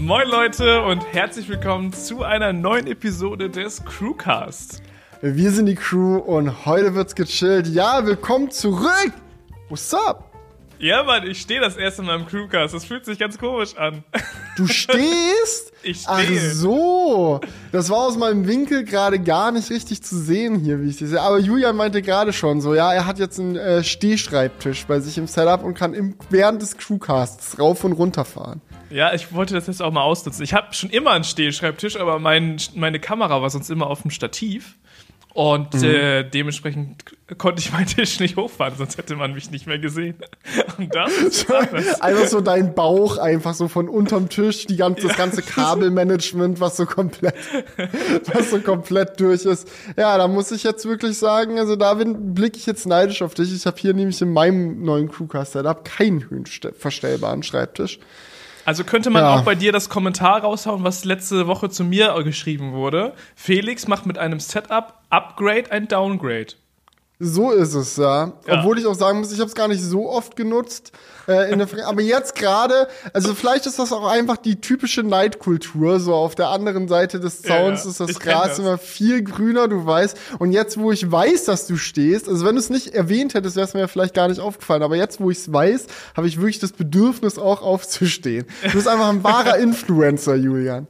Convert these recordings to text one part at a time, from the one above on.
Moin Leute und herzlich willkommen zu einer neuen Episode des Crewcast. Wir sind die Crew und heute wird's gechillt. Ja, willkommen zurück. What's up? Ja, Mann, ich stehe das erste Mal im Crewcast. Das fühlt sich ganz komisch an. Du stehst? Ich Ach stehe. so. Das war aus meinem Winkel gerade gar nicht richtig zu sehen hier, wie ich das sehe. Aber Julian meinte gerade schon so, ja, er hat jetzt einen äh, Stehschreibtisch bei sich im Setup und kann im, während des Crewcasts rauf und runter fahren. Ja, ich wollte das jetzt auch mal ausnutzen. Ich habe schon immer einen Stehschreibtisch, aber mein, meine Kamera war sonst immer auf dem Stativ. Und Mhm. äh, dementsprechend konnte ich meinen Tisch nicht hochfahren, sonst hätte man mich nicht mehr gesehen. Und das ist. Einfach so dein Bauch einfach so von unterm Tisch, die ganze, das ganze Kabelmanagement, was so komplett, was so komplett durch ist. Ja, da muss ich jetzt wirklich sagen, also da bin- blicke ich jetzt neidisch auf dich. Ich habe hier nämlich in meinem neuen Crewcast-Setup keinen höhenverstellbaren Schreibtisch. Also könnte man Ja. auch bei dir das Kommentar raushauen, was letzte Woche zu mir geschrieben wurde. Felix macht mit einem Setup Upgrade ein Downgrade. So ist es, ja. Ja. Obwohl ich auch sagen muss, ich habe es gar nicht so oft genutzt. Äh, in der aber jetzt gerade, also vielleicht ist das auch einfach die typische Neidkultur. So auf der anderen Seite des Zauns ja. ist das Gras das. immer viel grüner, du weißt. Und jetzt, wo ich weiß, dass du stehst, also wenn du es nicht erwähnt hättest, wäre es mir vielleicht gar nicht aufgefallen. Aber jetzt, wo ich es weiß, habe ich wirklich das Bedürfnis, auch aufzustehen. Du bist einfach ein wahrer Influencer, Julian.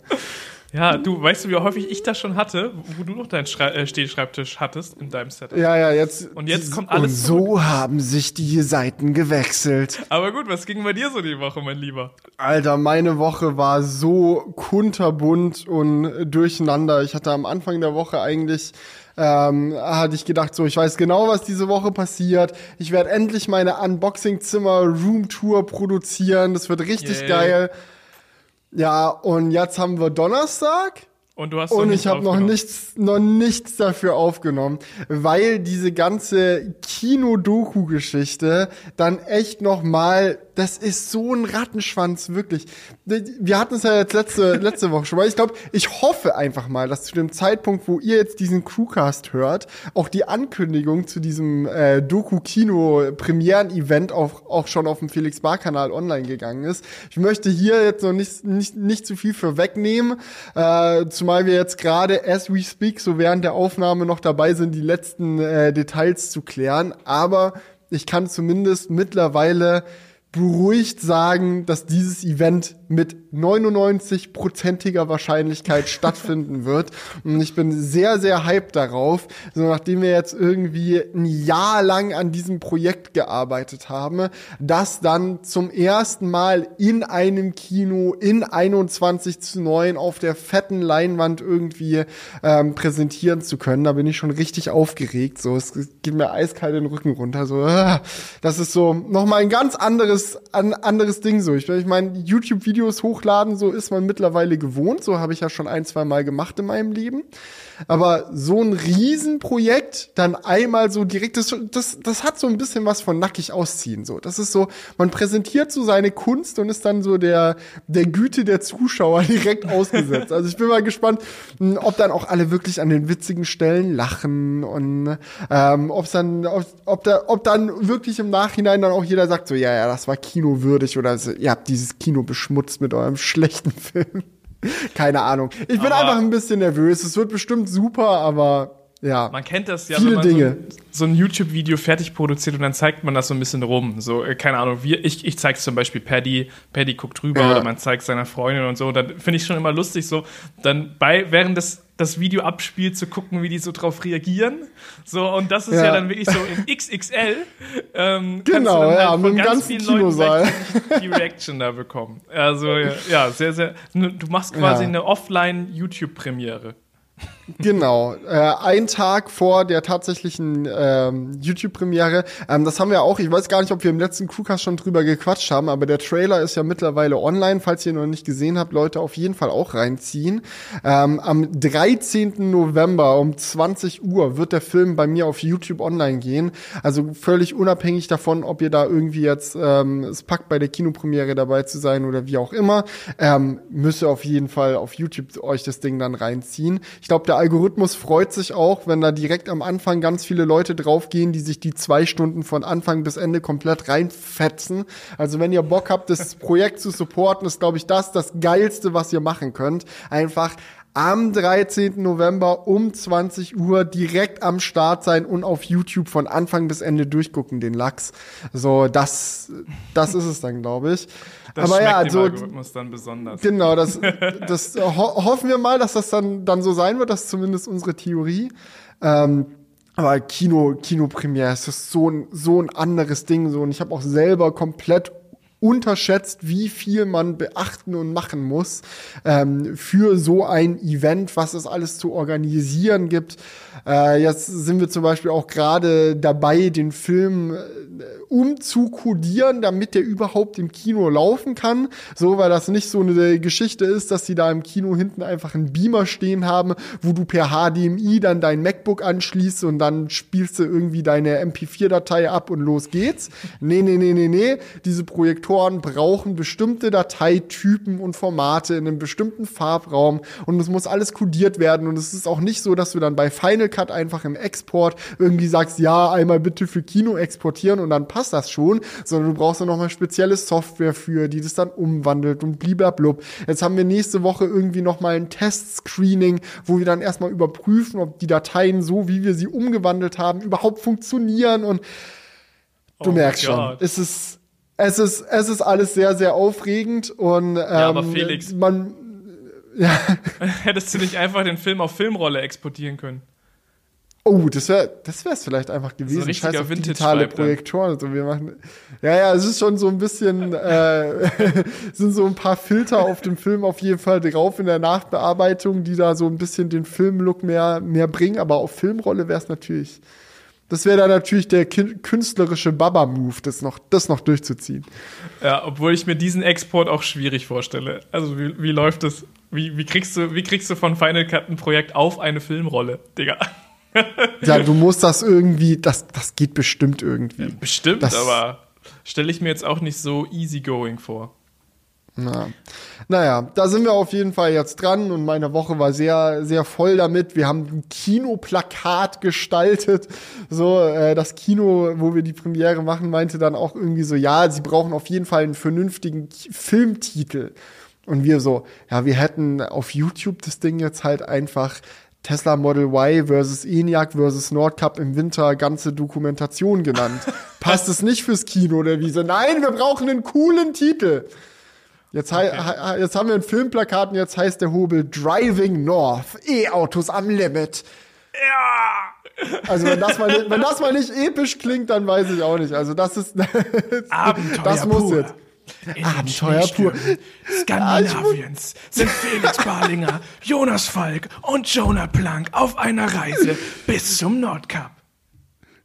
Ja, du, weißt du, wie häufig ich das schon hatte, wo du noch deinen Schrei äh, Stehschreibtisch hattest in deinem Setup? Ja, ja, jetzt. Und jetzt kommt Und alles so haben sich die Seiten gewechselt. Aber gut, was ging bei dir so die Woche, mein Lieber? Alter, meine Woche war so kunterbunt und durcheinander. Ich hatte am Anfang der Woche eigentlich, ähm, hatte ich gedacht, so, ich weiß genau, was diese Woche passiert. Ich werde endlich meine Unboxing-Zimmer-Room-Tour produzieren. Das wird richtig Yay. geil. Ja, und jetzt haben wir Donnerstag. Und du hast Und ich habe noch nichts, noch nichts dafür aufgenommen, weil diese ganze Kino-Doku-Geschichte dann echt noch mal, das ist so ein Rattenschwanz, wirklich. Wir hatten es ja jetzt letzte, letzte Woche schon mal. Ich glaube, ich hoffe einfach mal, dass zu dem Zeitpunkt, wo ihr jetzt diesen Crewcast hört, auch die Ankündigung zu diesem äh, Doku-Kino-Premieren-Event auch, auch schon auf dem Felix Bar-Kanal online gegangen ist. Ich möchte hier jetzt noch nicht, nicht, nicht zu viel vorwegnehmen, äh, zumal wir jetzt gerade as we speak, so während der Aufnahme noch dabei sind, die letzten äh, Details zu klären. Aber ich kann zumindest mittlerweile beruhigt sagen, dass dieses Event mit 99-prozentiger Wahrscheinlichkeit stattfinden wird. Und ich bin sehr, sehr hyped darauf. So nachdem wir jetzt irgendwie ein Jahr lang an diesem Projekt gearbeitet haben, das dann zum ersten Mal in einem Kino in 21 zu 9 auf der fetten Leinwand irgendwie ähm, präsentieren zu können. Da bin ich schon richtig aufgeregt. So, es geht mir eiskalt den Rücken runter. So, ah, das ist so nochmal ein ganz anderes, an, anderes Ding. So, ich, ich meine, YouTube-Videos hochladen, so ist man mittlerweile gewohnt. So habe ich ja schon ein, zwei Mal gemacht in meinem Leben. Aber so ein Riesenprojekt dann einmal so direkt, das, das, das hat so ein bisschen was von nackig ausziehen. So, das ist so, man präsentiert so seine Kunst und ist dann so der, der Güte der Zuschauer direkt ausgesetzt. Also ich bin mal gespannt, mh, ob dann auch alle wirklich an den witzigen Stellen lachen und ähm, ob's dann, ob, ob, da, ob dann wirklich im Nachhinein dann auch jeder sagt, so, ja, ja, das war kinowürdig oder ihr habt dieses Kino beschmutzt mit eurem schlechten Film. Keine Ahnung. Ich bin Aber- einfach ein bisschen nervös. Es wird bestimmt super, aber ja. Man kennt das ja, Viele wenn man Dinge. so, so ein YouTube-Video fertig produziert und dann zeigt man das so ein bisschen rum. So, äh, keine Ahnung, wir, ich, ich zeig's zum Beispiel Paddy, Paddy guckt drüber Ja. oder man zeigt seiner Freundin und so. Dann finde ich schon immer lustig, so dann bei, während das, das Video abspielt, zu gucken, wie die so drauf reagieren. So, und das ist ja, Ja. dann wirklich so in XXL. Ähm, Genau, du dann ja, halt mit dem ganz ganzen vielen Leuten Kinosaal. die Reaction da bekommen. Also, ja, ja, sehr, sehr. Du machst quasi Ja. eine Offline-YouTube-Premiere. Genau, äh, ein Tag vor der tatsächlichen ähm, YouTube-Premiere. Ähm, das haben wir auch, ich weiß gar nicht, ob wir im letzten Crewcast schon drüber gequatscht haben, aber der Trailer ist ja mittlerweile online. Falls ihr ihn noch nicht gesehen habt, Leute, auf jeden Fall auch reinziehen. Ähm, am 13. November um 20 Uhr wird der Film bei mir auf YouTube online gehen. Also völlig unabhängig davon, ob ihr da irgendwie jetzt ähm, es packt, bei der Kinopremiere dabei zu sein oder wie auch immer, ähm, müsst ihr auf jeden Fall auf YouTube euch das Ding dann reinziehen. Ich glaube, der Algorithmus freut sich auch, wenn da direkt am Anfang ganz viele Leute draufgehen, die sich die zwei Stunden von Anfang bis Ende komplett reinfetzen. Also wenn ihr Bock habt, das Projekt zu supporten, ist, glaube ich, das das Geilste, was ihr machen könnt. Einfach am 13. November um 20 Uhr direkt am Start sein und auf YouTube von Anfang bis Ende durchgucken, den Lachs. So, das, das ist es dann, glaube ich. Das Aber ja, also, Algorithmus dann besonders. Genau, das, das ho hoffen wir mal, dass das dann, dann so sein wird. Das ist zumindest unsere Theorie. Ähm, aber Kino, Kinopremiere, es ist so ein, so ein anderes Ding. So. Und ich habe auch selber komplett unterschätzt, wie viel man beachten und machen muss ähm, für so ein Event, was es alles zu organisieren gibt. Äh, jetzt sind wir zum Beispiel auch gerade dabei, den Film äh, umzukodieren, damit der überhaupt im Kino laufen kann. So, weil das nicht so eine Geschichte ist, dass sie da im Kino hinten einfach einen Beamer stehen haben, wo du per HDMI dann dein MacBook anschließt und dann spielst du irgendwie deine MP4-Datei ab und los geht's. Nee, nee, nee, nee, nee. Diese Projektoren brauchen bestimmte Dateitypen und Formate in einem bestimmten Farbraum und es muss alles kodiert werden und es ist auch nicht so, dass du dann bei Final Cut einfach im Export irgendwie sagst, ja, einmal bitte für Kino exportieren und dann passt das schon, sondern du brauchst dann nochmal spezielle Software für, die das dann umwandelt und bliblablub. Jetzt haben wir nächste Woche irgendwie nochmal ein Test-Screening, wo wir dann erstmal überprüfen, ob die Dateien so, wie wir sie umgewandelt haben, überhaupt funktionieren und du Oh merkst schon, es ist, es ist, es ist alles sehr, sehr aufregend und ähm, aber Felix- man, ja, Hättest du nicht einfach den Film auf Filmrolle exportieren können? Oh, das wäre das wär's vielleicht einfach gewesen. richtiger Scheiß auf digitale. Projektoren. Also wir machen, ja, ja, es ist schon so ein bisschen, äh, sind so ein paar Filter auf dem Film auf jeden Fall drauf in der Nachbearbeitung, die da so ein bisschen den Filmlook mehr, mehr bringen. Aber auf Filmrolle wäre es natürlich, das wäre dann natürlich der künstlerische Baba-Move, das noch, das noch durchzuziehen. Ja, obwohl ich mir diesen Export auch schwierig vorstelle. Also wie, wie läuft das? Wie, wie, kriegst du, wie kriegst du von Final Cut ein Projekt auf eine Filmrolle, Digga? Ja, du musst das irgendwie, das, das geht bestimmt irgendwie. Bestimmt, Das- aber stelle ich mir jetzt auch nicht so easygoing vor. Na. Naja, da sind wir auf jeden Fall jetzt dran und meine Woche war sehr, sehr voll damit. Wir haben ein Kinoplakat gestaltet. So, äh, das Kino, wo wir die Premiere machen, meinte dann auch irgendwie so, ja, sie brauchen auf jeden Fall einen vernünftigen Filmtitel. Und wir so, ja, wir hätten auf YouTube das Ding jetzt halt einfach Tesla Model Y versus ENIAC versus Nordcup im Winter ganze Dokumentation genannt. Passt es nicht fürs Kino oder wie so? Nein, wir brauchen einen coolen Titel. Jetzt, hei- jetzt haben wir ein Filmplakat und jetzt heißt der Hobel Driving North. E-Autos am Limit. Ja! Also wenn das, mal, nicht- wenn das mal nicht episch klingt, dann weiß ich auch nicht. Also das ist, Abenteuer das muss pur. jetzt. In Abenteuer pur. Skandinaviens sind Felix Barlinger, Jonas Falk und Jonah Plank auf einer Reise bis zum Nordkap.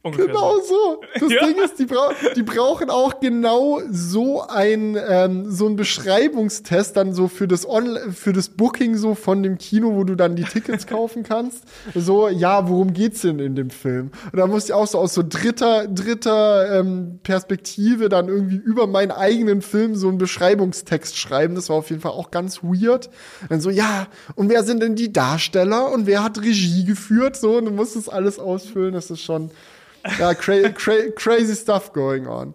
Ungefähr Genau so. Das Ja. Ding ist, die, brau die brauchen auch genau so ein ähm, so ein Beschreibungstest dann so für das Onl für das Booking so von dem Kino, wo du dann die Tickets kaufen kannst. So, ja, worum geht's denn in dem Film? Und da musste ich auch so aus so dritter dritter ähm, Perspektive dann irgendwie über meinen eigenen Film so einen Beschreibungstext schreiben. Das war auf jeden Fall auch ganz weird. Dann so, ja, und wer sind denn die Darsteller und wer hat Regie geführt? So, und du musst das alles ausfüllen. Das ist schon ja, cra cra crazy stuff going on.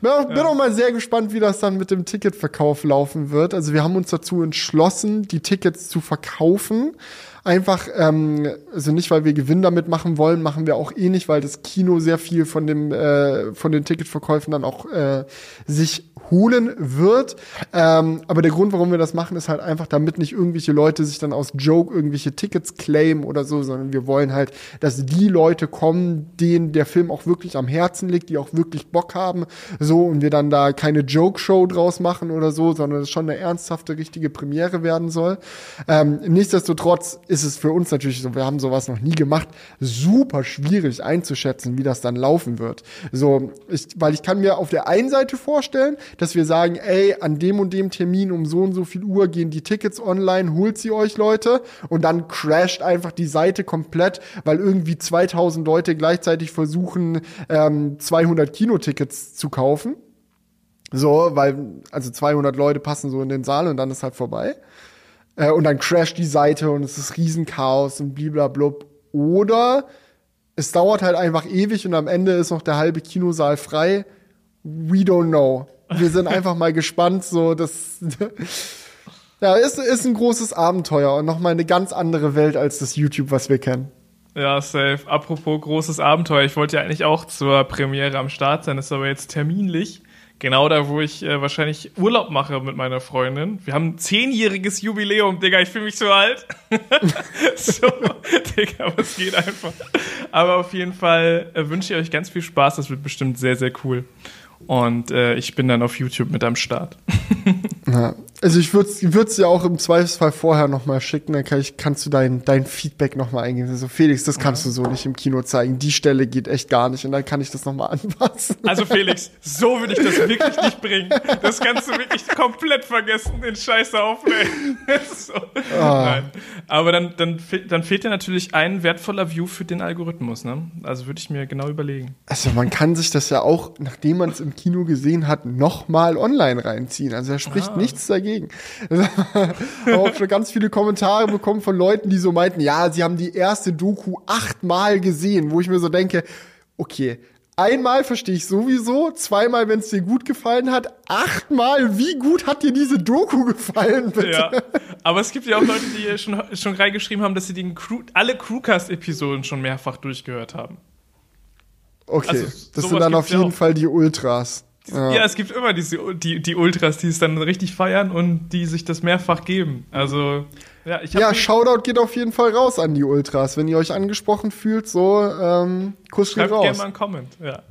Bin, auch, bin auch mal sehr gespannt, wie das dann mit dem Ticketverkauf laufen wird. Also wir haben uns dazu entschlossen, die Tickets zu verkaufen. Einfach, ähm, also nicht, weil wir Gewinn damit machen wollen, machen wir auch eh nicht, weil das Kino sehr viel von dem äh, von den Ticketverkäufen dann auch äh, sich holen wird. Ähm, aber der Grund, warum wir das machen, ist halt einfach, damit nicht irgendwelche Leute sich dann aus Joke irgendwelche Tickets claimen oder so, sondern wir wollen halt, dass die Leute kommen, denen der Film auch wirklich am Herzen liegt, die auch wirklich Bock haben, so und wir dann da keine Joke-Show draus machen oder so, sondern es schon eine ernsthafte, richtige Premiere werden soll. Ähm, nichtsdestotrotz ist es für uns natürlich so, wir haben sowas noch nie gemacht, super schwierig einzuschätzen, wie das dann laufen wird. So, ich, weil ich kann mir auf der einen Seite vorstellen, dass wir sagen, ey, an dem und dem Termin um so und so viel Uhr gehen die Tickets online, holt sie euch Leute und dann crasht einfach die Seite komplett, weil irgendwie 2000 Leute gleichzeitig versuchen, ähm, 200 Kinotickets zu kaufen. So, weil, also 200 Leute passen so in den Saal und dann ist halt vorbei. äh, und dann crasht die Seite und es ist Riesenchaos und bliblablub. Oder es dauert halt einfach ewig und am Ende ist noch der halbe Kinosaal frei. We don't know. Wir sind einfach mal gespannt, so das ja, ist, ist ein großes Abenteuer und nochmal eine ganz andere Welt als das YouTube, was wir kennen. Ja, safe. Apropos großes Abenteuer, ich wollte ja eigentlich auch zur Premiere am Start sein, ist aber jetzt terminlich. Genau da, wo ich äh, wahrscheinlich Urlaub mache mit meiner Freundin. Wir haben ein zehnjähriges Jubiläum, Digga, ich fühle mich so alt. so, Digga, was geht einfach. Aber auf jeden Fall äh, wünsche ich euch ganz viel Spaß, das wird bestimmt sehr, sehr cool. Und äh, ich bin dann auf YouTube mit am Start. ja. Also ich würde es dir auch im Zweifelsfall vorher nochmal schicken, dann kann ich, kannst du dein, dein Feedback nochmal eingehen. So, also Felix, das kannst du so nicht im Kino zeigen. Die Stelle geht echt gar nicht und dann kann ich das nochmal anpassen. Also Felix, so würde ich das wirklich nicht bringen. Das kannst du wirklich komplett vergessen, den Scheiße aufnehmen. so. ah. Nein. Aber dann, dann, dann fehlt dir natürlich ein wertvoller View für den Algorithmus, ne? Also würde ich mir genau überlegen. Also man kann sich das ja auch, nachdem man es im Kino gesehen hat, nochmal online reinziehen. Also er spricht ah. nichts dagegen dagegen. habe auch schon ganz viele Kommentare bekommen von Leuten, die so meinten, ja, sie haben die erste Doku achtmal gesehen, wo ich mir so denke, okay, Einmal verstehe ich sowieso, zweimal, wenn es dir gut gefallen hat, achtmal, wie gut hat dir diese Doku gefallen, bitte? Ja, aber es gibt ja auch Leute, die schon, schon reingeschrieben haben, dass sie den Crew, alle Crewcast-Episoden schon mehrfach durchgehört haben. Okay, also, das sind dann auf jeden Fall die Ultras. Ja. ja. es gibt immer diese, die, die Ultras, die es dann richtig feiern und die sich das mehrfach geben. Also, ja, Ja, Shoutout geht auf jeden Fall raus an die Ultras. Wenn ihr euch angesprochen fühlt, so, ähm, Kuss Schreibt raus. gerne mal einen Comment, ja.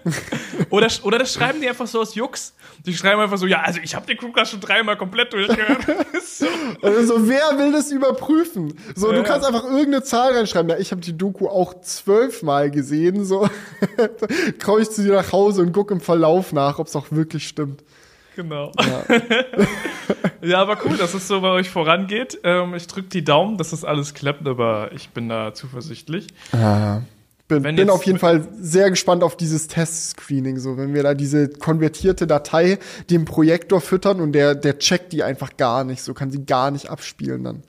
oder, oder das schreiben die einfach so aus Jux. Die schreiben einfach so, ja, also ich habe den Crewcast schon dreimal komplett durchgehört. so. Also wer will das überprüfen? So, ja. du kannst einfach irgendeine Zahl reinschreiben. Ja, ich habe die Doku auch zwölfmal gesehen. So, komme ich zu dir nach Hause und guck im Verlauf nach, ob es auch wirklich stimmt. Genau. Ja. ja. aber cool, dass es so bei euch vorangeht. Ähm, ich drücke die Daumen, dass das alles klappt, aber ich bin da zuversichtlich. Ja. Bin, bin auf jeden Fall sehr gespannt auf dieses Test-Screening, so wenn wir da diese konvertierte Datei dem Projektor füttern und der, der checkt die einfach gar nicht, so kann sie gar nicht abspielen dann.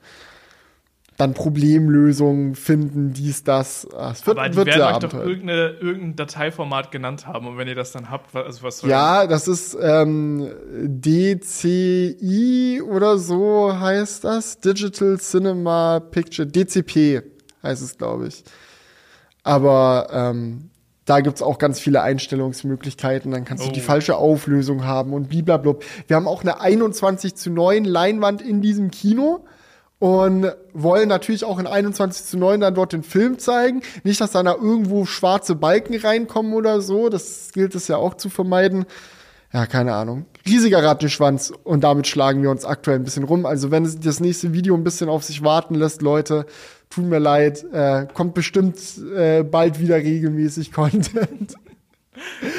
Dann Problemlösungen finden, dies, das. Ah, es wird, Aber die wird werden euch doch irgendeine, irgendein Dateiformat genannt haben und wenn ihr das dann habt, also was soll Ja, das ist ähm, DCI oder so heißt das. Digital Cinema Picture, DCP heißt es, glaube ich. Aber ähm, da gibt's auch ganz viele Einstellungsmöglichkeiten. Dann kannst oh. du die oh. falsche Auflösung haben und blablabla. Wir haben auch eine 21 zu 9 Leinwand in diesem Kino und wollen natürlich auch in 21 zu 9 dann dort den Film zeigen. Nicht, dass da irgendwo schwarze Balken reinkommen oder so. Das gilt es ja auch zu vermeiden. Ja, keine Ahnung. Riesiger Rattenschwanz und damit schlagen wir uns aktuell ein bisschen rum. Also wenn es das nächste Video ein bisschen auf sich warten lässt, Leute, tut mir leid, äh, kommt bestimmt äh, bald wieder regelmäßig Content.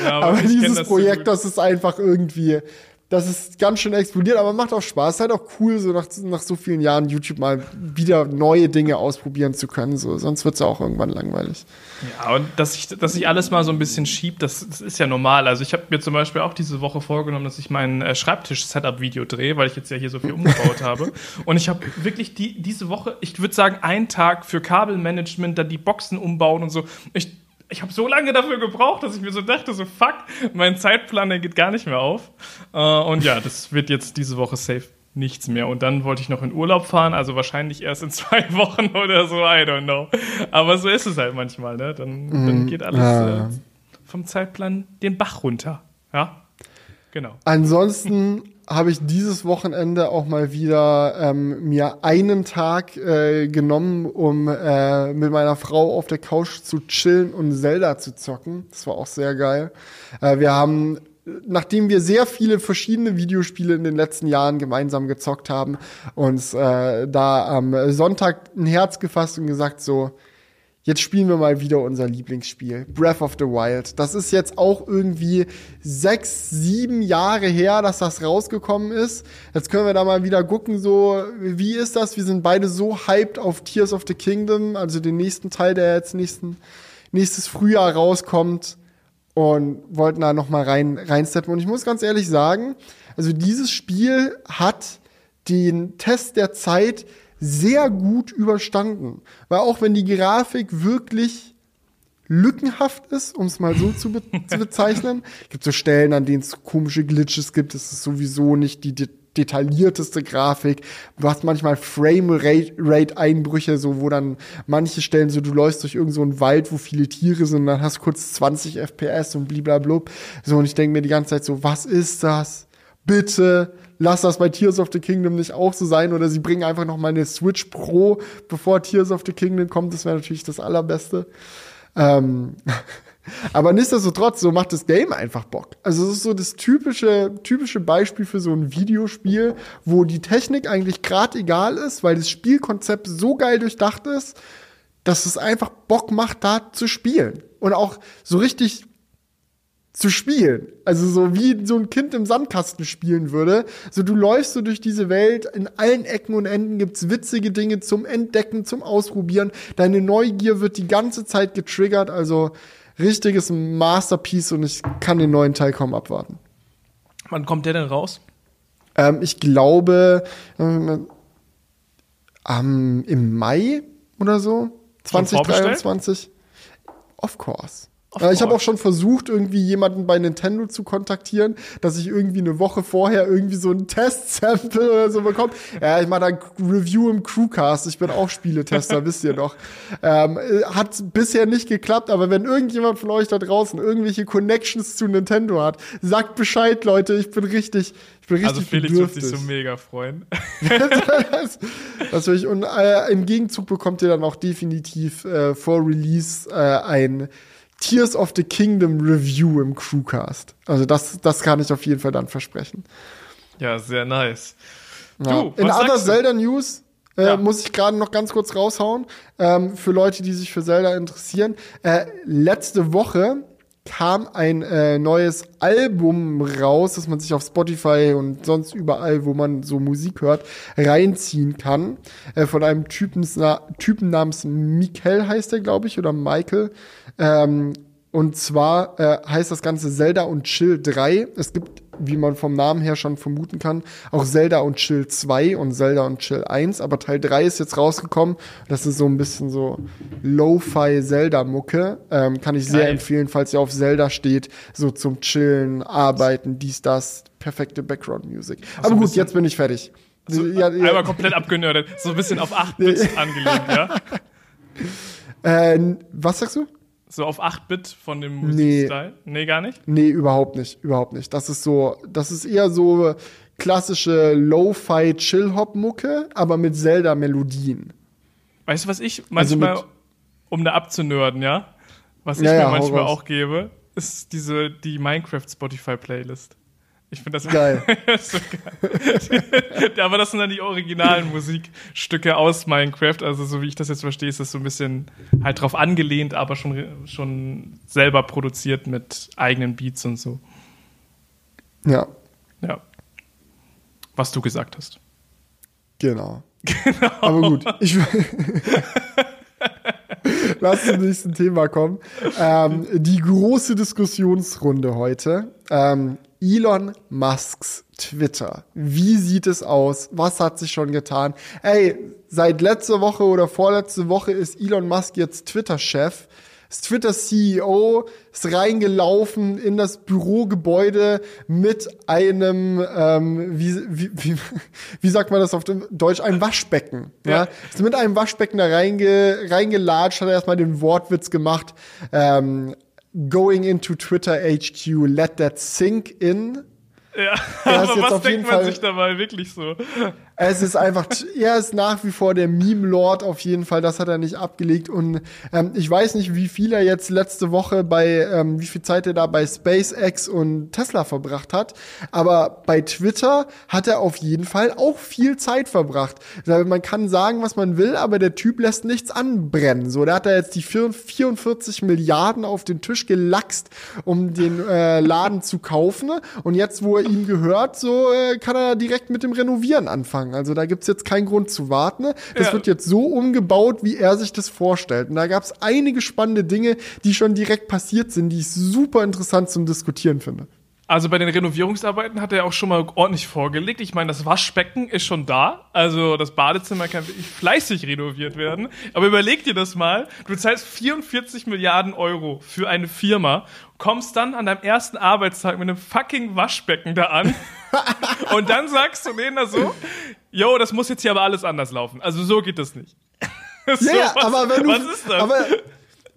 Ja, aber, aber dieses das Projekt, das ist einfach irgendwie, das ist ganz schön explodiert, aber macht auch Spaß. Halt auch cool, so nach, nach so vielen Jahren YouTube mal wieder neue Dinge ausprobieren zu können. So, sonst wird's ja auch irgendwann langweilig. Ja, und dass ich, dass ich alles mal so ein bisschen schieb, das, das ist ja normal. Also ich habe mir zum Beispiel auch diese Woche vorgenommen, dass ich mein äh, Schreibtisch-Setup-Video drehe, weil ich jetzt ja hier so viel umgebaut habe. Und ich habe wirklich die, diese Woche, ich würde sagen, einen Tag für Kabelmanagement, dann die Boxen umbauen und so. Ich, ich habe so lange dafür gebraucht, dass ich mir so dachte, so fuck, mein Zeitplan, der geht gar nicht mehr auf. Äh, und ja, das wird jetzt diese Woche safe nichts mehr. Und dann wollte ich noch in Urlaub fahren, also wahrscheinlich erst in zwei Wochen oder so, I don't know. Aber so ist es halt manchmal, ne? Dann, mhm. dann geht alles ja. äh, vom Zeitplan den Bach runter. Ja, genau. Ansonsten habe ich dieses Wochenende auch mal wieder ähm, mir einen Tag äh, genommen, um äh, mit meiner Frau auf der Couch zu chillen und Zelda zu zocken. Das war auch sehr geil. Äh, wir haben nachdem wir sehr viele verschiedene Videospiele in den letzten Jahren gemeinsam gezockt haben, uns äh, da am Sonntag ein Herz gefasst und gesagt so, jetzt spielen wir mal wieder unser Lieblingsspiel, Breath of the Wild. Das ist jetzt auch irgendwie sechs, sieben Jahre her, dass das rausgekommen ist. Jetzt können wir da mal wieder gucken, so, wie ist das? Wir sind beide so hyped auf Tears of the Kingdom, also den nächsten Teil, der jetzt nächsten, nächstes Frühjahr rauskommt und wollten da noch mal rein reinsteppen und ich muss ganz ehrlich sagen, also dieses Spiel hat den Test der Zeit sehr gut überstanden. Weil auch wenn die Grafik wirklich lückenhaft ist, um es mal so zu, be zu bezeichnen, gibt so Stellen, an denen es komische Glitches gibt. Es ist sowieso nicht die de detaillierteste Grafik. Du hast manchmal Frame-Rate-Einbrüche, so wo dann manche Stellen so, du läufst durch irgendeinen so Wald, wo viele Tiere sind, dann hast du kurz 20 FPS und bliblablub. So, und ich denke mir die ganze Zeit so, was ist das? Bitte lass das bei Tears of the Kingdom nicht auch so sein oder sie bringen einfach noch mal eine Switch Pro, bevor Tears of the Kingdom kommt. Das wäre natürlich das Allerbeste. Ähm, aber nichtsdestotrotz, so macht das Game einfach Bock. Also es ist so das typische, typische Beispiel für so ein Videospiel, wo die Technik eigentlich gerade egal ist, weil das Spielkonzept so geil durchdacht ist, dass es einfach Bock macht, da zu spielen. Und auch so richtig zu spielen. Also so wie so ein Kind im Sandkasten spielen würde. So du läufst so durch diese Welt, in allen Ecken und Enden gibt's witzige Dinge zum Entdecken, zum Ausprobieren. Deine Neugier wird die ganze Zeit getriggert, also richtiges Masterpiece und ich kann den neuen Teil kaum abwarten. Wann kommt der denn raus? Ähm, ich glaube ähm, ähm, im Mai oder so 2023. Of course. Of ich habe auch schon versucht, irgendwie jemanden bei Nintendo zu kontaktieren, dass ich irgendwie eine Woche vorher irgendwie so ein Test-Sample oder so bekomme. Ja, ich mache da Review im Crewcast. Ich bin auch Spieletester, wisst ihr doch. Ähm, hat bisher nicht geklappt, aber wenn irgendjemand von euch da draußen irgendwelche Connections zu Nintendo hat, sagt Bescheid, Leute. Ich bin richtig, ich bin richtig Also Felix wird sich so mega freuen. das, das ich. Und äh, im Gegenzug bekommt ihr dann auch definitiv äh, vor Release äh, ein Tears of the Kingdom Review im Crewcast. Also das, das kann ich auf jeden Fall dann versprechen. Ja, sehr nice. Ja. Du, In other Zelda News äh, ja. muss ich gerade noch ganz kurz raushauen, ähm, für Leute, die sich für Zelda interessieren. Äh, letzte Woche kam ein äh, neues Album raus, das man sich auf Spotify und sonst überall, wo man so Musik hört, reinziehen kann. Äh, von einem Typen, Typen namens Mikel heißt er, glaube ich, oder Michael. Ähm, und zwar äh, heißt das Ganze Zelda und Chill 3. Es gibt, wie man vom Namen her schon vermuten kann, auch Zelda und Chill 2 und Zelda und Chill 1. Aber Teil 3 ist jetzt rausgekommen. Das ist so ein bisschen so Lo-Fi Zelda-Mucke. Ähm, kann ich sehr Geil. empfehlen, falls ihr auf Zelda steht. So zum Chillen, Arbeiten, dies, das. Perfekte Background-Music. Aber gut, jetzt bin ich fertig. So, ja, ja. Einmal komplett abgenördet. So ein bisschen auf 8 Bits angelegt, ja? Äh, was sagst du? So auf 8-Bit von dem Musikstyle? Nee. nee, gar nicht? Nee, überhaupt nicht. Überhaupt nicht. Das ist so, das ist eher so klassische Lo-Fi Chill-Hop-Mucke, aber mit Zelda-Melodien. Weißt du, was ich manchmal, also um da abzunörden, ja? Was ich ja, mir ja, manchmal auch gebe, ist diese, die Minecraft Spotify-Playlist. Ich finde das geil. so geil. Aber das sind dann die originalen Musikstücke aus Minecraft. Also so wie ich das jetzt verstehe, ist das so ein bisschen halt drauf angelehnt, aber schon, schon selber produziert mit eigenen Beats und so. Ja. Ja. Was du gesagt hast. Genau. Genau. Aber gut. Ich, Lass zum nächsten Thema kommen. Ähm, die große Diskussionsrunde heute. Ähm, Elon Musks Twitter. Wie sieht es aus? Was hat sich schon getan? Ey, seit letzter Woche oder vorletzte Woche ist Elon Musk jetzt Twitter-Chef. Ist Twitter-CEO, ist reingelaufen in das Bürogebäude mit einem, ähm, wie, wie, wie, wie sagt man das auf Deutsch, ein Waschbecken. Ja. ja. Ist mit einem Waschbecken da reinge, reingelatscht, hat er erstmal den Wortwitz gemacht. Ähm, going into Twitter HQ, let that sink in. Ja, aber was denkt man Fall, sich dabei wirklich so? Es ist einfach, er ist nach wie vor der Meme-Lord auf jeden Fall, das hat er nicht abgelegt. Und ähm, ich weiß nicht, wie viel er jetzt letzte Woche bei, ähm, wie viel Zeit er da bei SpaceX und Tesla verbracht hat. Aber bei Twitter hat er auf jeden Fall auch viel Zeit verbracht. Man kann sagen, was man will, aber der Typ lässt nichts anbrennen. So, der hat da jetzt die 44 Milliarden auf den Tisch gelachst, um den äh, Laden zu kaufen. Und jetzt, wo er ihm gehört, so äh, kann er direkt mit dem Renovieren anfangen anfangen. Also da gibt's jetzt keinen Grund zu warten. Das ja. wird jetzt so umgebaut, wie er sich das vorstellt. Und da gab's einige spannende Dinge, die schon direkt passiert sind, die ich super interessant zum Diskutieren finde. Also bei den Renovierungsarbeiten hat er auch schon mal ordentlich vorgelegt. Ich meine, das Waschbecken ist schon da. Also das Badezimmer kann wirklich fleißig renoviert werden. Aber überleg dir das mal. Du zahlst 44 Milliarden Euro für eine Firma, kommst dann an deinem ersten Arbeitstag mit einem fucking Waschbecken da an. und dann sagst du denen da so, yo, das muss jetzt hier aber alles anders laufen. Also so geht das nicht. so, ja, was, aber wenn du, was ist das? Aber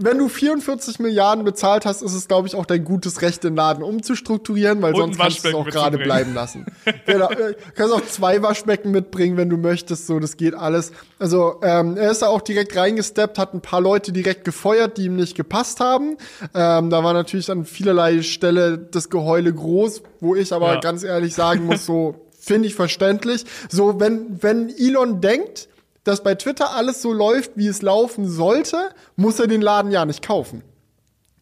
wenn du 44 Milliarden bezahlt hast, ist es, glaube ich, auch dein gutes Recht, den Laden umzustrukturieren, weil Und sonst kannst du es auch gerade bleiben lassen. genau, du kannst auch zwei Waschbecken mitbringen, wenn du möchtest, so, das geht alles. Also, ähm, er ist da auch direkt reingesteppt, hat ein paar Leute direkt gefeuert, die ihm nicht gepasst haben. Ähm, da war natürlich an vielerlei Stelle das Geheule groß, wo ich aber ja. ganz ehrlich sagen muss, so, finde ich verständlich. So, wenn, wenn Elon denkt, dass bei Twitter alles so läuft, wie es laufen sollte, muss er den Laden ja nicht kaufen.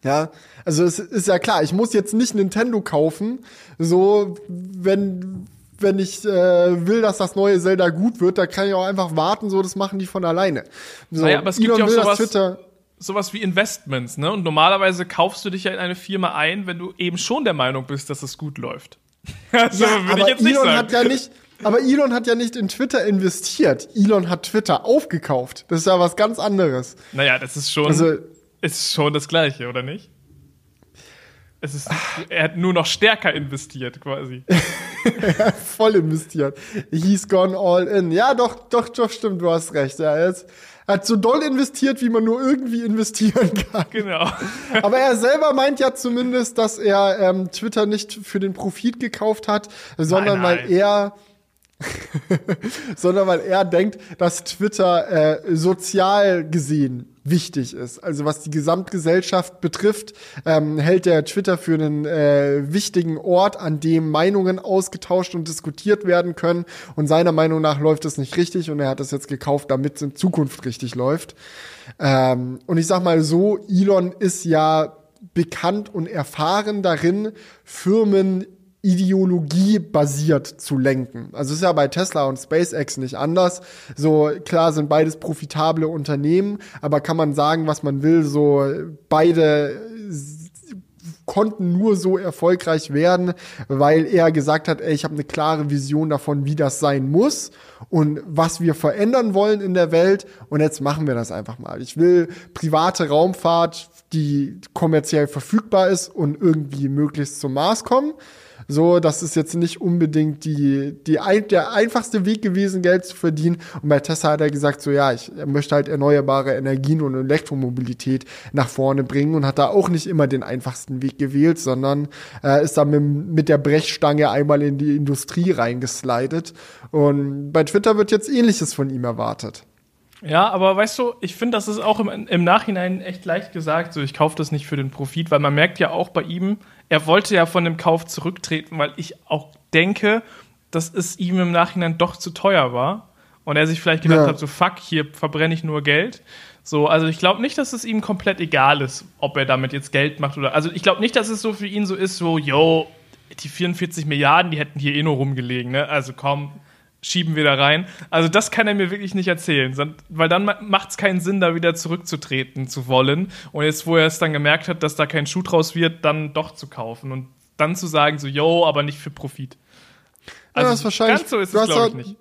Ja, also es ist ja klar, ich muss jetzt nicht Nintendo kaufen, so wenn wenn ich äh, will, dass das neue Zelda gut wird, da kann ich auch einfach warten, so das machen die von alleine. So, naja, aber es gibt Elon ja auch sowas, sowas wie Investments, ne? Und normalerweise kaufst du dich ja in eine Firma ein, wenn du eben schon der Meinung bist, dass es gut läuft. also, ja, aber Elon hat ja nicht aber Elon hat ja nicht in Twitter investiert. Elon hat Twitter aufgekauft. Das ist ja was ganz anderes. Naja, das ist schon, also, ist schon das Gleiche, oder nicht? Es ist, er hat nur noch stärker investiert, quasi. Voll investiert. He's gone all in. Ja, doch, doch, doch, stimmt, du hast recht. Ja, er, hat so doll investiert, wie man nur irgendwie investieren kann. Genau. Aber er selber meint ja zumindest, dass er ähm, Twitter nicht für den Profit gekauft hat, sondern nein, nein. weil er sondern weil er denkt, dass Twitter äh, sozial gesehen wichtig ist. Also was die Gesamtgesellschaft betrifft, ähm, hält der Twitter für einen äh, wichtigen Ort, an dem Meinungen ausgetauscht und diskutiert werden können. Und seiner Meinung nach läuft es nicht richtig und er hat es jetzt gekauft, damit es in Zukunft richtig läuft. Ähm, und ich sag mal so, Elon ist ja bekannt und erfahren darin, Firmen Ideologie basiert zu lenken. Also ist ja bei Tesla und SpaceX nicht anders. So klar sind beides profitable Unternehmen, aber kann man sagen, was man will, so beide konnten nur so erfolgreich werden, weil er gesagt hat, ey, ich habe eine klare Vision davon, wie das sein muss und was wir verändern wollen in der Welt und jetzt machen wir das einfach mal. Ich will private Raumfahrt, die kommerziell verfügbar ist und irgendwie möglichst zum Mars kommen. So, das ist jetzt nicht unbedingt die, die ein, der einfachste Weg gewesen, Geld zu verdienen. Und bei Tesla hat er gesagt, so ja, ich möchte halt erneuerbare Energien und Elektromobilität nach vorne bringen und hat da auch nicht immer den einfachsten Weg gewählt, sondern äh, ist da mit, mit der Brechstange einmal in die Industrie reingeslidet. Und bei Twitter wird jetzt ähnliches von ihm erwartet. Ja, aber weißt du, ich finde, das ist auch im, im Nachhinein echt leicht gesagt. So, ich kaufe das nicht für den Profit, weil man merkt ja auch bei ihm, er wollte ja von dem Kauf zurücktreten, weil ich auch denke, dass es ihm im Nachhinein doch zu teuer war. Und er sich vielleicht gedacht ja. hat, so fuck, hier verbrenne ich nur Geld. So, also ich glaube nicht, dass es ihm komplett egal ist, ob er damit jetzt Geld macht oder. Also ich glaube nicht, dass es so für ihn so ist, so, yo, die 44 Milliarden, die hätten hier eh nur rumgelegen, ne? Also komm, schieben wir da rein. Also das kann er mir wirklich nicht erzählen, weil dann macht es keinen Sinn, da wieder zurückzutreten zu wollen. Und jetzt, wo er es dann gemerkt hat, dass da kein Schuh draus wird, dann doch zu kaufen und dann zu sagen, so, yo, aber nicht für Profit. Also ja, das ist wahrscheinlich, ganz so ist es, glaube ich, nicht.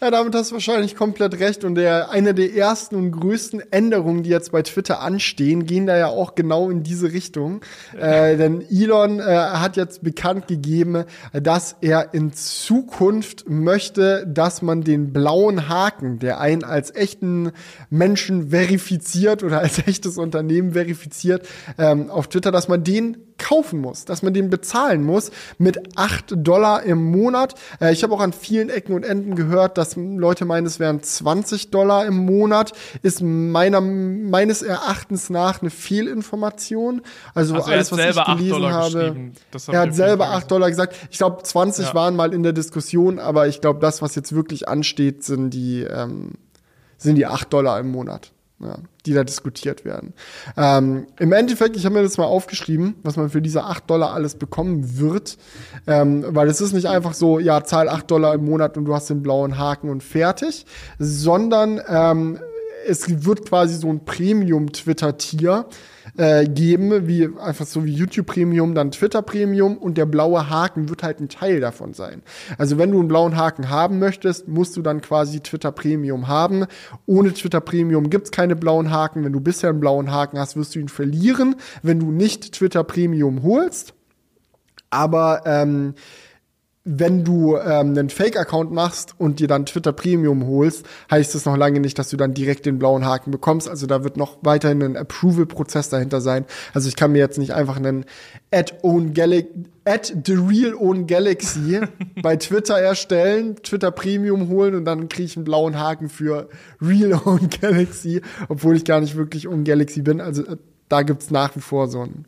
Ja, damit hast du wahrscheinlich komplett recht. Und der, eine der ersten und größten Änderungen, die jetzt bei Twitter anstehen, gehen da ja auch genau in diese Richtung. Äh, denn Elon äh, hat jetzt bekannt gegeben, dass er in Zukunft möchte, dass man den blauen Haken, der einen als echten Menschen verifiziert oder als echtes Unternehmen verifiziert, ähm, auf Twitter, dass man den kaufen muss, dass man den bezahlen muss mit acht Dollar im Monat. Äh, ich habe auch an vielen Ecken und Enden gehört, dass Leute meinen, es wären 20 Dollar im Monat. Ist meiner, meines Erachtens nach eine Fehlinformation. Also, also alles, was ich gelesen habe. Hab er hat selber acht Dollar gesagt. Ich glaube, 20 ja. waren mal in der Diskussion, aber ich glaube, das, was jetzt wirklich ansteht, sind die, ähm, sind die acht Dollar im Monat ja, die da diskutiert werden. Ähm, Im Endeffekt, ich habe mir das mal aufgeschrieben, was man für diese 8 Dollar alles bekommen wird, ähm, weil es ist nicht einfach so, ja, zahl 8 Dollar im Monat und du hast den blauen Haken und fertig, sondern ähm, es wird quasi so ein Premium-Twitter-Tier äh, geben, wie einfach so wie YouTube Premium, dann Twitter Premium und der blaue Haken wird halt ein Teil davon sein. Also wenn du einen blauen Haken haben möchtest, musst du dann quasi Twitter Premium haben. Ohne Twitter Premium gibt's keine blauen Haken. Wenn du bisher einen blauen Haken hast, wirst du ihn verlieren, wenn du nicht Twitter Premium holst. Aber ähm, wenn du ähm, einen Fake-Account machst und dir dann Twitter Premium holst, heißt das noch lange nicht, dass du dann direkt den blauen Haken bekommst. Also da wird noch weiterhin ein Approval-Prozess dahinter sein. Also ich kann mir jetzt nicht einfach einen at own Galaxy at the real own Galaxy bei Twitter erstellen, Twitter Premium holen und dann kriege ich einen blauen Haken für real own Galaxy, obwohl ich gar nicht wirklich own Galaxy bin. Also äh, da gibt's nach wie vor so ein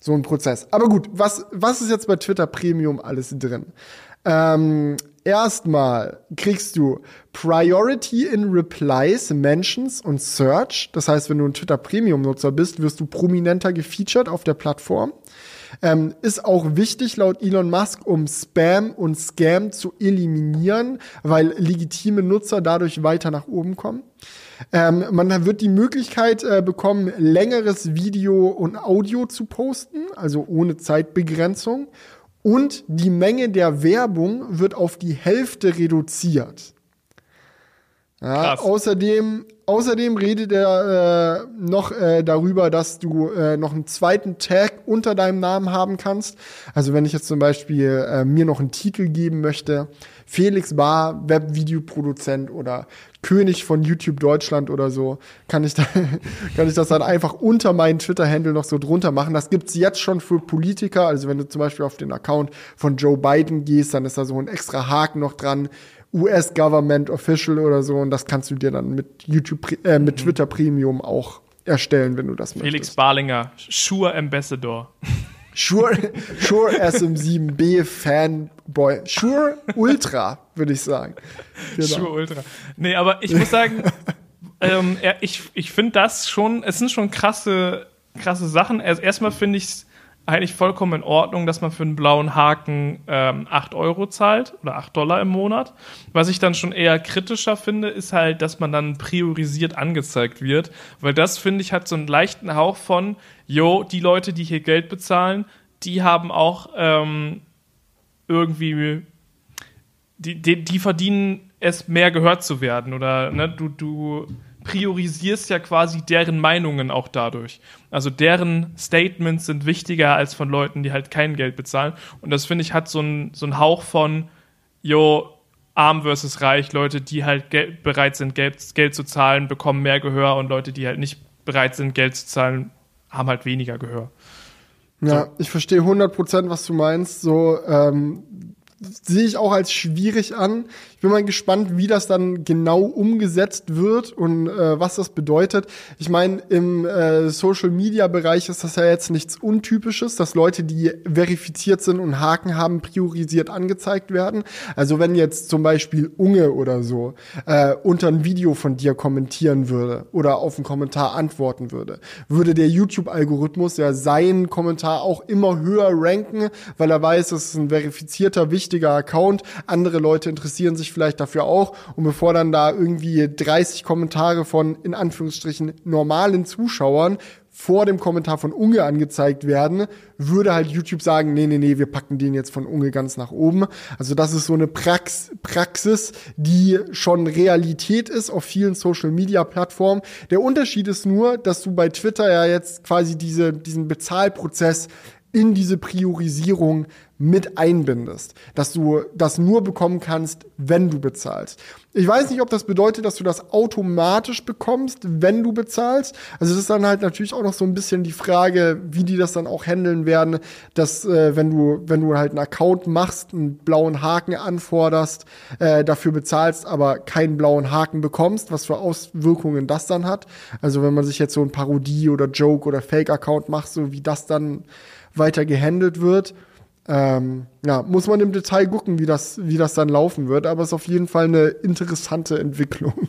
so ein Prozess. Aber gut, was, was ist jetzt bei Twitter Premium alles drin? Ähm, erstmal kriegst du Priority in Replies, Mentions und Search. Das heißt, wenn du ein Twitter Premium Nutzer bist, wirst du prominenter gefeatured auf der Plattform. Ähm, ist auch wichtig laut Elon Musk, um Spam und Scam zu eliminieren, weil legitime Nutzer dadurch weiter nach oben kommen. Ähm, man wird die Möglichkeit äh, bekommen, längeres Video und Audio zu posten, also ohne Zeitbegrenzung. Und die Menge der Werbung wird auf die Hälfte reduziert. Ja, außerdem, außerdem redet er äh, noch äh, darüber, dass du äh, noch einen zweiten Tag unter deinem Namen haben kannst. Also wenn ich jetzt zum Beispiel äh, mir noch einen Titel geben möchte, Felix Bar, Webvideoproduzent oder König von YouTube Deutschland oder so, kann ich, da, kann ich das dann einfach unter meinen Twitter-Handle noch so drunter machen. Das gibt's jetzt schon für Politiker. Also wenn du zum Beispiel auf den Account von Joe Biden gehst, dann ist da so ein extra Haken noch dran. US Government Official oder so und das kannst du dir dann mit YouTube äh, mit mhm. Twitter Premium auch erstellen, wenn du das Felix möchtest. Felix Barlinger, Sure Ambassador. Sure, Sure SM7B Fanboy. Sure Ultra, würde ich sagen. Genau. Sure Ultra. Nee, aber ich muss sagen, ähm, ich, ich finde das schon, es sind schon krasse, krasse Sachen. Also erstmal finde ich es eigentlich vollkommen in Ordnung, dass man für einen blauen Haken ähm, 8 Euro zahlt oder 8 Dollar im Monat. Was ich dann schon eher kritischer finde, ist halt, dass man dann priorisiert angezeigt wird, weil das, finde ich, hat so einen leichten Hauch von, jo, die Leute, die hier Geld bezahlen, die haben auch ähm, irgendwie, die, die, die verdienen es, mehr gehört zu werden oder ne, du, du priorisierst ja quasi deren Meinungen auch dadurch. Also deren Statements sind wichtiger als von Leuten, die halt kein Geld bezahlen. Und das finde ich hat so einen so Hauch von, yo, arm versus reich, Leute, die halt bereit sind, Geld, Geld zu zahlen, bekommen mehr Gehör und Leute, die halt nicht bereit sind, Geld zu zahlen, haben halt weniger Gehör. Ja, so. ich verstehe 100%, was du meinst. So, ähm, sehe ich auch als schwierig an. Ich bin mal gespannt, wie das dann genau umgesetzt wird und äh, was das bedeutet. Ich meine, im äh, Social-Media-Bereich ist das ja jetzt nichts Untypisches, dass Leute, die verifiziert sind und Haken haben, priorisiert angezeigt werden. Also wenn jetzt zum Beispiel Unge oder so äh, unter ein Video von dir kommentieren würde oder auf einen Kommentar antworten würde, würde der YouTube-Algorithmus ja seinen Kommentar auch immer höher ranken, weil er weiß, es ist ein verifizierter, wichtiger Account. Andere Leute interessieren sich sich vielleicht dafür auch. Und bevor dann da irgendwie 30 Kommentare von in Anführungsstrichen normalen Zuschauern vor dem Kommentar von Unge angezeigt werden, würde halt YouTube sagen, nee, nee, nee, wir packen den jetzt von Unge ganz nach oben. Also das ist so eine Prax Praxis, die schon Realität ist auf vielen Social-Media-Plattformen. Der Unterschied ist nur, dass du bei Twitter ja jetzt quasi diese, diesen Bezahlprozess in diese Priorisierung mit einbindest, dass du das nur bekommen kannst, wenn du bezahlst. Ich weiß nicht, ob das bedeutet, dass du das automatisch bekommst, wenn du bezahlst. Also das ist dann halt natürlich auch noch so ein bisschen die Frage, wie die das dann auch handeln werden, dass äh, wenn du wenn du halt einen Account machst, einen blauen Haken anforderst, äh, dafür bezahlst, aber keinen blauen Haken bekommst, was für Auswirkungen das dann hat. Also wenn man sich jetzt so ein Parodie oder Joke oder Fake Account macht, so wie das dann weiter gehandelt wird. Ähm, ja, muss man im Detail gucken, wie das, wie das dann laufen wird, aber es ist auf jeden Fall eine interessante Entwicklung.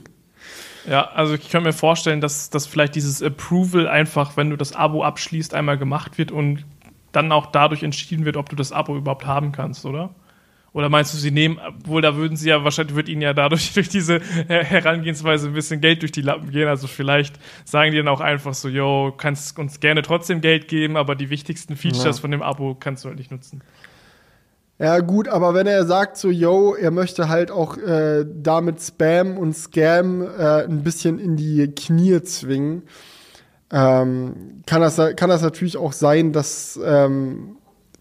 Ja, also ich kann mir vorstellen, dass, dass vielleicht dieses Approval einfach, wenn du das Abo abschließt, einmal gemacht wird und dann auch dadurch entschieden wird, ob du das Abo überhaupt haben kannst, oder? Oder meinst du, sie nehmen, wohl da würden sie ja wahrscheinlich, wird ihnen ja dadurch durch diese Herangehensweise ein bisschen Geld durch die Lappen gehen. Also vielleicht sagen die dann auch einfach so, yo, kannst uns gerne trotzdem Geld geben, aber die wichtigsten Features ja. von dem Abo kannst du halt nicht nutzen. Ja, gut, aber wenn er sagt so, yo, er möchte halt auch äh, damit Spam und Scam äh, ein bisschen in die Knie zwingen, ähm, kann, das, kann das natürlich auch sein, dass ähm,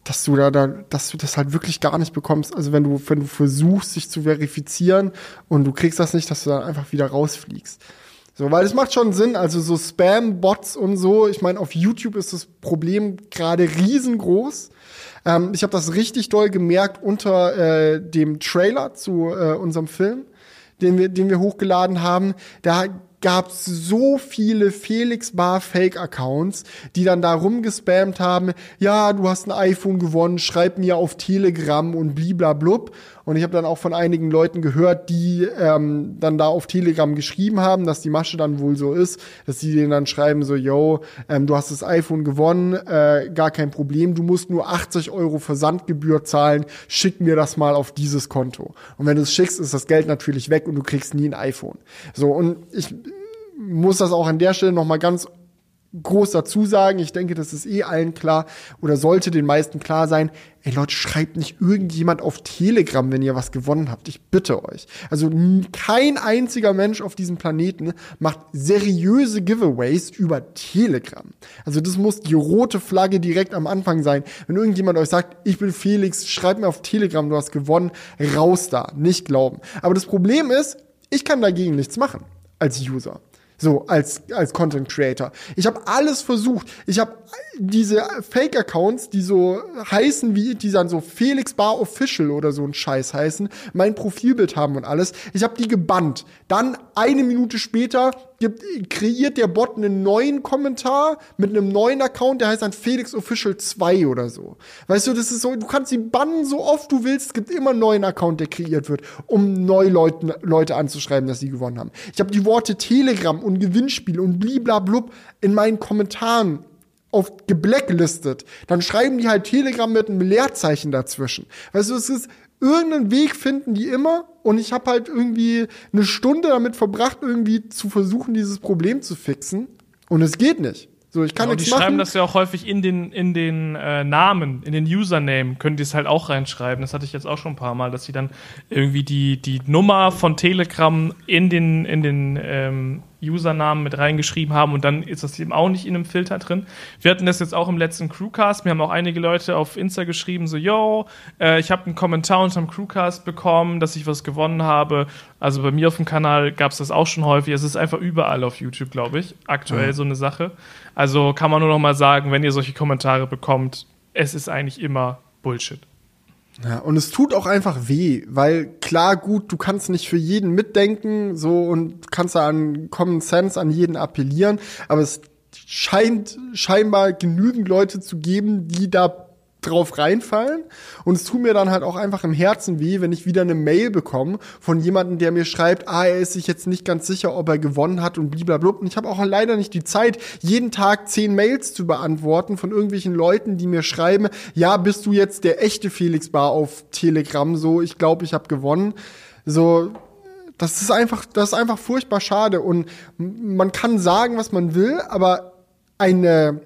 dass du da, da, dass du das halt wirklich gar nicht bekommst. Also wenn du, wenn du versuchst, sich zu verifizieren und du kriegst das nicht, dass du dann einfach wieder rausfliegst. So, weil es macht schon Sinn, also so Spam-Bots und so. Ich meine, auf YouTube ist das Problem gerade riesengroß. Ähm, ich habe das richtig doll gemerkt unter äh, dem Trailer zu äh, unserem Film, den wir, den wir hochgeladen haben. Da gab so viele Felix Bar Fake Accounts, die dann da rumgespammt haben, ja, du hast ein iPhone gewonnen, schreib mir auf Telegram und bliblablub. Und ich habe dann auch von einigen Leuten gehört, die ähm, dann da auf Telegram geschrieben haben, dass die Masche dann wohl so ist, dass sie denen dann schreiben so, yo, ähm, du hast das iPhone gewonnen, äh, gar kein Problem, du musst nur 80 Euro Versandgebühr zahlen, schick mir das mal auf dieses Konto. Und wenn du es schickst, ist das Geld natürlich weg und du kriegst nie ein iPhone. So, und ich muss das auch an der Stelle nochmal ganz groß dazu sagen. Ich denke, das ist eh allen klar oder sollte den meisten klar sein. Ey Leute, schreibt nicht irgendjemand auf Telegram, wenn ihr was gewonnen habt. Ich bitte euch. Also kein einziger Mensch auf diesem Planeten macht seriöse Giveaways über Telegram. Also das muss die rote Flagge direkt am Anfang sein. Wenn irgendjemand euch sagt, ich bin Felix, schreibt mir auf Telegram, du hast gewonnen, raus da. Nicht glauben. Aber das Problem ist, ich kann dagegen nichts machen als User. So, als, als Content Creator. Ich habe alles versucht. Ich habe diese Fake-Accounts, die so heißen wie, die dann so Felix Bar Official oder so ein Scheiß heißen, mein Profilbild haben und alles. Ich habe die gebannt. Dann eine Minute später gibt, kreiert der Bot einen neuen Kommentar mit einem neuen Account, der heißt dann Felix Official 2 oder so. Weißt du, das ist so, du kannst sie bannen so oft du willst, es gibt immer einen neuen Account, der kreiert wird, um neue Leute, Leute anzuschreiben, dass sie gewonnen haben. Ich habe die Worte Telegram und Gewinnspiel und bliblablub in meinen Kommentaren auf geblacklistet. Dann schreiben die halt Telegram mit einem Leerzeichen dazwischen. Weißt du, es ist irgendeinen Weg finden die immer und ich habe halt irgendwie eine Stunde damit verbracht, irgendwie zu versuchen, dieses Problem zu fixen und es geht nicht. So, ich kann genau, die machen. schreiben das ja auch häufig in den, in den äh, Namen, in den Username, können die es halt auch reinschreiben. Das hatte ich jetzt auch schon ein paar Mal, dass sie dann irgendwie die, die Nummer von Telegram in den, in den ähm, Usernamen mit reingeschrieben haben und dann ist das eben auch nicht in einem Filter drin. Wir hatten das jetzt auch im letzten Crewcast. Mir haben auch einige Leute auf Insta geschrieben, so, yo, äh, ich habe einen Kommentar unter dem Crewcast bekommen, dass ich was gewonnen habe. Also bei mir auf dem Kanal gab es das auch schon häufig. Es ist einfach überall auf YouTube, glaube ich, aktuell mhm. so eine Sache. Also kann man nur noch mal sagen, wenn ihr solche Kommentare bekommt, es ist eigentlich immer Bullshit. Ja, und es tut auch einfach weh, weil klar, gut, du kannst nicht für jeden mitdenken, so und kannst da an Common Sense an jeden appellieren, aber es scheint scheinbar genügend Leute zu geben, die da drauf reinfallen. Und es tut mir dann halt auch einfach im Herzen weh, wenn ich wieder eine Mail bekomme von jemandem, der mir schreibt, ah, er ist sich jetzt nicht ganz sicher, ob er gewonnen hat und blablabla. Und ich habe auch leider nicht die Zeit, jeden Tag zehn Mails zu beantworten von irgendwelchen Leuten, die mir schreiben, ja, bist du jetzt der echte Felix Bar auf Telegram? So, ich glaube, ich habe gewonnen. So, das ist einfach, das ist einfach furchtbar schade. Und man kann sagen, was man will, aber eine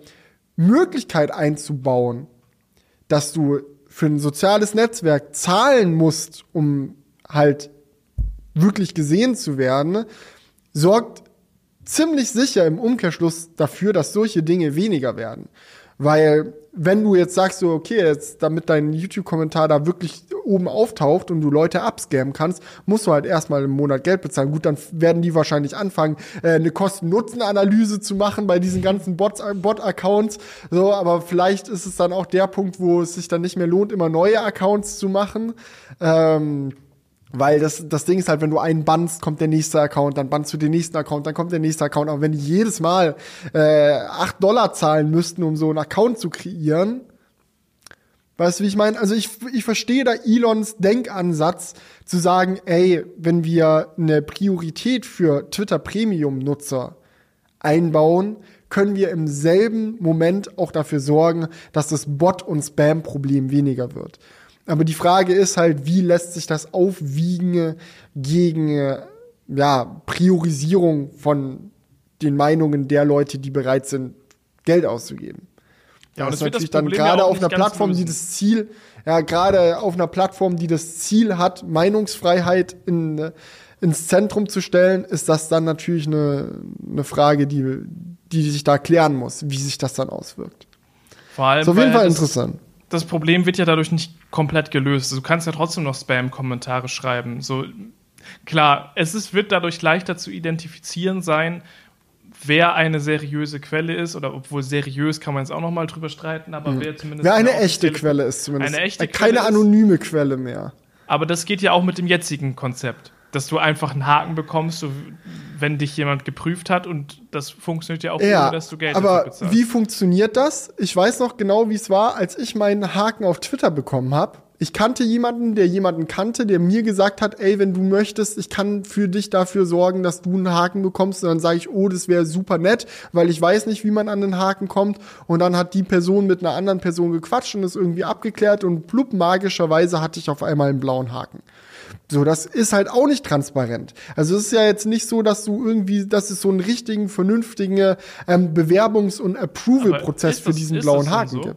Möglichkeit einzubauen, dass du für ein soziales Netzwerk zahlen musst, um halt wirklich gesehen zu werden, sorgt ziemlich sicher im Umkehrschluss dafür, dass solche Dinge weniger werden. Weil wenn du jetzt sagst, so, okay, jetzt, damit dein YouTube-Kommentar da wirklich oben auftaucht und du Leute abscammen kannst, musst du halt erstmal im Monat Geld bezahlen. Gut, dann werden die wahrscheinlich anfangen, äh, eine Kosten-Nutzen-Analyse zu machen bei diesen ganzen Bot-Accounts. So, aber vielleicht ist es dann auch der Punkt, wo es sich dann nicht mehr lohnt, immer neue Accounts zu machen. Ähm, weil das, das Ding ist halt, wenn du einen bannst, kommt der nächste Account, dann bannst du den nächsten Account, dann kommt der nächste Account. Aber wenn die jedes Mal äh, 8 Dollar zahlen müssten, um so einen Account zu kreieren, weißt du, wie ich meine? Also ich, ich verstehe da Elons Denkansatz zu sagen, ey, wenn wir eine Priorität für Twitter Premium-Nutzer einbauen, können wir im selben Moment auch dafür sorgen, dass das Bot- und Spam-Problem weniger wird. Aber die Frage ist halt, wie lässt sich das aufwiegen gegen ja, Priorisierung von den Meinungen der Leute, die bereit sind, Geld auszugeben. Ja, das, das ist natürlich das dann gerade auf einer Plattform, die das Ziel, ja, gerade auf einer Plattform, die das Ziel hat, Meinungsfreiheit in, ins Zentrum zu stellen, ist das dann natürlich eine, eine Frage, die, die sich da klären muss, wie sich das dann auswirkt. Vor allem. Ist auf jeden Fall interessant. Das Problem wird ja dadurch nicht komplett gelöst. Also du kannst ja trotzdem noch Spam-Kommentare schreiben. So, klar, es ist, wird dadurch leichter zu identifizieren sein, wer eine seriöse Quelle ist, oder obwohl seriös kann man jetzt auch noch mal drüber streiten, aber mhm. wer zumindest. Wer eine echte Quelle ist zumindest. Eine echte Keine Quelle anonyme ist. Quelle mehr. Aber das geht ja auch mit dem jetzigen Konzept, dass du einfach einen Haken bekommst, so, wenn dich jemand geprüft hat und das funktioniert ja auch, ja, ohne dass du Geld aber bezahlst. Wie funktioniert das? Ich weiß noch genau, wie es war, als ich meinen Haken auf Twitter bekommen habe ich kannte jemanden, der jemanden kannte, der mir gesagt hat, ey, wenn du möchtest, ich kann für dich dafür sorgen, dass du einen Haken bekommst. Und dann sage ich, oh, das wäre super nett, weil ich weiß nicht, wie man an den Haken kommt. Und dann hat die Person mit einer anderen Person gequatscht und ist irgendwie abgeklärt und blub, magischerweise hatte ich auf einmal einen blauen Haken. So, das ist halt auch nicht transparent. Also es ist ja jetzt nicht so, dass du irgendwie, dass es so einen richtigen, vernünftigen ähm, Bewerbungs- und Approval-Prozess für diesen blauen Haken so? gibt.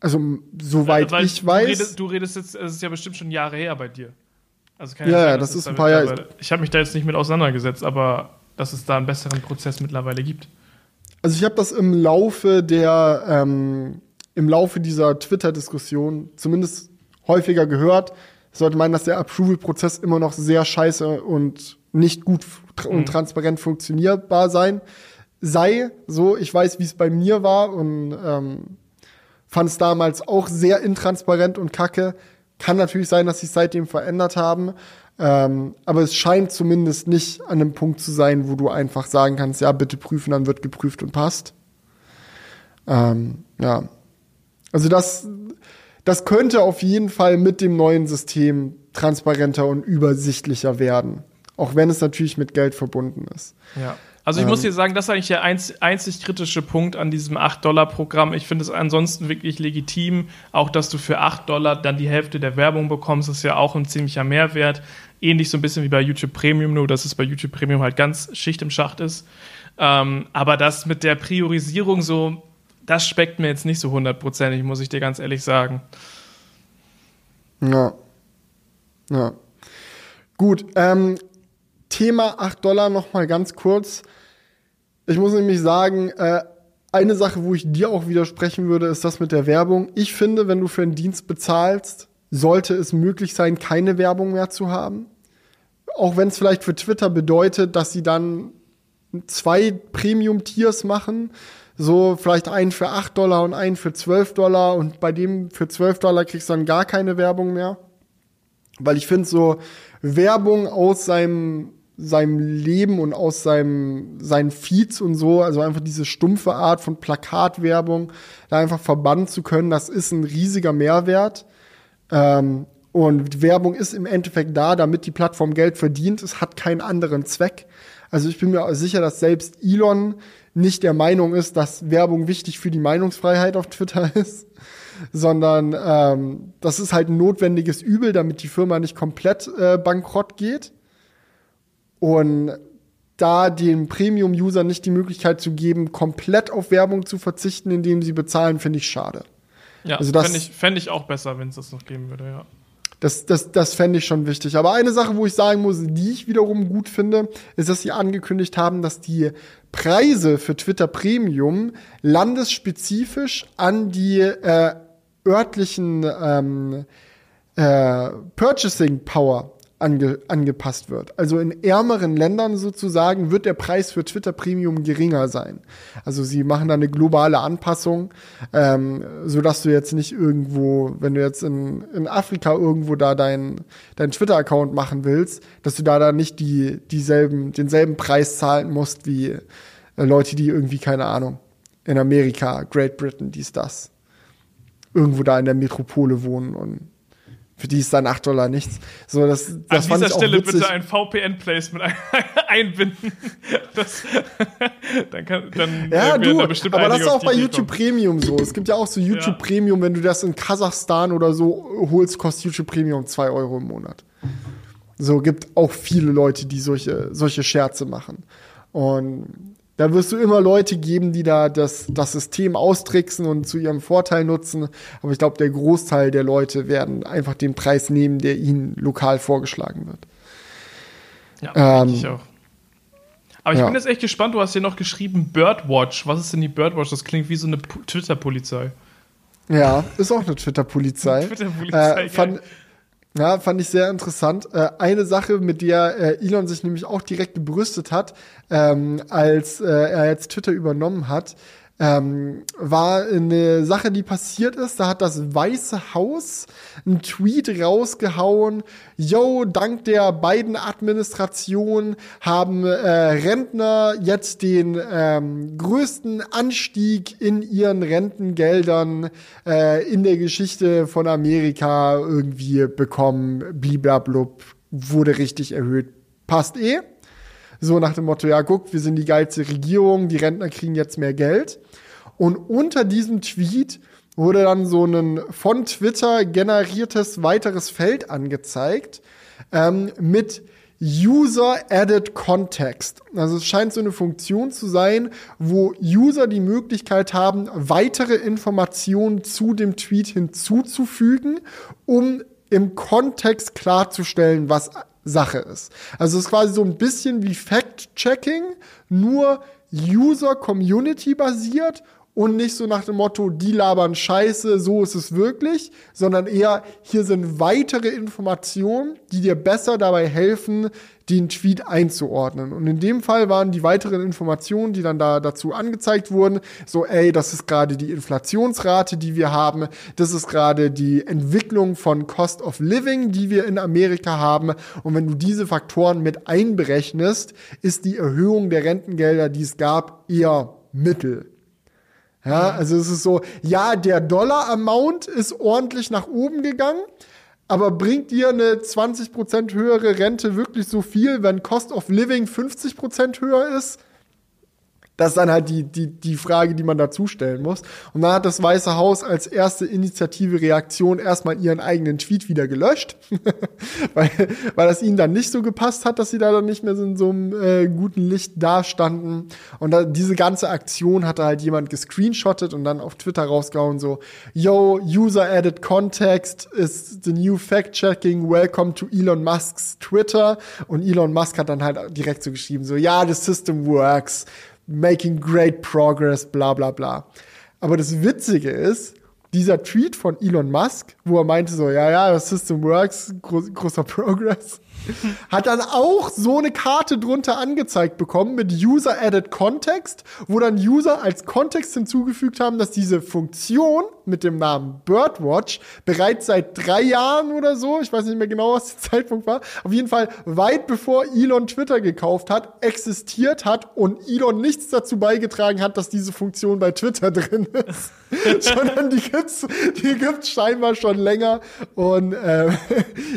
Also, soweit Weil ich weiß. Du redest, du redest jetzt, es ist ja bestimmt schon Jahre her bei dir. Also ja, ja, sein, das ist ein paar Jahre. Ich habe mich da jetzt nicht mit auseinandergesetzt, aber dass es da einen besseren Prozess mittlerweile gibt. Also ich habe das im Laufe der, ähm, im Laufe dieser Twitter-Diskussion zumindest häufiger gehört. Sollte meinen, dass der Approval-Prozess immer noch sehr scheiße und nicht gut und mhm. transparent funktionierbar sein sei. So, ich weiß, wie es bei mir war und ähm, Fand es damals auch sehr intransparent und kacke. Kann natürlich sein, dass sich seitdem verändert haben. Ähm, aber es scheint zumindest nicht an einem Punkt zu sein, wo du einfach sagen kannst, ja, bitte prüfen, dann wird geprüft und passt. Ähm, ja. Also das, das könnte auf jeden Fall mit dem neuen System transparenter und übersichtlicher werden. Auch wenn es natürlich mit Geld verbunden ist. Ja. Also ich ähm, muss dir sagen, das ist eigentlich der einz einzig kritische Punkt an diesem 8-Dollar-Programm. Ich finde es ansonsten wirklich legitim, auch dass du für 8 Dollar dann die Hälfte der Werbung bekommst, das ist ja auch ein ziemlicher Mehrwert. Ähnlich so ein bisschen wie bei YouTube Premium, nur dass es bei YouTube Premium halt ganz Schicht im Schacht ist. Ähm, aber das mit der Priorisierung so, das speckt mir jetzt nicht so hundertprozentig, muss ich dir ganz ehrlich sagen. Ja. Ja. Gut, ähm, Thema 8 Dollar noch mal ganz kurz. Ich muss nämlich sagen, äh, eine Sache, wo ich dir auch widersprechen würde, ist das mit der Werbung. Ich finde, wenn du für einen Dienst bezahlst, sollte es möglich sein, keine Werbung mehr zu haben. Auch wenn es vielleicht für Twitter bedeutet, dass sie dann zwei Premium-Tiers machen. So vielleicht einen für 8 Dollar und einen für 12 Dollar. Und bei dem für 12 Dollar kriegst du dann gar keine Werbung mehr. Weil ich finde so Werbung aus seinem seinem Leben und aus seinem, seinen Feeds und so, also einfach diese stumpfe Art von Plakatwerbung, da einfach verbannen zu können, das ist ein riesiger Mehrwert. Ähm, und Werbung ist im Endeffekt da, damit die Plattform Geld verdient. Es hat keinen anderen Zweck. Also ich bin mir sicher, dass selbst Elon nicht der Meinung ist, dass Werbung wichtig für die Meinungsfreiheit auf Twitter ist, sondern ähm, das ist halt ein notwendiges Übel, damit die Firma nicht komplett äh, bankrott geht. Und da den Premium-User nicht die Möglichkeit zu geben, komplett auf Werbung zu verzichten, indem sie bezahlen, finde ich schade. Ja, also das fände ich, fänd ich auch besser, wenn es das noch geben würde, ja. Das, das, das fände ich schon wichtig. Aber eine Sache, wo ich sagen muss, die ich wiederum gut finde, ist, dass sie angekündigt haben, dass die Preise für Twitter Premium landesspezifisch an die äh, örtlichen ähm, äh, Purchasing Power ange, angepasst wird. Also in ärmeren Ländern sozusagen wird der Preis für Twitter Premium geringer sein. Also sie machen da eine globale Anpassung, ähm, so dass du jetzt nicht irgendwo, wenn du jetzt in, in Afrika irgendwo da dein, dein Twitter-Account machen willst, dass du da dann nicht die, dieselben, denselben Preis zahlen musst wie äh, Leute, die irgendwie, keine Ahnung, in Amerika, Great Britain, dies, das, irgendwo da in der Metropole wohnen und Für die ist dann 8 Dollar nichts. So, das, das An dieser Stelle bitte ein VPN-Placement einbinden. Das, dann kann, dann ja, du, da bestimmt aber das ist auch bei YouTube kommen. Premium so. Es gibt ja auch so YouTube ja. Premium, wenn du das in Kasachstan oder so holst, kostet YouTube Premium 2 Euro im Monat. So, gibt auch viele Leute, die solche, solche Scherze machen. Und da wirst du immer Leute geben, die da das, das System austricksen und zu ihrem Vorteil nutzen. Aber ich glaube, der Großteil der Leute werden einfach den Preis nehmen, der ihnen lokal vorgeschlagen wird. Ja, ähm, ich auch. Aber ich ja. bin jetzt echt gespannt, du hast hier noch geschrieben Birdwatch. Was ist denn die Birdwatch? Das klingt wie so eine Twitter-Polizei. Ja, ist auch eine Twitter-Polizei. Twitter-Polizei. Äh, fand, ja, fand ich sehr interessant. Äh, eine Sache, mit der äh, Elon sich nämlich auch direkt gebrüstet hat, ähm, als äh, er jetzt Twitter übernommen hat, ähm, war eine Sache, die passiert ist. Da hat das Weiße Haus einen Tweet rausgehauen. Yo, dank der beiden Administrationen haben äh, Rentner jetzt den ähm, größten Anstieg in ihren Rentengeldern äh, in der Geschichte von Amerika irgendwie bekommen. Bliblablub, wurde richtig erhöht. Passt eh. So nach dem Motto, ja, guck, wir sind die geilste Regierung, die Rentner kriegen jetzt mehr Geld. Und unter diesem Tweet wurde dann so ein von Twitter generiertes weiteres Feld angezeigt ähm, mit User Added Context. Also es scheint so eine Funktion zu sein, wo User die Möglichkeit haben, weitere Informationen zu dem Tweet hinzuzufügen, um im Kontext klarzustellen, was Sache ist. Also es ist quasi so ein bisschen wie Fact-Checking, nur User-Community basiert und nicht so nach dem Motto, die labern Scheiße, so ist es wirklich, sondern eher, hier sind weitere Informationen, die dir besser dabei helfen, den Tweet einzuordnen. Und in dem Fall waren die weiteren Informationen, die dann da dazu angezeigt wurden, so, ey, das ist gerade die Inflationsrate, die wir haben, das ist gerade die Entwicklung von Cost of Living, die wir in Amerika haben. Und wenn du diese Faktoren mit einberechnest, ist die Erhöhung der Rentengelder, die es gab, eher mittel. Ja, also es ist so, ja, der Dollar-Amount ist ordentlich nach oben gegangen, aber bringt dir eine 20% höhere Rente wirklich so viel, wenn Cost of Living 50% höher ist? Das ist dann halt die, die, die Frage, die man dazu stellen muss. Und dann hat das Weiße Haus als erste Initiative Reaktion erstmal ihren eigenen Tweet wieder gelöscht, weil, weil das ihnen dann nicht so gepasst hat, dass sie da dann nicht mehr so in so einem äh, guten Licht dastanden. Und da, diese ganze Aktion hatte halt jemand gescreenshottet und dann auf Twitter rausgehauen so, yo, user added context is the new fact-checking, welcome to Elon Musks Twitter. Und Elon Musk hat dann halt direkt so geschrieben, so, ja, the system works making great progress, bla bla bla. Aber das Witzige ist, dieser Tweet von Elon Musk, wo er meinte so, ja, ja, das System works, groß, großer Progress, hat dann auch so eine Karte drunter angezeigt bekommen mit User Added Context, wo dann User als Kontext hinzugefügt haben, dass diese Funktion mit dem Namen Birdwatch bereits seit drei Jahren oder so, ich weiß nicht mehr genau, was der Zeitpunkt war, auf jeden Fall weit bevor Elon Twitter gekauft hat, existiert hat und Elon nichts dazu beigetragen hat, dass diese Funktion bei Twitter drin ist. Sondern die gibt's, die gibt's scheinbar schon länger und äh,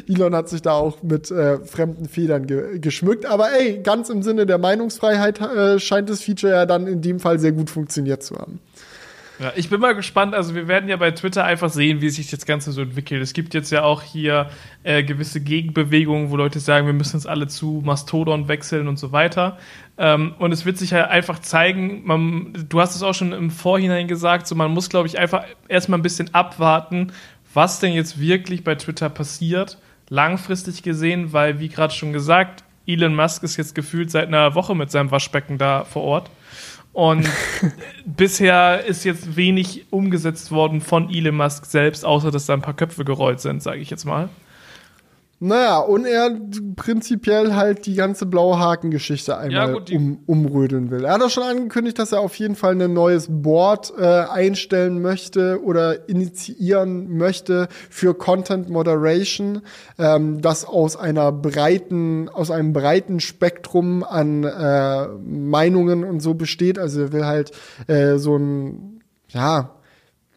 Elon hat sich da auch mit äh, fremden Federn ge geschmückt. Aber ey, ganz im Sinne der Meinungsfreiheit äh, scheint das Feature ja dann in dem Fall sehr gut funktioniert zu haben. Ja, ich bin mal gespannt. Also wir werden ja bei Twitter einfach sehen, wie sich das Ganze so entwickelt. Es gibt jetzt ja auch hier äh, gewisse Gegenbewegungen, wo Leute sagen, wir müssen jetzt alle zu Mastodon wechseln und so weiter. Ähm, und es wird sich halt einfach zeigen, man, du hast es auch schon im Vorhinein gesagt, so man muss, glaube ich, einfach erstmal ein bisschen abwarten, was denn jetzt wirklich bei Twitter passiert langfristig gesehen, weil, wie gerade schon gesagt, Elon Musk ist jetzt gefühlt seit einer Woche mit seinem Waschbecken da vor Ort. Und bisher ist jetzt wenig umgesetzt worden von Elon Musk selbst, außer dass da ein paar Köpfe gerollt sind, sage ich jetzt mal. Naja, und er prinzipiell halt die ganze blaue Haken-Geschichte einmal ja, gut, um, umrödeln will. Er hat auch schon angekündigt, dass er auf jeden Fall ein neues Board äh, einstellen möchte oder initiieren möchte für Content Moderation, ähm, das aus einer breiten, aus einem breiten Spektrum an äh, Meinungen und so besteht. Also er will halt äh, so ein, ja,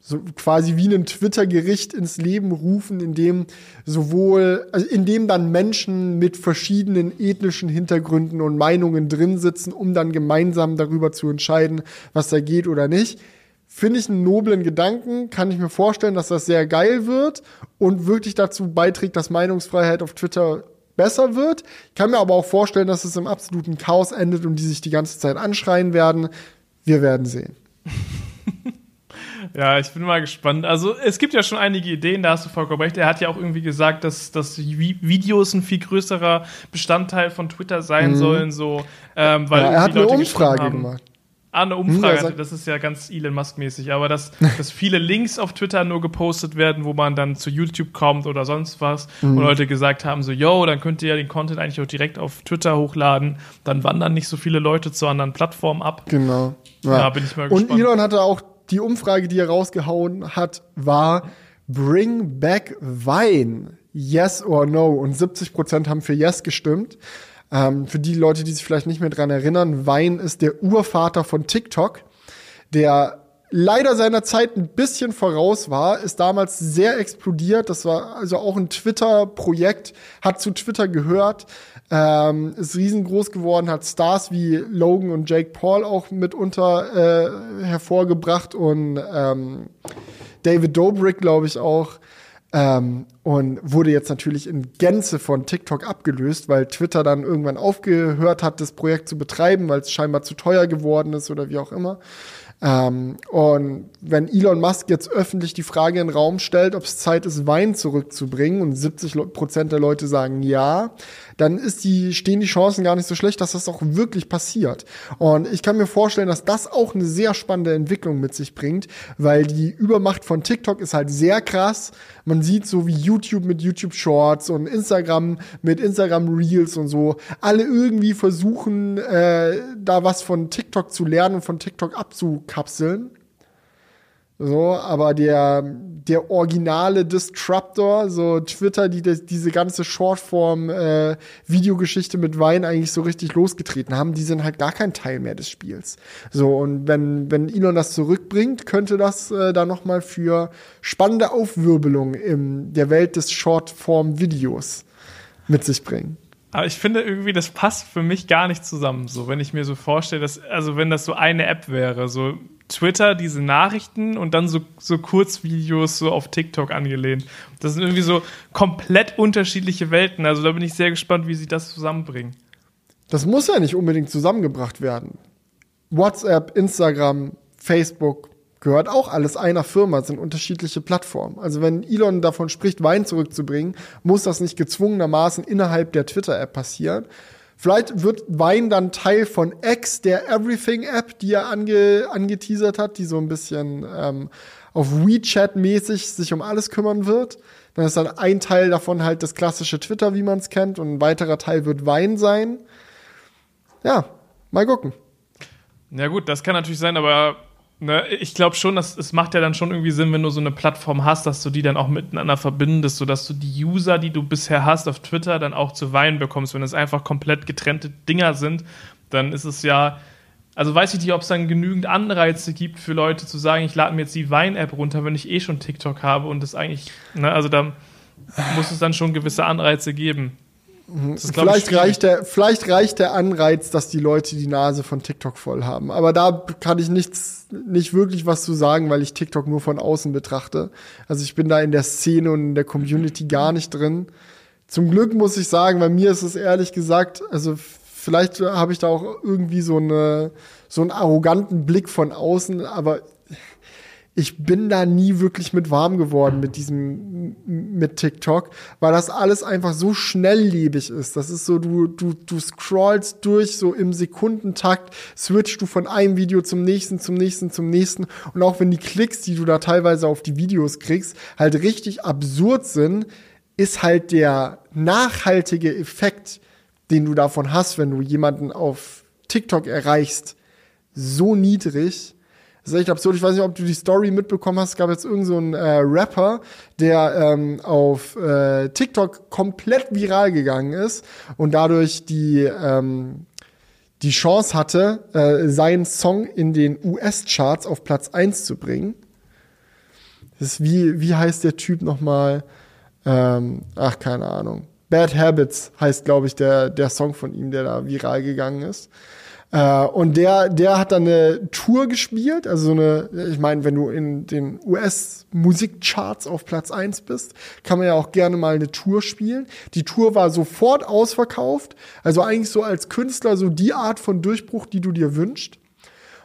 so quasi wie ein Twitter-Gericht ins Leben rufen, in dem sowohl, also in dem dann Menschen mit verschiedenen ethnischen Hintergründen und Meinungen drin sitzen, um dann gemeinsam darüber zu entscheiden, was da geht oder nicht. Finde ich einen noblen Gedanken, kann ich mir vorstellen, dass das sehr geil wird und wirklich dazu beiträgt, dass Meinungsfreiheit auf Twitter besser wird. Ich kann mir aber auch vorstellen, dass es im absoluten Chaos endet und die sich die ganze Zeit anschreien werden. Wir werden sehen. Ja, ich bin mal gespannt. Also es gibt ja schon einige Ideen, da hast du vollkommen recht. Er hat ja auch irgendwie gesagt, dass, dass Videos ein viel größerer Bestandteil von Twitter sein mhm. sollen, so ähm, weil ja, er hat eine Leute Umfrage gemacht. Ah, eine Umfrage, hm, das ist ja ganz Elon Musk-mäßig, aber dass, dass viele Links auf Twitter nur gepostet werden, wo man dann zu YouTube kommt oder sonst was, mhm. wo Leute gesagt haben, so, yo, dann könnt ihr ja den Content eigentlich auch direkt auf Twitter hochladen, dann wandern nicht so viele Leute zu anderen Plattformen ab. Genau. Ja, ja bin ich mal gespannt. Und Elon hatte auch die Umfrage, die er rausgehauen hat, war Bring back Wein. Yes or no? Und 70% haben für Yes gestimmt. Ähm, für die Leute, die sich vielleicht nicht mehr dran erinnern, Wein ist der Urvater von TikTok, der leider seiner Zeit ein bisschen voraus war, ist damals sehr explodiert. Das war also auch ein Twitter-Projekt, hat zu Twitter gehört, ähm, ist riesengroß geworden, hat Stars wie Logan und Jake Paul auch mitunter äh, hervorgebracht und ähm, David Dobrik, glaube ich, auch. Ähm, und wurde jetzt natürlich in Gänze von TikTok abgelöst, weil Twitter dann irgendwann aufgehört hat, das Projekt zu betreiben, weil es scheinbar zu teuer geworden ist oder wie auch immer. Ähm, und wenn Elon Musk jetzt öffentlich die Frage in den Raum stellt, ob es Zeit ist, Wein zurückzubringen und 70 Prozent der Leute sagen ja, dann ist die, stehen die Chancen gar nicht so schlecht, dass das auch wirklich passiert. Und ich kann mir vorstellen, dass das auch eine sehr spannende Entwicklung mit sich bringt, weil die Übermacht von TikTok ist halt sehr krass. Man sieht so wie YouTube mit YouTube Shorts und Instagram mit Instagram Reels und so, alle irgendwie versuchen, äh, da was von TikTok zu lernen und von TikTok abzukapseln. So, aber der, der originale Disruptor, so Twitter, die das, diese ganze Shortform-Videogeschichte äh, mit Wein eigentlich so richtig losgetreten haben, die sind halt gar kein Teil mehr des Spiels. So, und wenn, wenn Elon das zurückbringt, könnte das äh, da nochmal für spannende Aufwirbelung in der Welt des Shortform-Videos mit sich bringen. Aber ich finde irgendwie, das passt für mich gar nicht zusammen. So, wenn ich mir so vorstelle, dass, also wenn das so eine App wäre, so Twitter diese Nachrichten und dann so, so Kurzvideos so auf TikTok angelehnt. Das sind irgendwie so komplett unterschiedliche Welten. Also da bin ich sehr gespannt, wie sie das zusammenbringen. Das muss ja nicht unbedingt zusammengebracht werden. WhatsApp, Instagram, Facebook gehört auch alles einer Firma, sind unterschiedliche Plattformen. Also wenn Elon davon spricht, Wein zurückzubringen, muss das nicht gezwungenermaßen innerhalb der Twitter-App passieren, Vielleicht wird Wein dann Teil von X, der Everything-App, die er ange angeteasert hat, die so ein bisschen ähm, auf WeChat-mäßig sich um alles kümmern wird. Dann ist dann ein Teil davon halt das klassische Twitter, wie man es kennt, und ein weiterer Teil wird Wein sein. Ja, mal gucken. Ja gut, das kann natürlich sein, aber Ne, ich glaube schon, dass es macht ja dann schon irgendwie Sinn, wenn du so eine Plattform hast, dass du die dann auch miteinander verbindest, sodass du die User, die du bisher hast auf Twitter, dann auch zu Wein bekommst. Wenn es einfach komplett getrennte Dinger sind, dann ist es ja, also weiß ich nicht, ob es dann genügend Anreize gibt für Leute zu sagen, ich lade mir jetzt die Wein-App runter, wenn ich eh schon TikTok habe und das eigentlich, ne, also da muss es dann schon gewisse Anreize geben. Vielleicht reicht, der, vielleicht reicht der Anreiz, dass die Leute die Nase von TikTok voll haben. Aber da kann ich nichts, nicht wirklich was zu sagen, weil ich TikTok nur von außen betrachte. Also ich bin da in der Szene und in der Community gar nicht drin. Zum Glück muss ich sagen, bei mir ist es ehrlich gesagt, also vielleicht habe ich da auch irgendwie so eine, so einen arroganten Blick von außen, aber ich bin da nie wirklich mit warm geworden mit diesem, mit TikTok, weil das alles einfach so schnelllebig ist. Das ist so, du, du, du scrollst durch so im Sekundentakt, switchst du von einem Video zum nächsten, zum nächsten, zum nächsten. Und auch wenn die Klicks, die du da teilweise auf die Videos kriegst, halt richtig absurd sind, ist halt der nachhaltige Effekt, den du davon hast, wenn du jemanden auf TikTok erreichst, so niedrig, das ist echt absurd. Ich weiß nicht, ob du die Story mitbekommen hast. Es gab jetzt irgendeinen so äh, Rapper, der ähm, auf äh, TikTok komplett viral gegangen ist und dadurch die ähm, die Chance hatte, äh, seinen Song in den US-Charts auf Platz 1 zu bringen. Das ist wie, wie heißt der Typ nochmal? Ähm, ach, keine Ahnung. Bad Habits heißt, glaube ich, der, der Song von ihm, der da viral gegangen ist. Äh, und der, der hat dann eine Tour gespielt, also so eine, ich meine, wenn du in den US-Musikcharts auf Platz eins bist, kann man ja auch gerne mal eine Tour spielen. Die Tour war sofort ausverkauft, also eigentlich so als Künstler so die Art von Durchbruch, die du dir wünschst.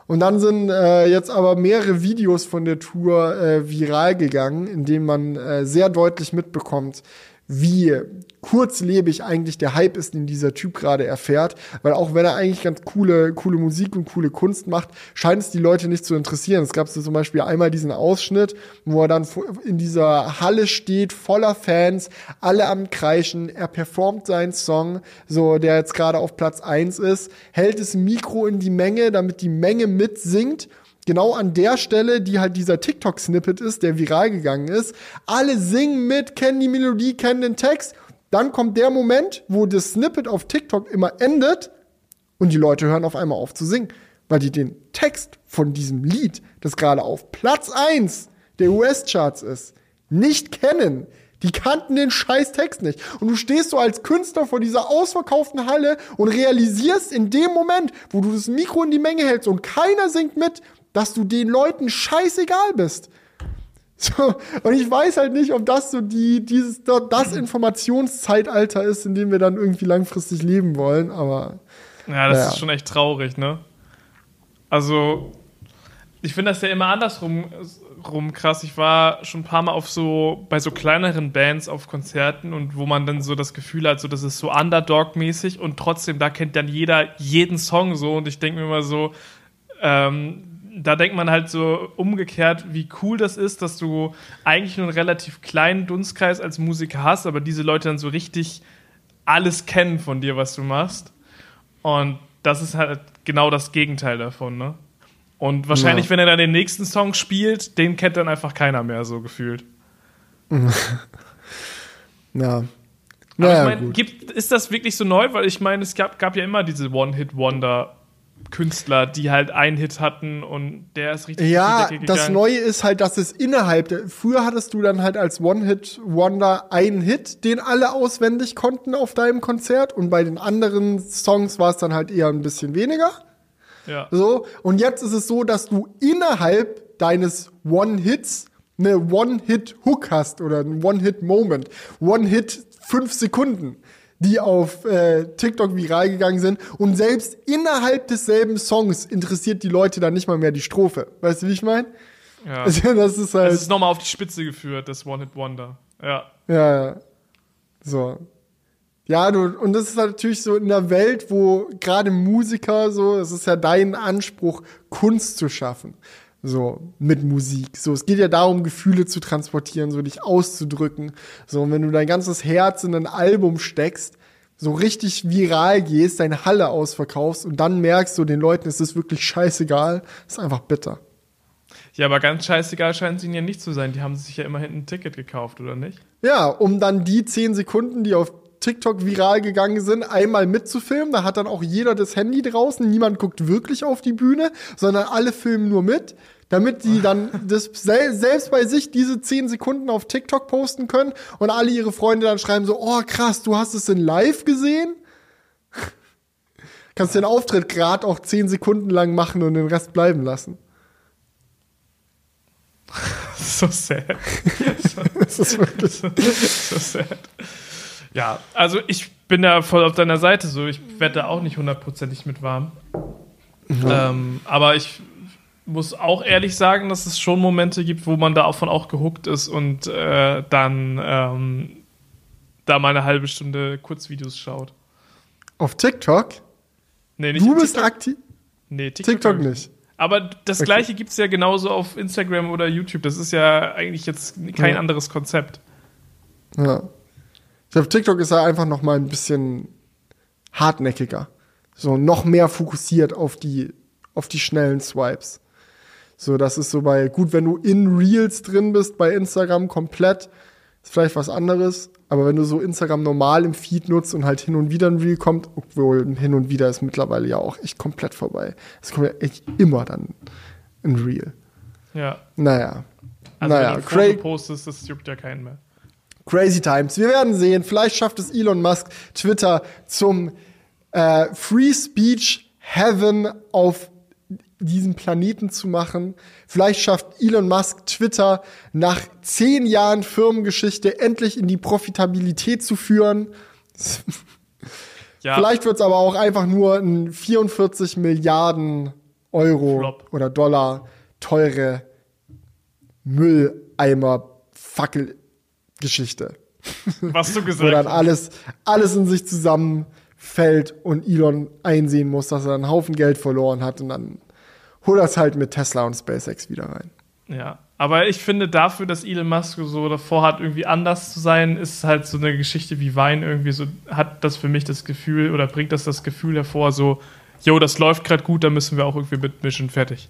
Und dann sind äh, jetzt aber mehrere Videos von der Tour äh, viral gegangen, in denen man äh, sehr deutlich mitbekommt, wie kurzlebig eigentlich der Hype ist, den dieser Typ gerade erfährt. Weil auch wenn er eigentlich ganz coole, coole Musik und coole Kunst macht, scheint es die Leute nicht zu interessieren. Es gab so zum Beispiel einmal diesen Ausschnitt, wo er dann in dieser Halle steht, voller Fans, alle am Kreischen. Er performt seinen Song, so der jetzt gerade auf Platz eins ist, hält das Mikro in die Menge, damit die Menge mitsingt genau an der Stelle, die halt dieser TikTok-Snippet ist, der viral gegangen ist. Alle singen mit, kennen die Melodie, kennen den Text. Dann kommt der Moment, wo das Snippet auf TikTok immer endet und die Leute hören auf einmal auf zu singen, weil die den Text von diesem Lied, das gerade auf Platz eins der US-Charts ist, nicht kennen. Die kannten den scheiß Text nicht. Und du stehst so als Künstler vor dieser ausverkauften Halle und realisierst in dem Moment, wo du das Mikro in die Menge hältst und keiner singt mit, dass du den Leuten scheißegal bist. So, und ich weiß halt nicht, ob das so die, dieses, das Informationszeitalter ist, in dem wir dann irgendwie langfristig leben wollen, aber. Ja, das naja. ist schon echt traurig, ne? Also, ich finde das ja immer andersrum rum krass. Ich war schon ein paar Mal auf so, bei so kleineren Bands auf Konzerten und wo man dann so das Gefühl hat, so, das ist so Underdog-mäßig und trotzdem, da kennt dann jeder jeden Song so und ich denke mir immer so, ähm, da denkt man halt so umgekehrt, wie cool das ist, dass du eigentlich nur einen relativ kleinen Dunstkreis als Musiker hast, aber diese Leute dann so richtig alles kennen von dir, was du machst. Und das ist halt genau das Gegenteil davon, ne? Und wahrscheinlich, ja. wenn er dann den nächsten Song spielt, den kennt dann einfach keiner mehr, so gefühlt. ja. Naja, ich meine, ist das wirklich so neu? Weil ich meine, es gab, gab ja immer diese One-Hit-Wonder Künstler, die halt einen Hit hatten und der ist richtig Ja, das Neue ist halt, dass es innerhalb der, früher hattest du dann halt als One-Hit-Wonder einen Hit, den alle auswendig konnten auf deinem Konzert und bei den anderen Songs war es dann halt eher ein bisschen weniger. Ja. So, und jetzt ist es so, dass du innerhalb deines One-Hits eine One-Hit-Hook hast oder ein One-Hit-Moment. One-Hit fünf Sekunden die auf äh, TikTok viral gegangen sind. Und selbst innerhalb desselben Songs interessiert die Leute dann nicht mal mehr die Strophe. Weißt du, wie ich meine? Ja. Also, das ist halt. Das ist nochmal auf die Spitze geführt, das One-Hit-Wonder. Ja. Ja, ja. So. Ja, du, und das ist halt natürlich so in der Welt, wo gerade Musiker so, es ist ja dein Anspruch, Kunst zu schaffen so mit Musik. So, es geht ja darum, Gefühle zu transportieren, so dich auszudrücken. So, und wenn du dein ganzes Herz in ein Album steckst, so richtig viral gehst, deine Halle ausverkaufst und dann merkst du, den Leuten ist es wirklich scheißegal, ist einfach bitter. Ja, aber ganz scheißegal scheint es ihnen ja nicht zu sein. Die haben sich ja immerhin ein Ticket gekauft, oder nicht? Ja, um dann die zehn Sekunden, die auf TikTok viral gegangen sind, einmal mitzufilmen. Da hat dann auch jeder das Handy draußen. Niemand guckt wirklich auf die Bühne, sondern alle filmen nur mit, damit die dann das selbst bei sich diese zehn Sekunden auf TikTok posten können und alle ihre Freunde dann schreiben so, oh krass, du hast es in live gesehen? Kannst den Auftritt gerade auch zehn Sekunden lang machen und den Rest bleiben lassen. so sad. das ist wirklich so sad. Ja, also ich bin da voll auf deiner Seite so. Ich werde da auch nicht hundertprozentig mit warm. Ja. Ähm, aber ich muss auch ehrlich sagen, dass es schon Momente gibt, wo man davon auch gehuckt ist und äh, dann ähm, da mal eine halbe Stunde Kurzvideos schaut. Auf TikTok? Nee, nicht Du bist aktiv? Nee, TikTok, TikTok nicht. Aber das okay. gleiche gibt es ja genauso auf Instagram oder YouTube. Das ist ja eigentlich jetzt kein ja. anderes Konzept. Ja. Ich glaube, TikTok ist ja einfach noch mal ein bisschen hartnäckiger. So noch mehr fokussiert auf die, auf die schnellen Swipes. So, das ist so bei, gut, wenn du in Reels drin bist, bei Instagram komplett, ist vielleicht was anderes. Aber wenn du so Instagram normal im Feed nutzt und halt hin und wieder ein Reel kommt, obwohl hin und wieder ist mittlerweile ja auch echt komplett vorbei. Es kommt ja echt immer dann ein Reel. Ja. Naja. Also Naja, wenn du ein Foto postest, das juckt ja keinen mehr. Crazy Times. Wir werden sehen. Vielleicht schafft es Elon Musk, Twitter zum äh, Free Speech Heaven auf diesem Planeten zu machen. Vielleicht schafft Elon Musk Twitter nach zehn Jahren Firmengeschichte endlich in die Profitabilität zu führen. Ja, Vielleicht wird es aber auch einfach nur ein 44 Milliarden Euro Flop. oder Dollar teure Mülleimer-Fackel-Geschichte. was du wo gesagt dann hast. alles, alles in sich zusammenfällt und Elon einsehen muss, dass er einen Haufen Geld verloren hat und dann holt er es halt mit Tesla und SpaceX wieder rein. Ja, aber ich finde dafür, dass Elon Musk so davor hat, irgendwie anders zu sein, ist halt so eine Geschichte wie Wein irgendwie so, hat das für mich das Gefühl oder bringt das das Gefühl hervor, so, jo, das läuft gerade gut, da müssen wir auch irgendwie mitmischen, fertig.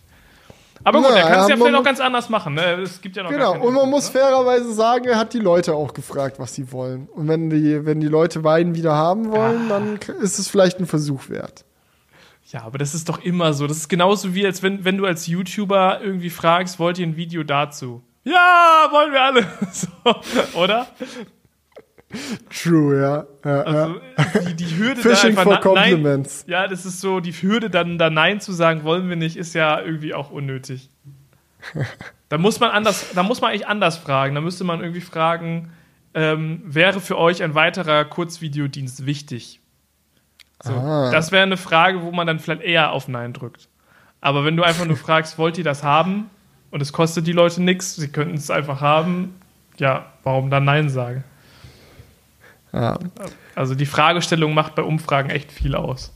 Aber gut, Ja, er kann es ja, vielleicht auch ganz anders machen, ne? Es gibt ja noch Genau, und man Infos, muss ne? fairerweise sagen, er hat die Leute auch gefragt, was sie wollen. Und wenn die, wenn die Leute Wein wieder haben wollen, dann k- ist es vielleicht ein Versuch wert. Ja, aber das ist doch immer so. Das ist genauso wie, als wenn, wenn du als YouTuber irgendwie fragst, wollt ihr ein Video dazu? Ja, wollen wir alle. so, oder? True, ja. ja, Also die, die Hürde da Fishing einfach for compliments. Nein, ja, das ist so, die Hürde dann da Nein zu sagen, wollen wir nicht, ist ja irgendwie auch unnötig. Da muss man anders, da muss man eigentlich anders fragen. Da müsste man irgendwie fragen, ähm, wäre für euch ein weiterer Kurzvideodienst wichtig? So, Ah. Das wäre eine Frage, wo man dann vielleicht eher auf Nein drückt. Aber wenn du einfach nur fragst, wollt ihr das haben? Und es kostet die Leute nichts, sie könnten es einfach haben, ja, warum dann Nein sagen? Ja. Also die Fragestellung macht bei Umfragen echt viel aus.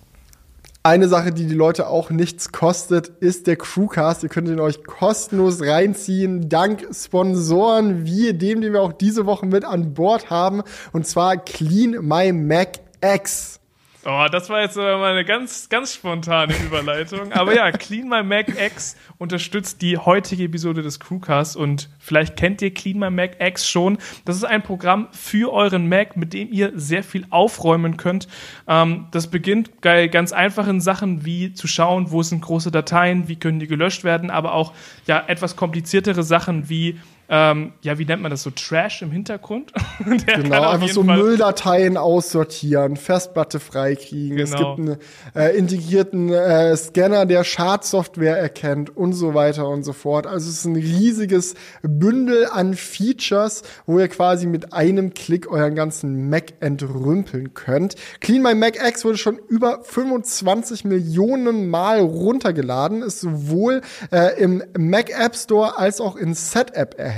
Eine Sache, die die Leute auch nichts kostet, ist der Crewcast. Ihr könnt ihn euch kostenlos reinziehen, dank Sponsoren wie dem, den wir auch diese Woche mit an Bord haben, und zwar Clean My Mac X. Oh, das war jetzt mal eine ganz, ganz spontane Überleitung. Aber ja, Clean My Mac X unterstützt die heutige Episode des Crewcasts und vielleicht kennt ihr Clean My Mac X schon. Das ist ein Programm für euren Mac, mit dem ihr sehr viel aufräumen könnt. Ähm, das beginnt bei ganz einfachen Sachen wie zu schauen, wo sind große Dateien, wie können die gelöscht werden, aber auch ja etwas kompliziertere Sachen wie ähm, ja, wie nennt man das so? Trash im Hintergrund? Genau, einfach so Fall- Mülldateien aussortieren, Festplatte freikriegen. Es Genau. gibt einen äh, integrierten äh, Scanner, der Schadsoftware erkennt und so weiter und so fort. Also es ist ein riesiges Bündel an Features, wo ihr quasi mit einem Klick euren ganzen Mac entrümpeln könnt. Clean My Mac X wurde schon über 25 Millionen Mal runtergeladen, ist sowohl äh, im Mac App Store als auch in Set App erhältlich.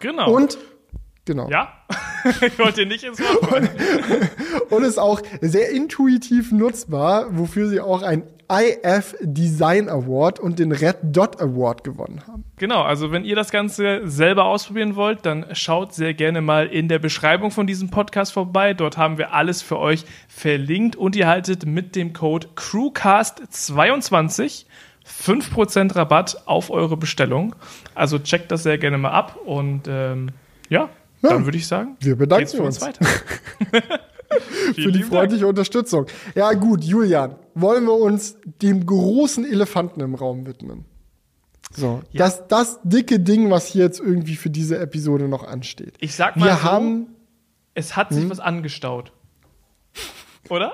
Genau. Und genau. Ja, ich wollte dir nicht ins Wort fallen. Und ist auch sehr intuitiv nutzbar, wofür sie auch ein IF Design Award und den Red Dot Award gewonnen haben. Genau, also wenn ihr das Ganze selber ausprobieren wollt, dann schaut sehr gerne mal in der Beschreibung von diesem Podcast vorbei. Dort haben wir alles für euch verlinkt und ihr haltet mit dem Code CREWCAST22 5% Rabatt auf eure Bestellung. Also checkt das sehr gerne mal ab und ähm, ja, Ja. dann würde ich sagen, Wir bedanken uns, uns. weiter. Für die freundliche Unterstützung. Ja, gut, Julian, wollen wir uns dem großen Elefanten im Raum widmen? So, Ja. das, das dicke Ding, was hier jetzt irgendwie für diese Episode noch ansteht. Ich sag mal Wir so, haben es hat sich was angestaut. Oder?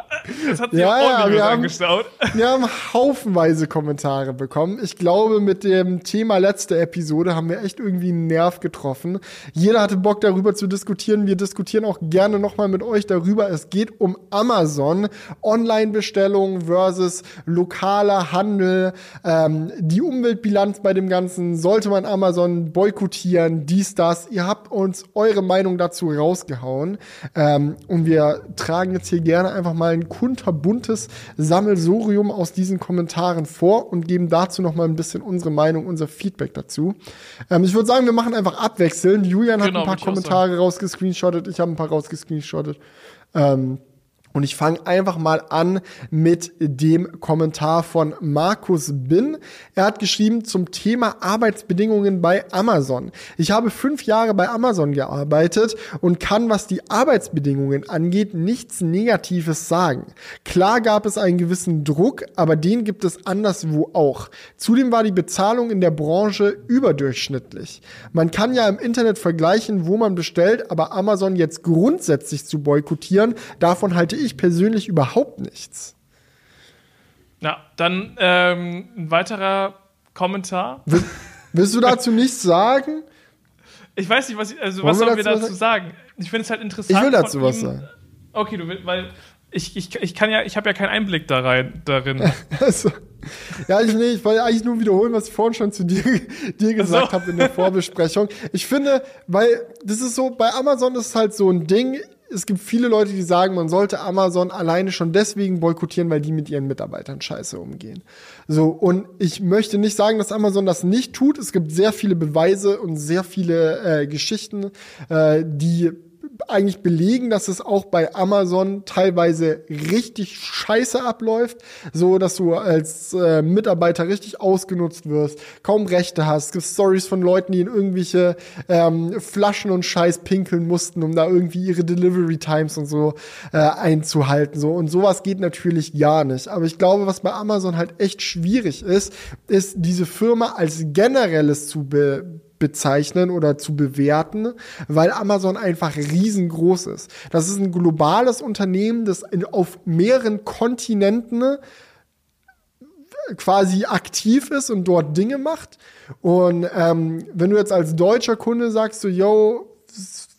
Es hat sich Ja, auch ja, wir haben- angestaut. Wir haben haufenweise Kommentare bekommen. Ich glaube, mit dem Thema letzte Episode haben wir echt irgendwie einen Nerv getroffen. Jeder hatte Bock darüber zu diskutieren. Wir diskutieren auch gerne nochmal mit euch darüber. Es geht um Amazon, Online-Bestellung versus lokaler Handel, ähm, die Umweltbilanz bei dem Ganzen. Sollte man Amazon boykottieren, dies, das? Ihr habt uns eure Meinung dazu rausgehauen. Ähm, und wir tragen jetzt hier gerne einfach mal ein kunterbuntes Sammelsurium aus diesen Kommentaren vor und geben dazu noch mal ein bisschen unsere Meinung, unser Feedback dazu. Ähm, ich würde sagen, wir machen einfach abwechselnd. Julian hat Genau, ein paar Kommentare rausgescreenshottet, ich habe ein paar rausgescreenshottet. Ähm, Und ich fange einfach mal an mit dem Kommentar von Markus Bin. Er hat geschrieben zum Thema Arbeitsbedingungen bei Amazon. Ich habe fünf Jahre bei Amazon gearbeitet und kann, was die Arbeitsbedingungen angeht, nichts Negatives sagen. Klar gab es einen gewissen Druck, aber den gibt es anderswo auch. Zudem war die Bezahlung in der Branche überdurchschnittlich. Man kann ja im Internet vergleichen, wo man bestellt, aber Amazon jetzt grundsätzlich zu boykottieren, davon halte ich ich persönlich überhaupt nichts. Ja, dann ähm, ein weiterer Kommentar. Will, willst du dazu nichts sagen? Ich weiß nicht, was, ich, also, was sollen wir dazu, sagen? Ich finde es halt interessant. Ich will dazu was sagen. Okay, du willst, weil ich, ich, ich kann ja, ich habe ja keinen Einblick da rein, darin. also, ja, ich, nee, ich wollte eigentlich nur wiederholen, was ich vorhin schon zu dir, dir gesagt so. habe in der Vorbesprechung. Ich finde, weil das ist so, bei Amazon ist halt so ein Ding, es gibt viele Leute, die sagen, man sollte Amazon alleine schon deswegen boykottieren, weil die mit ihren Mitarbeitern scheiße umgehen. So, und ich möchte nicht sagen, dass Amazon das nicht tut. Es gibt sehr viele Beweise und sehr viele äh, Geschichten, äh, die eigentlich belegen, dass es auch bei Amazon teilweise richtig scheiße abläuft, so dass du als äh, Mitarbeiter richtig ausgenutzt wirst, kaum Rechte hast. Es gibt Stories von Leuten, die in irgendwelche ähm, Flaschen und Scheiß pinkeln mussten, um da irgendwie ihre Delivery Times und so äh, einzuhalten. So und sowas geht natürlich gar nicht. Aber ich glaube, was bei Amazon halt echt schwierig ist, ist diese Firma als generelles zu be bezeichnen oder zu bewerten, weil Amazon einfach riesengroß ist. Das ist ein globales Unternehmen, das in, auf mehreren Kontinenten quasi aktiv ist und dort Dinge macht. Und ähm, wenn du jetzt als deutscher Kunde sagst, so, yo,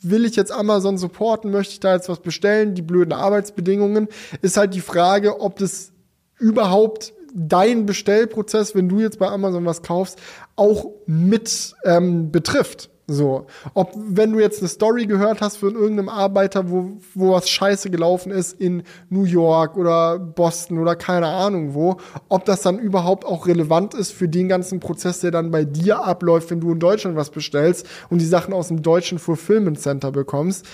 will ich jetzt Amazon supporten, möchte ich da jetzt was bestellen, die blöden Arbeitsbedingungen, ist halt die Frage, ob das überhaupt dein Bestellprozess, wenn du jetzt bei Amazon was kaufst, auch mit ähm, betrifft. So, ob wenn du jetzt eine Story gehört hast von irgendeinem Arbeiter, wo, wo was scheiße gelaufen ist in New York oder Boston oder keine Ahnung wo, ob das dann überhaupt auch relevant ist für den ganzen Prozess, der dann bei dir abläuft, wenn du in Deutschland was bestellst und die Sachen aus dem deutschen Fulfillment Center bekommst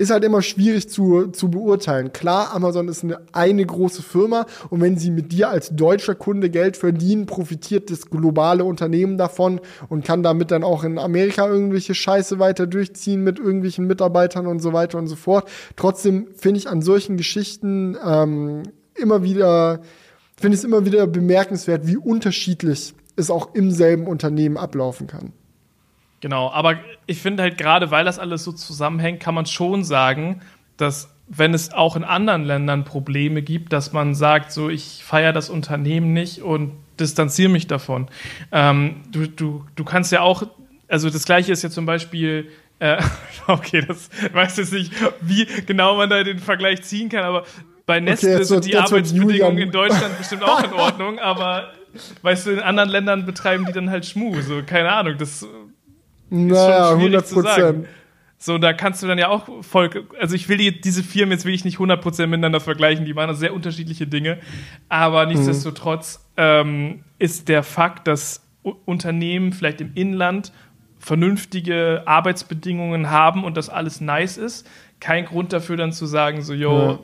ist halt immer schwierig zu, zu beurteilen. Klar, Amazon ist eine, eine große Firma und wenn sie mit dir als deutscher Kunde Geld verdienen, profitiert das globale Unternehmen davon und kann damit dann auch in Amerika irgendwelche Scheiße weiter durchziehen mit irgendwelchen Mitarbeitern und so weiter und so fort. Trotzdem finde ich an solchen Geschichten ähm, immer wieder, finde ich es immer wieder bemerkenswert, wie unterschiedlich es auch im selben Unternehmen ablaufen kann. Genau, aber ich finde halt gerade, weil das alles so zusammenhängt, kann man schon sagen, dass wenn es auch in anderen Ländern Probleme gibt, dass man sagt, so ich feiere das Unternehmen nicht und distanziere mich davon. Ähm, du, du, du kannst ja auch, also das gleiche ist ja zum Beispiel, äh, okay, das weiß jetzt nicht, wie genau man da den Vergleich ziehen kann, aber bei Nestle okay, sind die Arbeitsbedingungen in Deutschland bestimmt auch in Ordnung, aber weißt du, in anderen Ländern betreiben die dann halt Schmu, so keine Ahnung, das naja, 100 Prozent. So, da kannst du dann ja auch voll, also ich will die, diese Firmen jetzt will ich nicht 100% miteinander vergleichen, die machen sehr unterschiedliche Dinge, aber mhm. nichtsdestotrotz ähm, ist der Fakt, dass Unternehmen vielleicht im Inland vernünftige Arbeitsbedingungen haben und das alles nice ist, kein Grund dafür dann zu sagen, so, yo, ja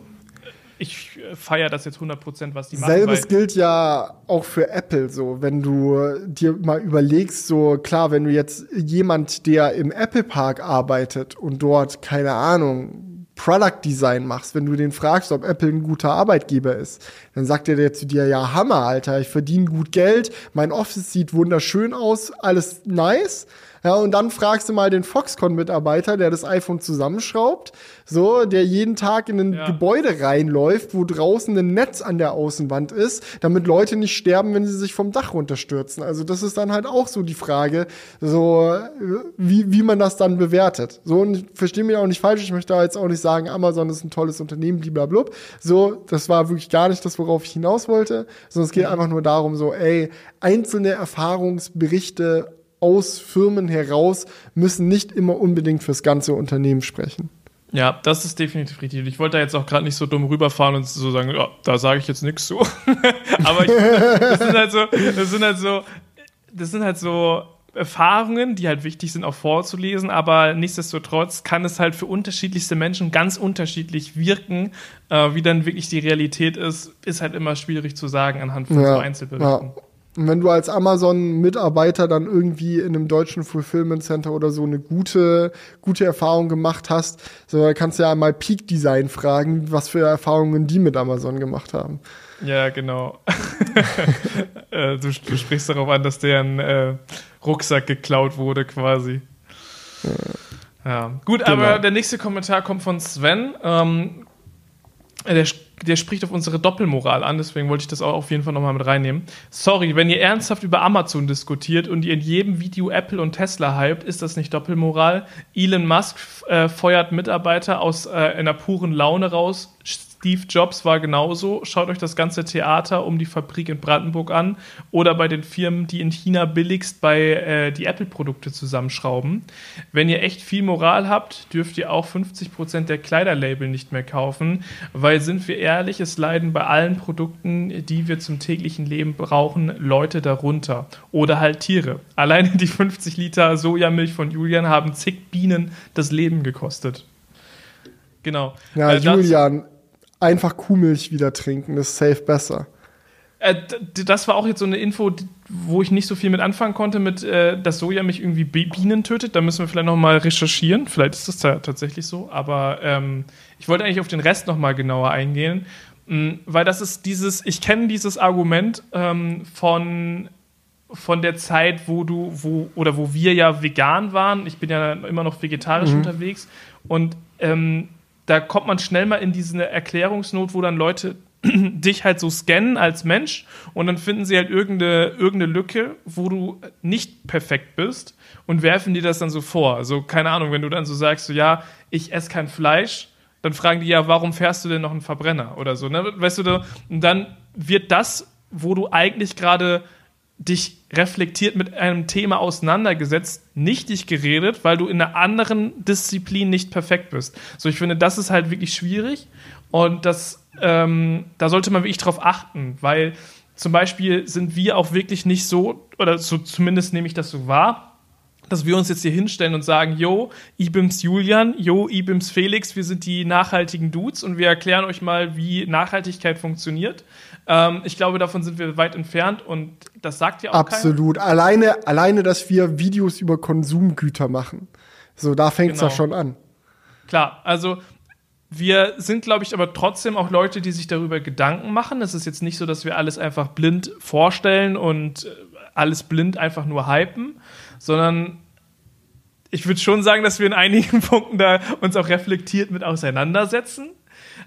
ich feiere das jetzt 100%, was die machen. Selbes gilt ja auch für Apple so, wenn du dir mal überlegst, so klar, wenn du jetzt jemand, der im Apple Park arbeitet und dort, keine Ahnung, Product Design machst, wenn du den fragst, ob Apple ein guter Arbeitgeber ist, dann sagt er zu dir, ja, Hammer, Alter, ich verdiene gut Geld, mein Office sieht wunderschön aus, alles nice. Ja, und dann fragst du mal den Foxconn-Mitarbeiter, der das iPhone zusammenschraubt, so, der jeden Tag in ein ja. Gebäude reinläuft, wo draußen ein Netz an der Außenwand ist, damit Leute nicht sterben, wenn sie sich vom Dach runterstürzen. Also das ist dann halt auch so die Frage, so, wie, wie man das dann bewertet. So, und ich verstehe mich auch nicht falsch, ich möchte da jetzt auch nicht sagen, Amazon ist ein tolles Unternehmen, blablabla. So, das war wirklich gar nicht das, worauf ich hinaus wollte, sondern es geht einfach nur darum, so, ey, einzelne Erfahrungsberichte aus Firmen heraus müssen nicht immer unbedingt fürs ganze Unternehmen sprechen. Ja, das ist definitiv richtig. Ich wollte da jetzt auch gerade nicht so dumm rüberfahren und so sagen, oh, da sage ich jetzt nichts zu. Aber ich, das sind halt so, das sind halt so, das sind halt so Erfahrungen, die halt wichtig sind, auch vorzulesen, aber nichtsdestotrotz kann es halt für unterschiedlichste Menschen ganz unterschiedlich wirken. Äh, wie dann wirklich die Realität ist, ist halt immer schwierig zu sagen anhand von Ja, so Einzelberichten. ja. Und wenn du als Amazon-Mitarbeiter dann irgendwie in einem deutschen Fulfillment Center oder so eine gute, gute Erfahrung gemacht hast, so kannst du ja einmal Peak Design fragen, was für Erfahrungen die mit Amazon gemacht haben. Ja, genau. äh, du, du sprichst darauf an, dass deren äh, Rucksack geklaut wurde, quasi. Ja, gut, Genau. aber der nächste Kommentar kommt von Sven. Ähm, der, der spricht auf unsere Doppelmoral an, deswegen wollte ich das auch auf jeden Fall nochmal mit reinnehmen. Sorry, wenn ihr ernsthaft über Amazon diskutiert und ihr in jedem Video Apple und Tesla hypt, ist das nicht Doppelmoral? Elon Musk äh, feuert Mitarbeiter aus äh, einer puren Laune raus. Steve Jobs war genauso. Schaut euch das ganze Theater um die Fabrik in Brandenburg an oder bei den Firmen, die in China billigst bei äh, die Apple-Produkte zusammenschrauben. Wenn ihr echt viel Moral habt, dürft ihr auch 50% der Kleiderlabel nicht mehr kaufen, weil sind wir ehrlich, es leiden bei allen Produkten, die wir zum täglichen Leben brauchen, Leute darunter oder halt Tiere. Alleine die 50 Liter Sojamilch von Julian haben zig Bienen das Leben gekostet. Genau. Ja, Äh, Julian, einfach Kuhmilch wieder trinken, ist safe besser. Äh, das war auch jetzt so eine Info, wo ich nicht so viel mit anfangen konnte, mit äh, dass Soja mich irgendwie Bi- Bienen tötet. Da müssen wir vielleicht noch mal recherchieren. Vielleicht ist das tatsächlich so. Aber ähm, ich wollte eigentlich auf den Rest noch mal genauer eingehen, mh, weil das ist dieses. Ich kenne dieses Argument ähm, von von der Zeit, wo du, wo, oder wo wir ja vegan waren. Ich bin ja immer noch vegetarisch unterwegs. Und ähm, da kommt man schnell mal in diese Erklärungsnot, wo dann Leute dich halt so scannen als Mensch und dann finden sie halt irgendeine, irgendeine Lücke, wo du nicht perfekt bist und werfen dir das dann so vor. Also, keine Ahnung, wenn du dann so sagst, so, ja, ich esse kein Fleisch, dann fragen die ja, warum fährst du denn noch einen Verbrenner oder so, ne? Weißt du, da, und dann wird das, wo du eigentlich gerade dich reflektiert mit einem Thema auseinandergesetzt, nicht dich geredet, weil du in einer anderen Disziplin nicht perfekt bist. So, ich finde, das ist halt wirklich schwierig und das, ähm, da sollte man wirklich drauf achten, weil zum Beispiel sind wir auch wirklich nicht so, oder so zumindest nehme ich das so wahr, dass wir uns jetzt hier hinstellen und sagen, yo, ich bin's Julian, yo, ich bin's Felix, wir sind die nachhaltigen Dudes und wir erklären euch mal, wie Nachhaltigkeit funktioniert. Ähm, ich glaube, davon sind wir weit entfernt und das sagt ja auch Absolut. Alleine, alleine, dass wir Videos über Konsumgüter machen. So, da fängt's Genau. ja schon an. keiner. Klar, also wir sind, glaube ich, aber trotzdem auch Leute, die sich darüber Gedanken machen. Es ist jetzt nicht so, dass wir alles einfach blind vorstellen und äh, alles blind einfach nur hypen, sondern ich würde schon sagen, dass wir in einigen Punkten da uns auch reflektiert mit auseinandersetzen.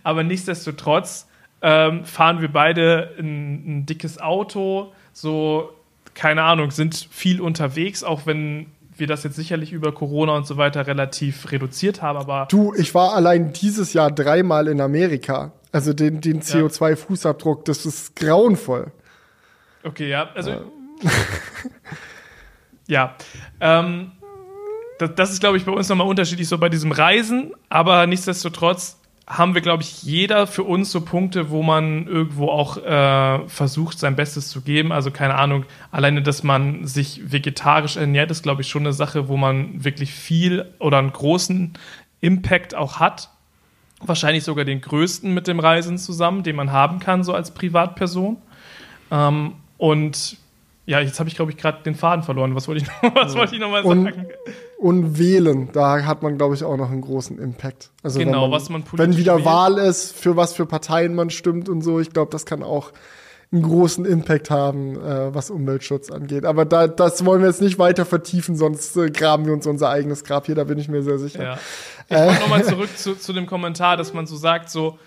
Aber nichtsdestotrotz ähm, fahren wir beide ein, ein dickes Auto, so, keine Ahnung, sind viel unterwegs, auch wenn wir das jetzt sicherlich über Corona und so weiter relativ reduziert haben, aber Du, ich war allein dieses Jahr dreimal in Amerika. Also den, den CO2-Fußabdruck, das ist grauenvoll. Okay, ja, also. ja. Ähm, das, das ist, glaube ich, bei uns nochmal unterschiedlich so bei diesem Reisen, aber nichtsdestotrotz haben wir, glaube ich, jeder für uns so Punkte, wo man irgendwo auch äh, versucht, sein Bestes zu geben. Also keine Ahnung, alleine, dass man sich vegetarisch ernährt, ist, glaube ich, schon eine Sache, wo man wirklich viel oder einen großen Impact auch hat. Wahrscheinlich sogar den größten mit dem Reisen zusammen, den man haben kann, so als Privatperson. Ähm, und ja, jetzt habe ich, glaube ich, gerade den Faden verloren. Was wollte ich noch, was wollte ich noch mal Und, sagen? und wählen, da hat man, glaube ich, auch noch einen großen Impact. Also Genau, wenn man, was man politisch Wenn wieder wählt. Wahl ist, für was für Parteien man stimmt und so, ich glaube, das kann auch einen großen Impact haben, äh, was Umweltschutz angeht. Aber da, das wollen wir jetzt nicht weiter vertiefen, sonst äh, graben wir uns unser eigenes Grab hier, da bin ich mir sehr sicher. Ja. Ich wollte nochmal zurück zu, zu dem Kommentar, dass man so sagt, so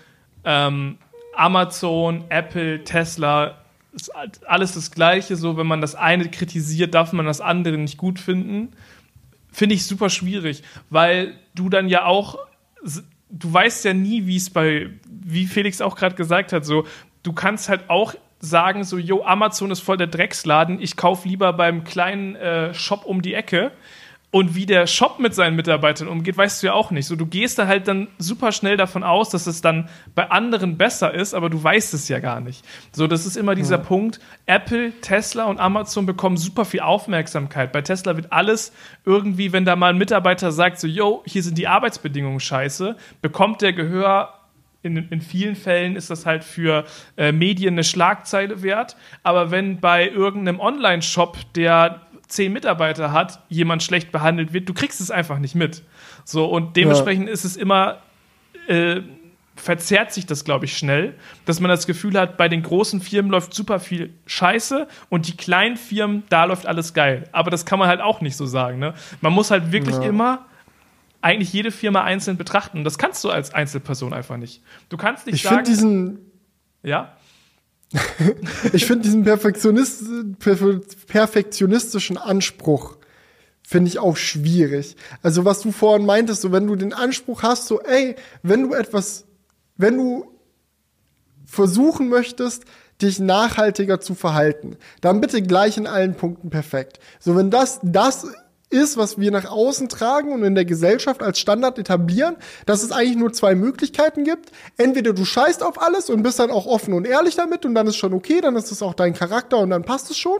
ähm, Amazon, Apple, Tesla, ist alles das Gleiche. So, wenn man das eine kritisiert, darf man das andere nicht gut finden. Finde ich super schwierig, weil du dann ja auch, du weißt ja nie, wie es bei, wie Felix auch gerade gesagt hat, so, du kannst halt auch sagen, so, yo, Amazon ist voll der Drecksladen, ich kaufe lieber beim kleinen äh, Shop um die Ecke Und wie der Shop mit seinen Mitarbeitern umgeht, weißt du ja auch nicht. So, du gehst da halt dann super schnell davon aus, dass es dann bei anderen besser ist, aber du weißt es ja gar nicht. So, das ist immer dieser ja. Punkt. Apple, Tesla und Amazon bekommen super viel Aufmerksamkeit. Bei Tesla wird alles irgendwie, wenn da mal ein Mitarbeiter sagt, so, yo, hier sind die Arbeitsbedingungen scheiße, bekommt der Gehör in, in, vielen Fällen ist das halt für äh, Medien eine Schlagzeile wert. Aber wenn bei irgendeinem Online-Shop, der zehn Mitarbeiter hat, jemand schlecht behandelt wird, du kriegst es einfach nicht mit. So, und dementsprechend ja. ist es immer, äh, verzerrt sich das, glaube ich, schnell, dass man das Gefühl hat, bei den großen Firmen läuft super viel Scheiße und die kleinen Firmen, da läuft alles geil. Aber das kann man halt auch nicht so sagen. Ne? Man muss halt wirklich ja. immer eigentlich jede Firma einzeln betrachten. Und das kannst du als Einzelperson einfach nicht. Du kannst nicht ich sagen. Ich finde diesen. Ja? ich finde diesen Perfektionist, perfektionistischen Anspruch finde ich auch schwierig. Also was du vorhin meintest, so wenn du den Anspruch hast, so ey, wenn du etwas, wenn du versuchen möchtest, dich nachhaltiger zu verhalten, dann bitte gleich in allen Punkten perfekt. So wenn das das ist, was wir nach außen tragen und in der Gesellschaft als Standard etablieren, dass es eigentlich nur zwei Möglichkeiten gibt. Entweder du scheißt auf alles und bist dann auch offen und ehrlich damit und dann ist schon okay, dann ist es auch dein Charakter und dann passt es schon.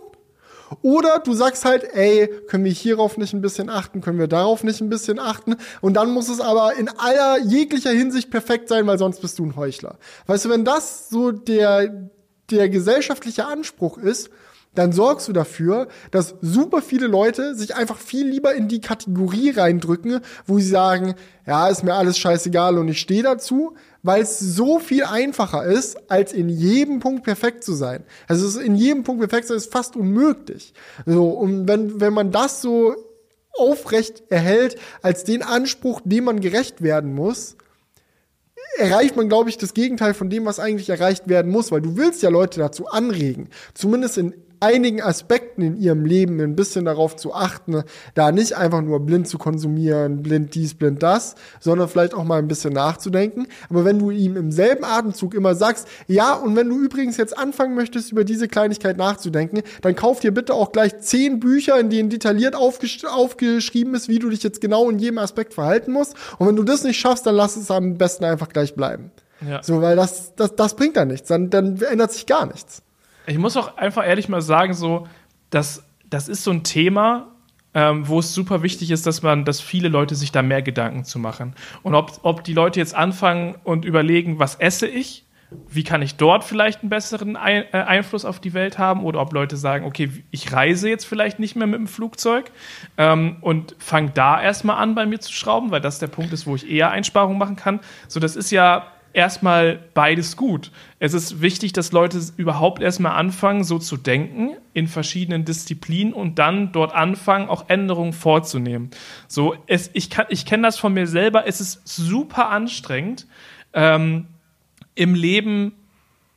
Oder du sagst halt, ey, können wir hierauf nicht ein bisschen achten, können wir darauf nicht ein bisschen achten und dann muss es aber in aller jeglicher Hinsicht perfekt sein, weil sonst bist du ein Heuchler. Weißt du, wenn das so der, der gesellschaftliche Anspruch ist, dann sorgst du dafür, dass super viele Leute sich einfach viel lieber in die Kategorie reindrücken, wo sie sagen, ja, ist mir alles scheißegal und ich stehe dazu, weil es so viel einfacher ist, als in jedem Punkt perfekt zu sein. Also in jedem Punkt perfekt zu sein, ist fast unmöglich. So, und wenn, wenn man das so aufrecht erhält als den Anspruch, dem man gerecht werden muss, erreicht man, glaube ich, das Gegenteil von dem, was eigentlich erreicht werden muss, weil du willst ja Leute dazu anregen, zumindest in einigen Aspekten in ihrem Leben ein bisschen darauf zu achten, da nicht einfach nur blind zu konsumieren, blind dies, blind das, sondern vielleicht auch mal ein bisschen nachzudenken. Aber wenn du ihm im selben Atemzug immer sagst, ja, und wenn du übrigens jetzt anfangen möchtest, über diese Kleinigkeit nachzudenken, dann kauf dir bitte auch gleich zehn Bücher, in denen detailliert aufgesch aufgeschrieben ist, wie du dich jetzt genau in jedem Aspekt verhalten musst. Und wenn du das nicht schaffst, dann lass es am besten einfach gleich bleiben. Ja. So, weil das, das, das bringt dann nichts. Dann, dann ändert sich gar nichts. Ich muss auch einfach ehrlich mal sagen, so, dass das ist so ein Thema, ähm, wo es super wichtig ist, dass man, dass viele Leute sich da mehr Gedanken zu machen. Und ob, ob die Leute jetzt anfangen und überlegen, was esse ich, wie kann ich dort vielleicht einen besseren Ein äh, Einfluss auf die Welt haben, oder ob Leute sagen, okay, ich reise jetzt vielleicht nicht mehr mit dem Flugzeug ähm, und fange da erstmal an, bei mir zu schrauben, weil das der Punkt ist, wo ich eher Einsparungen machen kann. So, das ist ja erstmal beides gut. Es ist wichtig, dass Leute überhaupt erstmal anfangen, so zu denken in verschiedenen Disziplinen und dann dort anfangen, auch Änderungen vorzunehmen. So, es, ich, ich kenne das von mir selber. Es ist super anstrengend, ähm, im Leben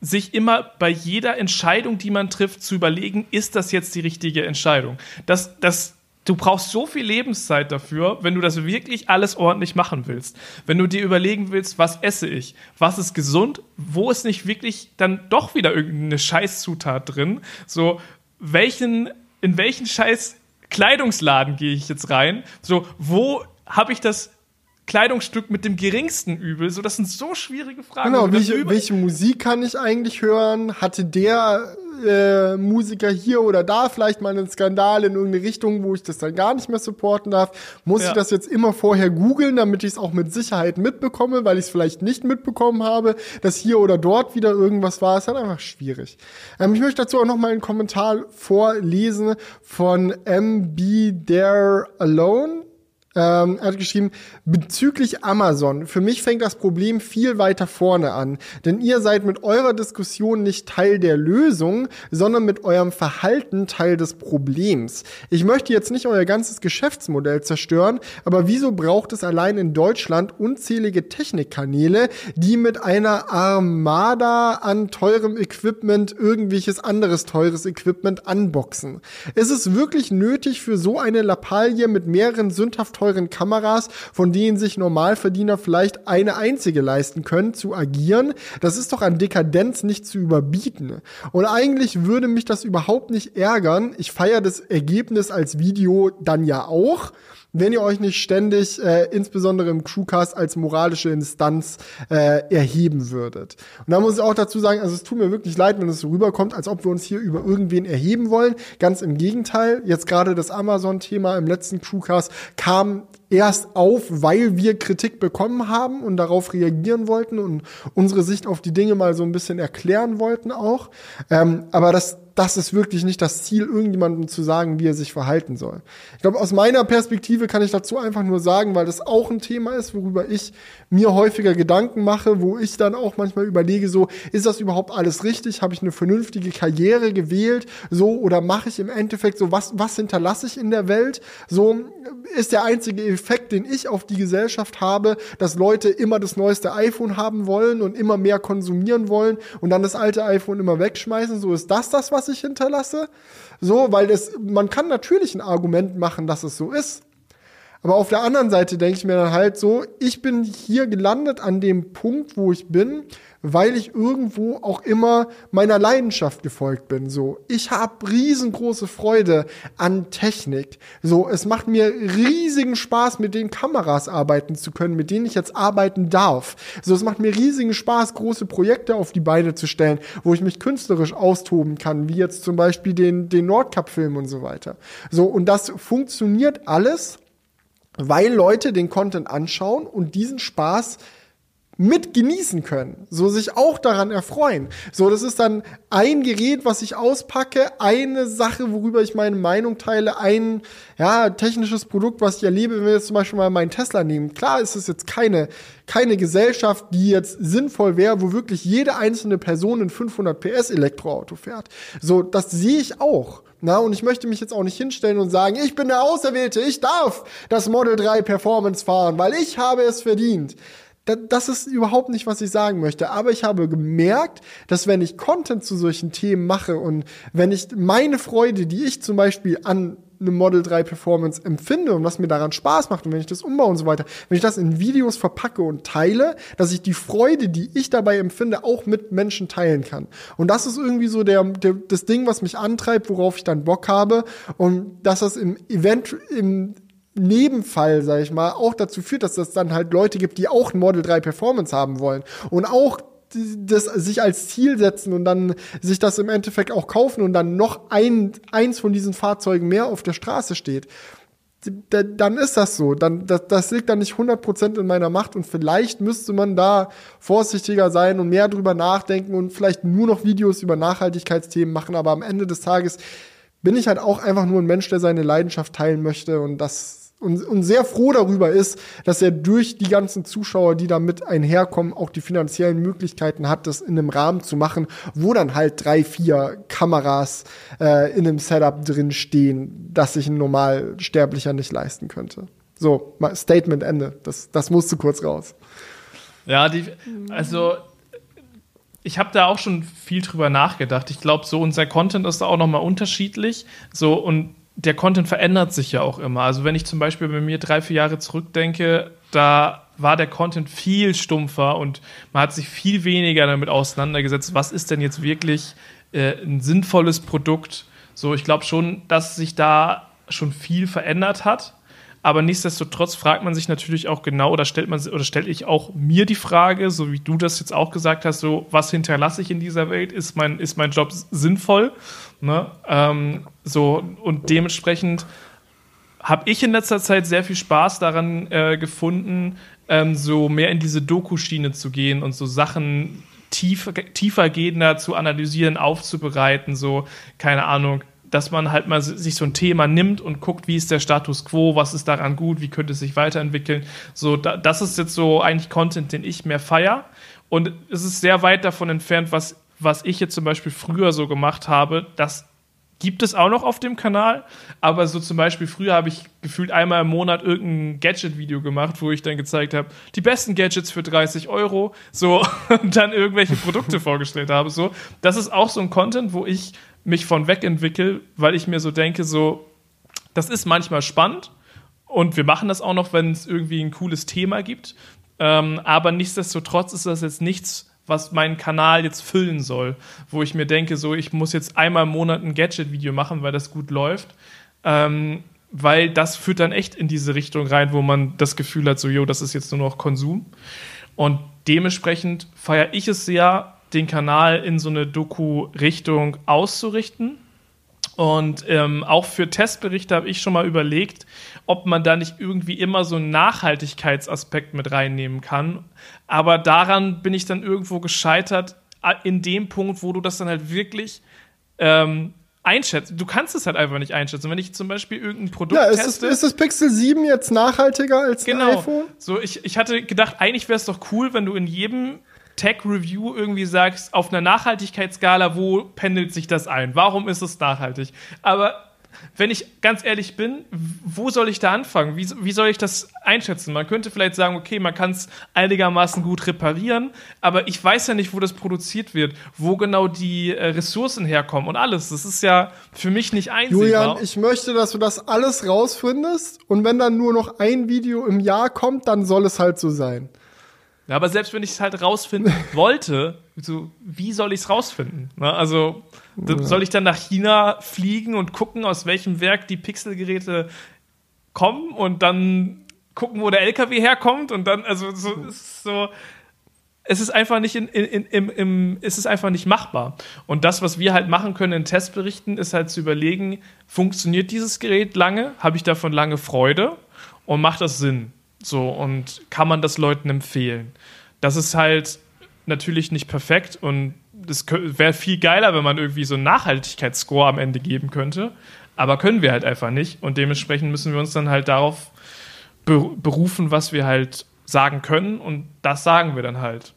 sich immer bei jeder Entscheidung, die man trifft, zu überlegen, ist das jetzt die richtige Entscheidung? Das, das du brauchst so viel Lebenszeit dafür, wenn du das wirklich alles ordentlich machen willst. Wenn du dir überlegen willst, was esse ich, was ist gesund, wo ist nicht wirklich dann doch wieder irgendeine Scheißzutat drin, so welchen, in welchen Scheiß Kleidungsladen gehe ich jetzt rein, so wo habe ich das Kleidungsstück mit dem geringsten Übel? So, das sind so schwierige Fragen. Genau, welche, welche Musik kann ich eigentlich hören? Hatte der äh, Musiker hier oder da vielleicht mal einen Skandal in irgendeine Richtung, wo ich das dann gar nicht mehr supporten darf? Muss ja. ich das jetzt immer vorher googeln, damit ich es auch mit Sicherheit mitbekomme, weil ich es vielleicht nicht mitbekommen habe, dass hier oder dort wieder irgendwas war? Ist halt einfach schwierig. Ähm, ich möchte dazu auch noch mal einen Kommentar vorlesen von MB There Alone ähm, er hat geschrieben, bezüglich Amazon, für mich fängt das Problem viel weiter vorne an, denn ihr seid mit eurer Diskussion nicht Teil der Lösung, sondern mit eurem Verhalten Teil des Problems. Ich möchte jetzt nicht euer ganzes Geschäftsmodell zerstören, aber wieso braucht es allein in Deutschland unzählige Technikkanäle, die mit einer Armada an teurem Equipment irgendwelches anderes teures Equipment unboxen? Ist es wirklich nötig für so eine Lappalie mit mehreren sündhaft teuren Kameras, von denen sich Normalverdiener vielleicht eine einzige leisten können, zu agieren. Das ist doch an Dekadenz nicht zu überbieten. Und eigentlich würde mich das überhaupt nicht ärgern. Ich feiere das Ergebnis als Video dann ja auch wenn ihr euch nicht ständig, äh, insbesondere im Crewcast, als moralische Instanz äh, erheben würdet. Und da muss ich auch dazu sagen, also es tut mir wirklich leid, wenn es so rüberkommt, als ob wir uns hier über irgendwen erheben wollen. Ganz im Gegenteil. Jetzt gerade das Amazon-Thema im letzten Crewcast kam Um, erst auf, weil wir Kritik bekommen haben und darauf reagieren wollten und unsere Sicht auf die Dinge mal so ein bisschen erklären wollten auch. Ähm, aber das, das ist wirklich nicht das Ziel, irgendjemandem zu sagen, wie er sich verhalten soll. Ich glaube, aus meiner Perspektive kann ich dazu einfach nur sagen, weil das auch ein Thema ist, worüber ich mir häufiger Gedanken mache, wo ich dann auch manchmal überlege, so, ist das überhaupt alles richtig? Habe ich eine vernünftige Karriere gewählt? So, oder mache ich im Endeffekt so, was, was hinterlasse ich in der Welt? So, ist der einzige Effekt, den ich auf die Gesellschaft habe, dass Leute immer das neueste iPhone haben wollen und immer mehr konsumieren wollen und dann das alte iPhone immer wegschmeißen. So ist das das, was ich hinterlasse. So, weil das, man kann natürlich ein Argument machen, dass es so ist. Aber auf der anderen Seite denke ich mir dann halt so, ich bin hier gelandet an dem Punkt, wo ich bin, weil ich irgendwo auch immer meiner Leidenschaft gefolgt bin. So, ich habe riesengroße Freude an Technik. So, es macht mir riesigen Spaß, mit den Kameras arbeiten zu können, mit denen ich jetzt arbeiten darf. So, es macht mir riesigen Spaß, große Projekte auf die Beine zu stellen, wo ich mich künstlerisch austoben kann, wie jetzt zum Beispiel den, den Nordcup-Film und so weiter. So, und das funktioniert alles weil Leute den Content anschauen und diesen Spaß mit genießen können, so sich auch daran erfreuen. So, das ist dann ein Gerät, was ich auspacke, eine Sache, worüber ich meine Meinung teile, ein ja technisches Produkt, was ich erlebe, wenn wir jetzt zum Beispiel mal meinen Tesla nehmen. Klar ist es jetzt keine keine Gesellschaft, die jetzt sinnvoll wäre, wo wirklich jede einzelne Person ein 500 PS Elektroauto fährt. So, das sehe ich auch. Na, und ich möchte mich jetzt auch nicht hinstellen und sagen, ich bin der Auserwählte, ich darf das Model 3 Performance fahren, weil ich habe es verdient. Das ist überhaupt nicht, was ich sagen möchte. Aber ich habe gemerkt, dass wenn ich Content zu solchen Themen mache und wenn ich meine Freude, die ich zum Beispiel an eine Model 3 Performance empfinde und was mir daran Spaß macht und wenn ich das umbaue und so weiter, wenn ich das in Videos verpacke und teile, dass ich die Freude, die ich dabei empfinde, auch mit Menschen teilen kann. Und das ist irgendwie so der, der das Ding, was mich antreibt, worauf ich dann Bock habe und dass das im Event im Nebenfall, sag ich mal, auch dazu führt, dass es dann halt Leute gibt, die auch ein Model 3 Performance haben wollen und auch das sich als Ziel setzen und dann sich das im Endeffekt auch kaufen und dann noch ein, eins von diesen Fahrzeugen mehr auf der Straße steht, dann ist das so. Dann, das, das liegt dann nicht 100% in meiner Macht und vielleicht müsste man da vorsichtiger sein und mehr drüber nachdenken und vielleicht nur noch Videos über Nachhaltigkeitsthemen machen. Aber am Ende des Tages bin ich halt auch einfach nur ein Mensch, der seine Leidenschaft teilen möchte und das und, und sehr froh darüber ist, dass er durch die ganzen Zuschauer, die da mit einherkommen, auch die finanziellen Möglichkeiten hat, das in einem Rahmen zu machen, wo dann halt drei, vier Kameras äh, in einem Setup drin stehen, das sich ein Normalsterblicher nicht leisten könnte. So, Statement Ende. Das, das musste kurz raus. Ja, die, also ich habe da auch schon viel drüber nachgedacht. Ich glaube, so unser Content ist da auch nochmal unterschiedlich. So und der Content verändert sich ja auch immer. Also wenn ich zum Beispiel bei mir drei, vier Jahre zurückdenke, da war der Content viel stumpfer und man hat sich viel weniger damit auseinandergesetzt, was ist denn jetzt wirklich äh, ein sinnvolles Produkt. So, ich glaube schon, dass sich da schon viel verändert hat. Aber nichtsdestotrotz fragt man sich natürlich auch genau, oder stellt man oder stelle ich auch mir die Frage, so wie du das jetzt auch gesagt hast, so was hinterlasse ich in dieser Welt? Ist mein, ist mein Job sinnvoll? Ne? Ähm, so, und dementsprechend habe ich in letzter Zeit sehr viel Spaß daran äh, gefunden, ähm, so mehr in diese Doku-Schiene zu gehen und so Sachen tief, tiefergehender zu analysieren, aufzubereiten, so, keine Ahnung, dass man halt mal sich so ein Thema nimmt und guckt, wie ist der Status quo, was ist daran gut, wie könnte es sich weiterentwickeln. So, da, das ist jetzt so eigentlich Content, den ich mehr feier. Und es ist sehr weit davon entfernt, was, was ich jetzt zum Beispiel früher so gemacht habe. Das gibt es auch noch auf dem Kanal. Aber so zum Beispiel früher habe ich gefühlt einmal im Monat irgendein Gadget-Video gemacht, wo ich dann gezeigt habe, die besten Gadgets für 30 Euro, so und dann irgendwelche Produkte vorgestellt habe. So, das ist auch so ein Content, wo ich mich von weg entwickle, weil ich mir so denke, so, das ist manchmal spannend Und wir machen das auch noch, wenn es irgendwie ein cooles Thema gibt. Ähm, aber nichtsdestotrotz ist das jetzt nichts, was meinen Kanal jetzt füllen soll, wo ich mir denke, so, ich muss jetzt einmal im Monat ein Gadget-Video machen, weil das gut läuft. Ähm, weil das führt dann echt in diese Richtung rein, wo man das Gefühl hat, so, jo, das ist jetzt nur noch Konsum. Und dementsprechend feiere ich es sehr, den Kanal in so eine Doku-Richtung auszurichten. Und ähm, auch für Testberichte habe ich schon mal überlegt, ob man da nicht irgendwie immer so einen Nachhaltigkeitsaspekt mit reinnehmen kann. Aber daran bin ich dann irgendwo gescheitert, in dem Punkt, wo du das dann halt wirklich ähm, einschätzen. Du kannst es halt einfach nicht einschätzen. Wenn ich zum Beispiel irgendein Produkt ja, ist teste. Es, ist das Pixel 7 jetzt nachhaltiger als genau. ein iPhone? So, ich, ich hatte gedacht, eigentlich wäre es doch cool, wenn du in jedem Tech-Review irgendwie sagst, auf einer Nachhaltigkeitsskala, wo pendelt sich das ein? Warum ist es nachhaltig? Aber wenn ich ganz ehrlich bin, wo soll ich da anfangen? Wie, wie soll ich das einschätzen? Man könnte vielleicht sagen, okay, man kann es einigermaßen gut reparieren, aber ich weiß ja nicht, wo das produziert wird, wo genau die äh, Ressourcen herkommen und alles. Das ist ja für mich nicht einsehbar. Julian, ich möchte, dass du das alles rausfindest und wenn dann nur noch ein Video im Jahr kommt, dann soll es halt so sein. Ja, aber selbst wenn ich es halt rausfinden wollte, so, wie soll ich es rausfinden? Ne? Also ja. soll ich dann nach China fliegen und gucken, aus welchem Werk die Pixelgeräte kommen und dann gucken, wo der LKW herkommt und dann, also so, ist so es ist einfach nicht in, in, in, im, im, es ist einfach nicht machbar. Und das, was wir halt machen können in Testberichten, ist halt zu überlegen, funktioniert dieses Gerät lange? Habe ich davon lange Freude? Und macht das Sinn? So, und kann man das Leuten empfehlen? Das ist halt natürlich nicht perfekt und es wäre viel geiler, wenn man irgendwie so einen Nachhaltigkeitsscore am Ende geben könnte. Aber können wir halt einfach nicht. Und dementsprechend müssen wir uns dann halt darauf berufen, was wir halt sagen können. Und das sagen wir dann halt.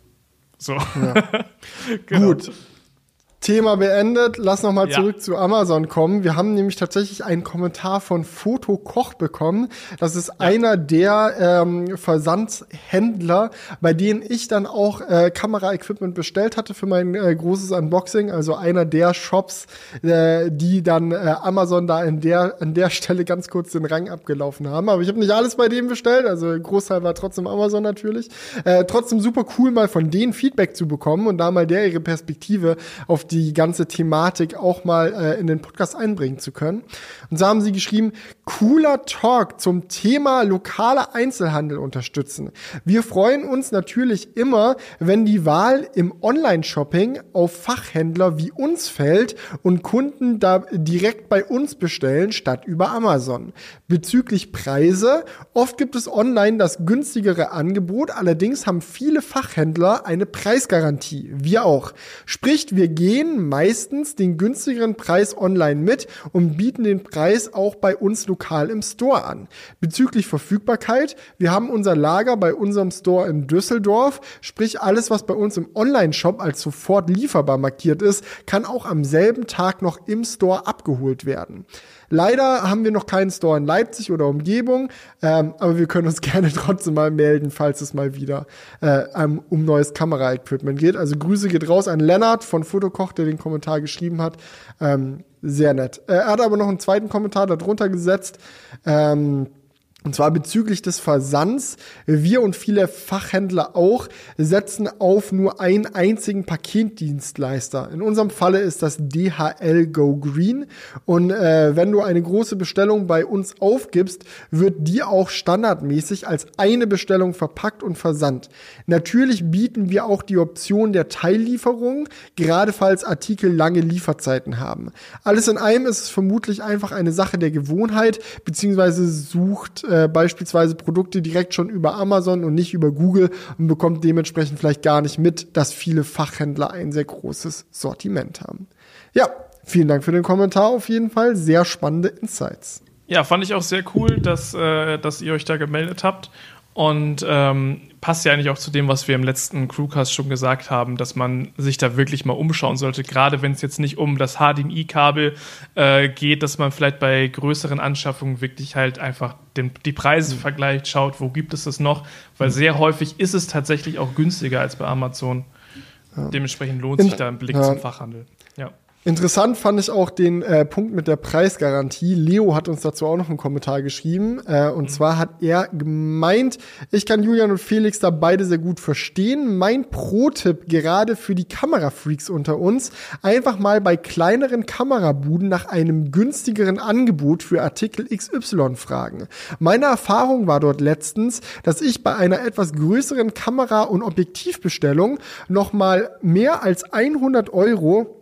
So. Ja. genau. Gut. Thema beendet. Lass noch mal ja. zurück zu Amazon kommen. Wir haben nämlich tatsächlich einen Kommentar von Fotokoch bekommen. Das ist ja. einer der ähm, Versandhändler, bei denen ich dann auch äh, Kameraequipment bestellt hatte für mein äh, großes Unboxing. Also einer der Shops, äh, die dann äh, Amazon da in der an der Stelle ganz kurz den Rang abgelaufen haben. Aber ich habe nicht alles bei denen bestellt. Also Großteil war trotzdem Amazon natürlich. Äh, trotzdem super cool, mal von denen Feedback zu bekommen und da mal der ihre Perspektive auf die ganze Thematik auch mal äh, in den Podcast einbringen zu können. Und so haben sie geschrieben, cooler Talk zum Thema lokaler Einzelhandel unterstützen. Wir freuen uns natürlich immer, wenn die Wahl im Online-Shopping auf Fachhändler wie uns fällt und Kunden da direkt bei uns bestellen statt über Amazon. Bezüglich Preise, oft gibt es online das günstigere Angebot, allerdings haben viele Fachhändler eine Preisgarantie. Wir auch. Sprich, wir gehen gehen meistens den günstigeren Preis online mit und bieten den Preis auch bei uns lokal im Store an. Bezüglich Verfügbarkeit, wir haben unser Lager bei unserem Store in Düsseldorf, sprich alles, was bei uns im Online-Shop als sofort lieferbar markiert ist, kann auch am selben Tag noch im Store abgeholt werden. Leider haben wir noch keinen Store in Leipzig oder Umgebung, ähm, aber wir können uns gerne trotzdem mal melden, falls es mal wieder äh, um neues Kameraequipment geht. Also Grüße geht raus an Lennart von Fotokoch, der den Kommentar geschrieben hat. Ähm, sehr nett. Äh, er hat aber noch einen zweiten Kommentar darunter gesetzt. Ähm, und zwar bezüglich des Versands. Wir und viele Fachhändler auch setzen auf nur einen einzigen Paketdienstleister. In unserem Falle ist das DHL Go Green. Und äh, wenn du eine große Bestellung bei uns aufgibst, wird die auch standardmäßig als eine Bestellung verpackt und versandt. Natürlich bieten wir auch die Option der Teillieferung, gerade falls Artikel lange Lieferzeiten haben. Alles in allem ist es vermutlich einfach eine Sache der Gewohnheit, beziehungsweise sucht äh, beispielsweise Produkte direkt schon über Amazon und nicht über Google und bekommt dementsprechend vielleicht gar nicht mit, dass viele Fachhändler ein sehr großes Sortiment haben. Ja, vielen Dank für den Kommentar auf jeden Fall. Sehr spannende Insights. Ja, fand ich auch sehr cool, dass, äh, dass ihr euch da gemeldet habt. Und ähm, passt ja eigentlich auch zu dem, was wir im letzten Crewcast schon gesagt haben, dass man sich da wirklich mal umschauen sollte, gerade wenn es jetzt nicht um das HDMI-Kabel äh, geht, dass man vielleicht bei größeren Anschaffungen wirklich halt einfach den, die Preise mhm. vergleicht, schaut, wo gibt es das noch, weil mhm. sehr häufig ist es tatsächlich auch günstiger als bei Amazon. Ja. Dementsprechend lohnt sich da ein Blick ja. zum Fachhandel. Ja. Interessant fand ich auch den äh, Punkt mit der Preisgarantie. Leo hat uns dazu auch noch einen Kommentar geschrieben. Äh, und mhm. zwar hat er gemeint, ich kann Julian und Felix da beide sehr gut verstehen. Mein Pro-Tipp gerade für die Kamerafreaks unter uns, einfach mal bei kleineren Kamerabuden nach einem günstigeren Angebot für Artikel XY fragen. Meine Erfahrung war dort letztens, dass ich bei einer etwas größeren Kamera- und Objektivbestellung noch mal mehr als 100 Euro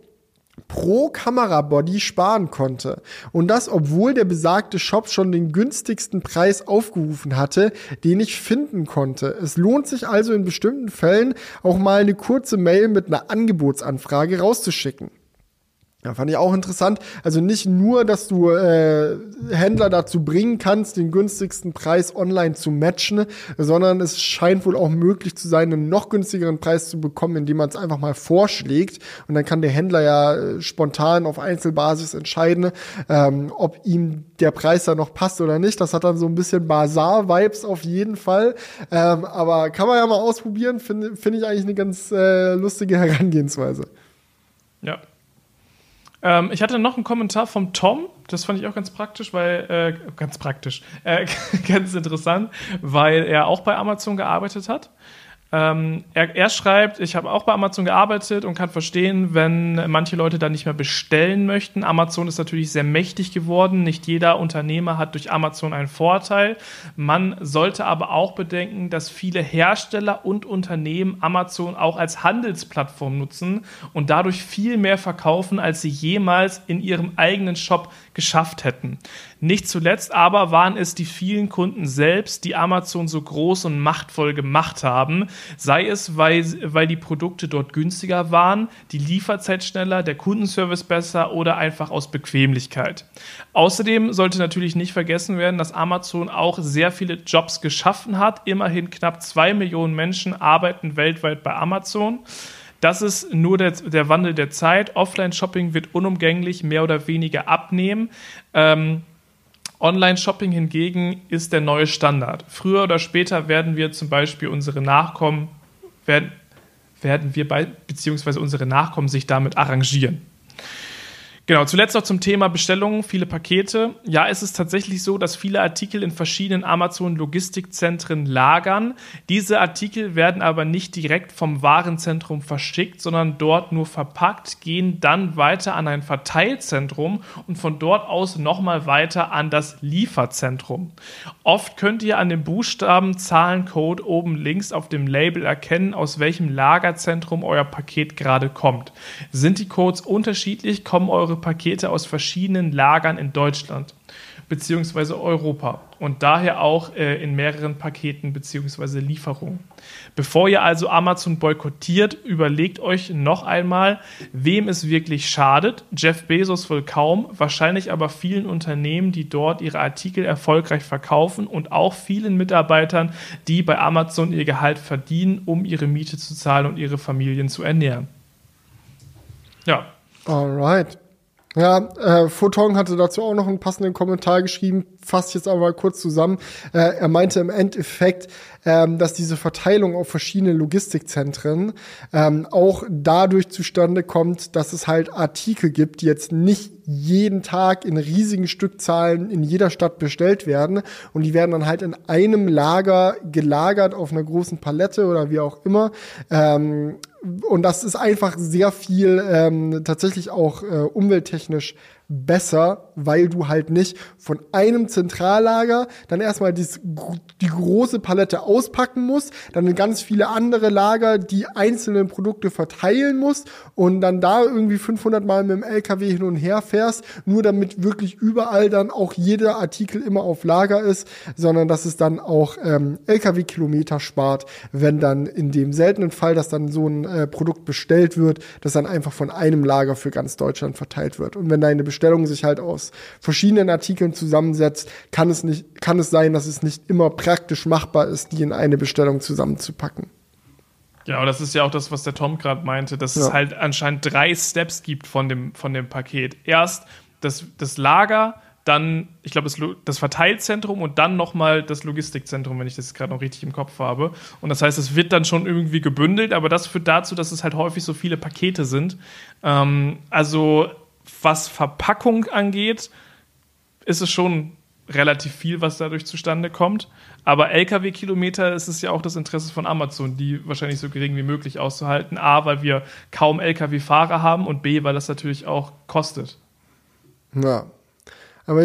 pro Kamerabody sparen konnte. Und das, obwohl der besagte Shop schon den günstigsten Preis aufgerufen hatte, den ich finden konnte. Es lohnt sich also in bestimmten Fällen auch mal eine kurze Mail mit einer Angebotsanfrage rauszuschicken. Ja, fand ich auch interessant. Also nicht nur, dass du äh, Händler dazu bringen kannst, den günstigsten Preis online zu matchen, sondern es scheint wohl auch möglich zu sein, einen noch günstigeren Preis zu bekommen, indem man es einfach mal vorschlägt. Und dann kann der Händler ja äh, spontan auf Einzelbasis entscheiden, ähm, ob ihm der Preis da noch passt oder nicht. Das hat dann so ein bisschen Bazar-Vibes auf jeden Fall. Ähm, aber kann man ja mal ausprobieren, finde find ich eigentlich eine ganz äh, lustige Herangehensweise. Ja, ähm, ich hatte noch einen Kommentar vom Tom, das fand ich auch ganz praktisch, weil, äh, ganz praktisch, äh, ganz interessant, weil er auch bei Amazon gearbeitet hat. Ähm, er, er, schreibt, ich habe auch bei Amazon gearbeitet und kann verstehen, wenn manche Leute da nicht mehr bestellen möchten. Amazon ist natürlich sehr mächtig geworden. Nicht jeder Unternehmer hat durch Amazon einen Vorteil. Man sollte aber auch bedenken, dass viele Hersteller und Unternehmen Amazon auch als Handelsplattform nutzen und dadurch viel mehr verkaufen, als sie jemals in ihrem eigenen Shop geschafft hätten. Nicht zuletzt aber waren es die vielen Kunden selbst, die Amazon so groß und machtvoll gemacht haben, sei es, weil, weil die Produkte dort günstiger waren, die Lieferzeit schneller, der Kundenservice besser oder einfach aus Bequemlichkeit. Außerdem sollte natürlich nicht vergessen werden, dass Amazon auch sehr viele Jobs geschaffen hat. Immerhin knapp zwei Millionen Menschen arbeiten weltweit bei Amazon. Das ist nur der, der Wandel der Zeit. Offline-Shopping wird unumgänglich mehr oder weniger abnehmen. Ähm, Online-Shopping hingegen ist der neue Standard. Früher oder später werden wir zum Beispiel unsere Nachkommen, werden, werden wir bei, beziehungsweise unsere Nachkommen sich damit arrangieren. Genau, zuletzt noch zum Thema Bestellungen, viele Pakete. Ja, es ist tatsächlich so, dass viele Artikel in verschiedenen Amazon-Logistikzentren lagern. Diese Artikel werden aber nicht direkt vom Warenzentrum verschickt, sondern dort nur verpackt, gehen dann weiter an ein Verteilzentrum und von dort aus nochmal weiter an das Lieferzentrum. Oft könnt ihr an dem Buchstaben Zahlencode oben links auf dem Label erkennen, aus welchem Lagerzentrum euer Paket gerade kommt. Sind die Codes unterschiedlich, kommen eure Pakete aus verschiedenen Lagern in Deutschland bzw. Europa und daher auch äh, in mehreren Paketen bzw. Lieferungen. Bevor ihr also Amazon boykottiert, überlegt euch noch einmal, wem es wirklich schadet. Jeff Bezos wohl kaum, wahrscheinlich aber vielen Unternehmen, die dort ihre Artikel erfolgreich verkaufen und auch vielen Mitarbeitern, die bei Amazon ihr Gehalt verdienen, um ihre Miete zu zahlen und ihre Familien zu ernähren. Ja. Alright. Ja, äh, Photon hatte dazu auch noch einen passenden Kommentar geschrieben, fasse ich jetzt aber mal kurz zusammen. Äh, er meinte im Endeffekt, ähm, dass diese Verteilung auf verschiedene Logistikzentren ähm, auch dadurch zustande kommt, dass es halt Artikel gibt, die jetzt nicht jeden Tag in riesigen Stückzahlen in jeder Stadt bestellt werden und die werden dann halt in einem Lager gelagert auf einer großen Palette oder wie auch immer. Ähm, und das ist einfach sehr viel ähm, tatsächlich auch äh, umwelttechnisch besser, weil du halt nicht von einem Zentrallager dann erstmal dies, die große Palette auspacken musst, dann ganz viele andere Lager die einzelnen Produkte verteilen musst und dann da irgendwie 500 Mal mit dem LKW hin und her fährst, nur damit wirklich überall dann auch jeder Artikel immer auf Lager ist, sondern dass es dann auch ähm, LKW-Kilometer spart, wenn dann in dem seltenen Fall, dass dann so ein äh, Produkt bestellt wird, das dann einfach von einem Lager für ganz Deutschland verteilt wird. Und wenn deine Bestellung sich halt aus verschiedenen Artikeln zusammensetzt, kann es nicht, kann es sein, dass es nicht immer praktisch machbar ist, die in eine Bestellung zusammenzupacken. Ja, und das ist ja auch das, was der Tom gerade meinte, dass ja. es halt anscheinend drei Steps gibt von dem, von dem Paket. Erst das, das Lager, dann, ich glaube, das, das Verteilzentrum und dann nochmal das Logistikzentrum, wenn ich das gerade noch richtig im Kopf habe. Und das heißt, es wird dann schon irgendwie gebündelt, aber das führt dazu, dass es halt häufig so viele Pakete sind. Ähm, also, was Verpackung angeht, ist es schon relativ viel, was dadurch zustande kommt. Aber Lkw-Kilometer ist es ja auch das Interesse von Amazon, die wahrscheinlich so gering wie möglich auszuhalten. A, weil wir kaum Lkw-Fahrer haben und B, weil das natürlich auch kostet. Ja, aber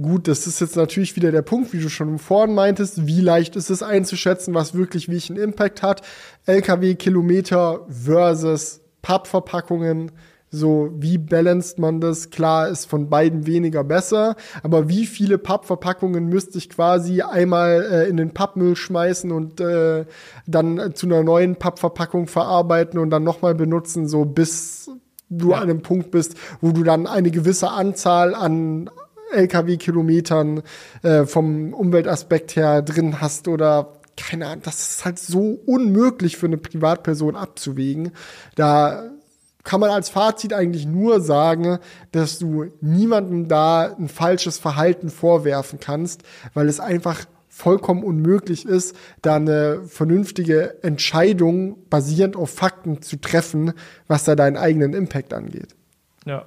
gut, das ist jetzt natürlich wieder der Punkt, wie du schon vorhin meintest, wie leicht ist es einzuschätzen, was wirklich welchen Impact hat. LKW-Kilometer versus Pappverpackungen. So, wie balanced man das? Klar, ist von beiden weniger besser, aber wie viele Pappverpackungen müsste ich quasi einmal äh, in den Pappmüll schmeißen und äh, dann zu einer neuen Pappverpackung verarbeiten und dann nochmal benutzen, so bis du ja. an einem Punkt bist, wo du dann eine gewisse Anzahl an Lkw-Kilometern äh, vom Umweltaspekt her drin hast oder keine Ahnung, das ist halt so unmöglich für eine Privatperson abzuwägen. Da kann man als Fazit eigentlich nur sagen, dass du niemandem da ein falsches Verhalten vorwerfen kannst, weil es einfach vollkommen unmöglich ist, da eine vernünftige Entscheidung basierend auf Fakten zu treffen, was da deinen eigenen Impact angeht. Ja,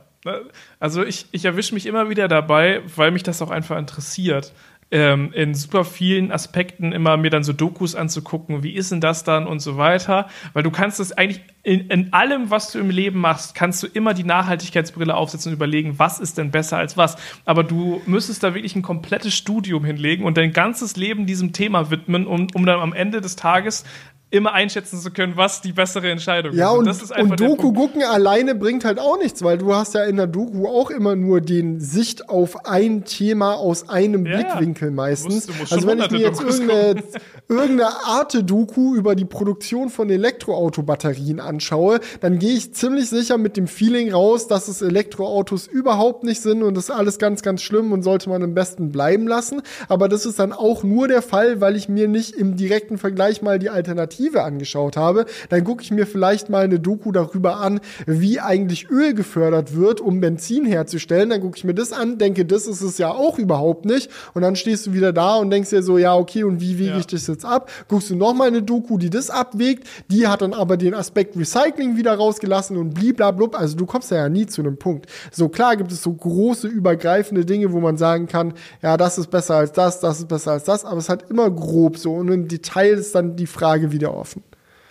also ich, ich erwische mich immer wieder dabei, weil mich das auch einfach interessiert, ähm, in super vielen Aspekten immer mir dann so Dokus anzugucken, wie ist denn das dann und so weiter. Weil du kannst das eigentlich in, in allem, was du im Leben machst, kannst du immer die Nachhaltigkeitsbrille aufsetzen und überlegen, was ist denn besser als was. Aber du müsstest da wirklich ein komplettes Studium hinlegen und dein ganzes Leben diesem Thema widmen, um, um dann am Ende des Tages immer einschätzen zu können, was die bessere Entscheidung ja, ist. Ja, und, und Doku gucken alleine bringt halt auch nichts, weil du hast ja in der Doku auch immer nur den Sicht auf ein Thema aus einem ja, Blickwinkel meistens. Du musst, du musst also wenn ich mir jetzt irgendeine, irgendeine Arte-Doku über die Produktion von Elektroautobatterien anschaue, dann gehe ich ziemlich sicher mit dem Feeling raus, dass es Elektroautos überhaupt nicht sind und das ist alles ganz, ganz schlimm und sollte man am besten bleiben lassen. Aber das ist dann auch nur der Fall, weil ich mir nicht im direkten Vergleich mal die Alternative Alternative angeschaut habe, dann gucke ich mir vielleicht mal eine Doku darüber an, wie eigentlich Öl gefördert wird, um Benzin herzustellen. Dann gucke ich mir das an, denke, das ist es ja auch überhaupt nicht. Und dann stehst du wieder da und denkst dir so, ja, okay, und wie wege ja. ich das jetzt ab? Guckst du noch mal eine Doku, die das abwägt, die hat dann aber den Aspekt Recycling wieder rausgelassen und bliblablub. Also du kommst ja nie zu einem Punkt. So klar gibt es so große, übergreifende Dinge, wo man sagen kann, ja, das ist besser als das, das ist besser als das, aber es hat immer grob so und im Detail ist dann die Frage wieder wieder offen.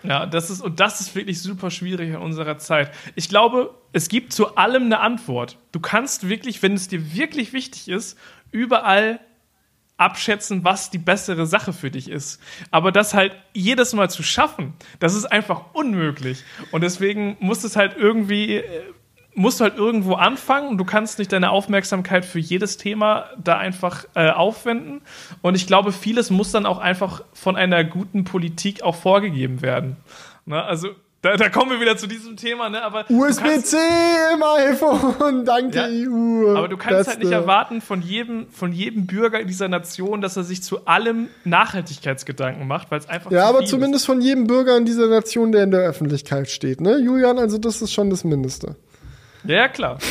Ja, das ist, und das ist wirklich super schwierig in unserer Zeit. Ich glaube, es gibt zu allem eine Antwort. Du kannst wirklich, wenn es dir wirklich wichtig ist, überall abschätzen, was die bessere Sache für dich ist. Aber das halt jedes Mal zu schaffen, das ist einfach unmöglich. Und deswegen muss es halt irgendwie äh, musst du halt irgendwo anfangen und du kannst nicht deine Aufmerksamkeit für jedes Thema da einfach äh, aufwenden. Und ich glaube, vieles muss dann auch einfach von einer guten Politik auch vorgegeben werden. Ne? Also da, da, kommen wir wieder zu diesem Thema, ne? Aber USB-C im iPhone, danke ja, EU. Aber du kannst Beste. halt nicht erwarten von jedem, von jedem Bürger dieser Nation, dass er sich zu allem Nachhaltigkeitsgedanken macht, weil es einfach. Ja, aber zumindest ist. von jedem Bürger in dieser Nation, der in der Öffentlichkeit steht, ne, Julian? Also das ist schon das Mindeste. Ja, klar.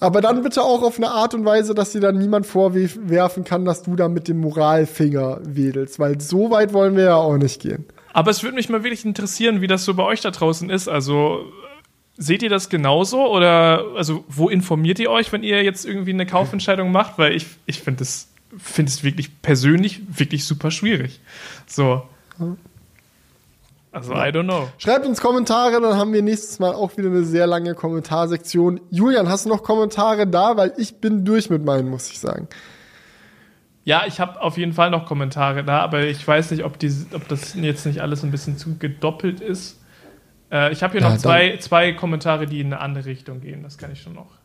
Aber dann bitte auch auf eine Art und Weise, dass dir dann niemand vorwerfen kann, dass du da mit dem Moralfinger wedelst, weil so weit wollen wir ja auch nicht gehen. Aber es würde mich mal wirklich interessieren, wie das so bei euch da draußen ist. Also seht ihr das genauso oder also wo informiert ihr euch, wenn ihr jetzt irgendwie eine Kaufentscheidung macht? Weil ich, ich finde es finde es wirklich persönlich wirklich super schwierig. So. Also, I don't know. Schreibt uns Kommentare, dann haben wir nächstes Mal auch wieder eine sehr lange Kommentarsektion. Julian, hast du noch Kommentare da? Weil ich bin durch mit meinen, muss ich sagen. Ja, ich habe auf jeden Fall noch Kommentare da, aber ich weiß nicht, ob, die, ob das jetzt nicht alles ein bisschen zu gedoppelt ist. Äh, ich habe hier ja, noch zwei, zwei Kommentare, die in eine andere Richtung gehen. Das kann ich schon noch.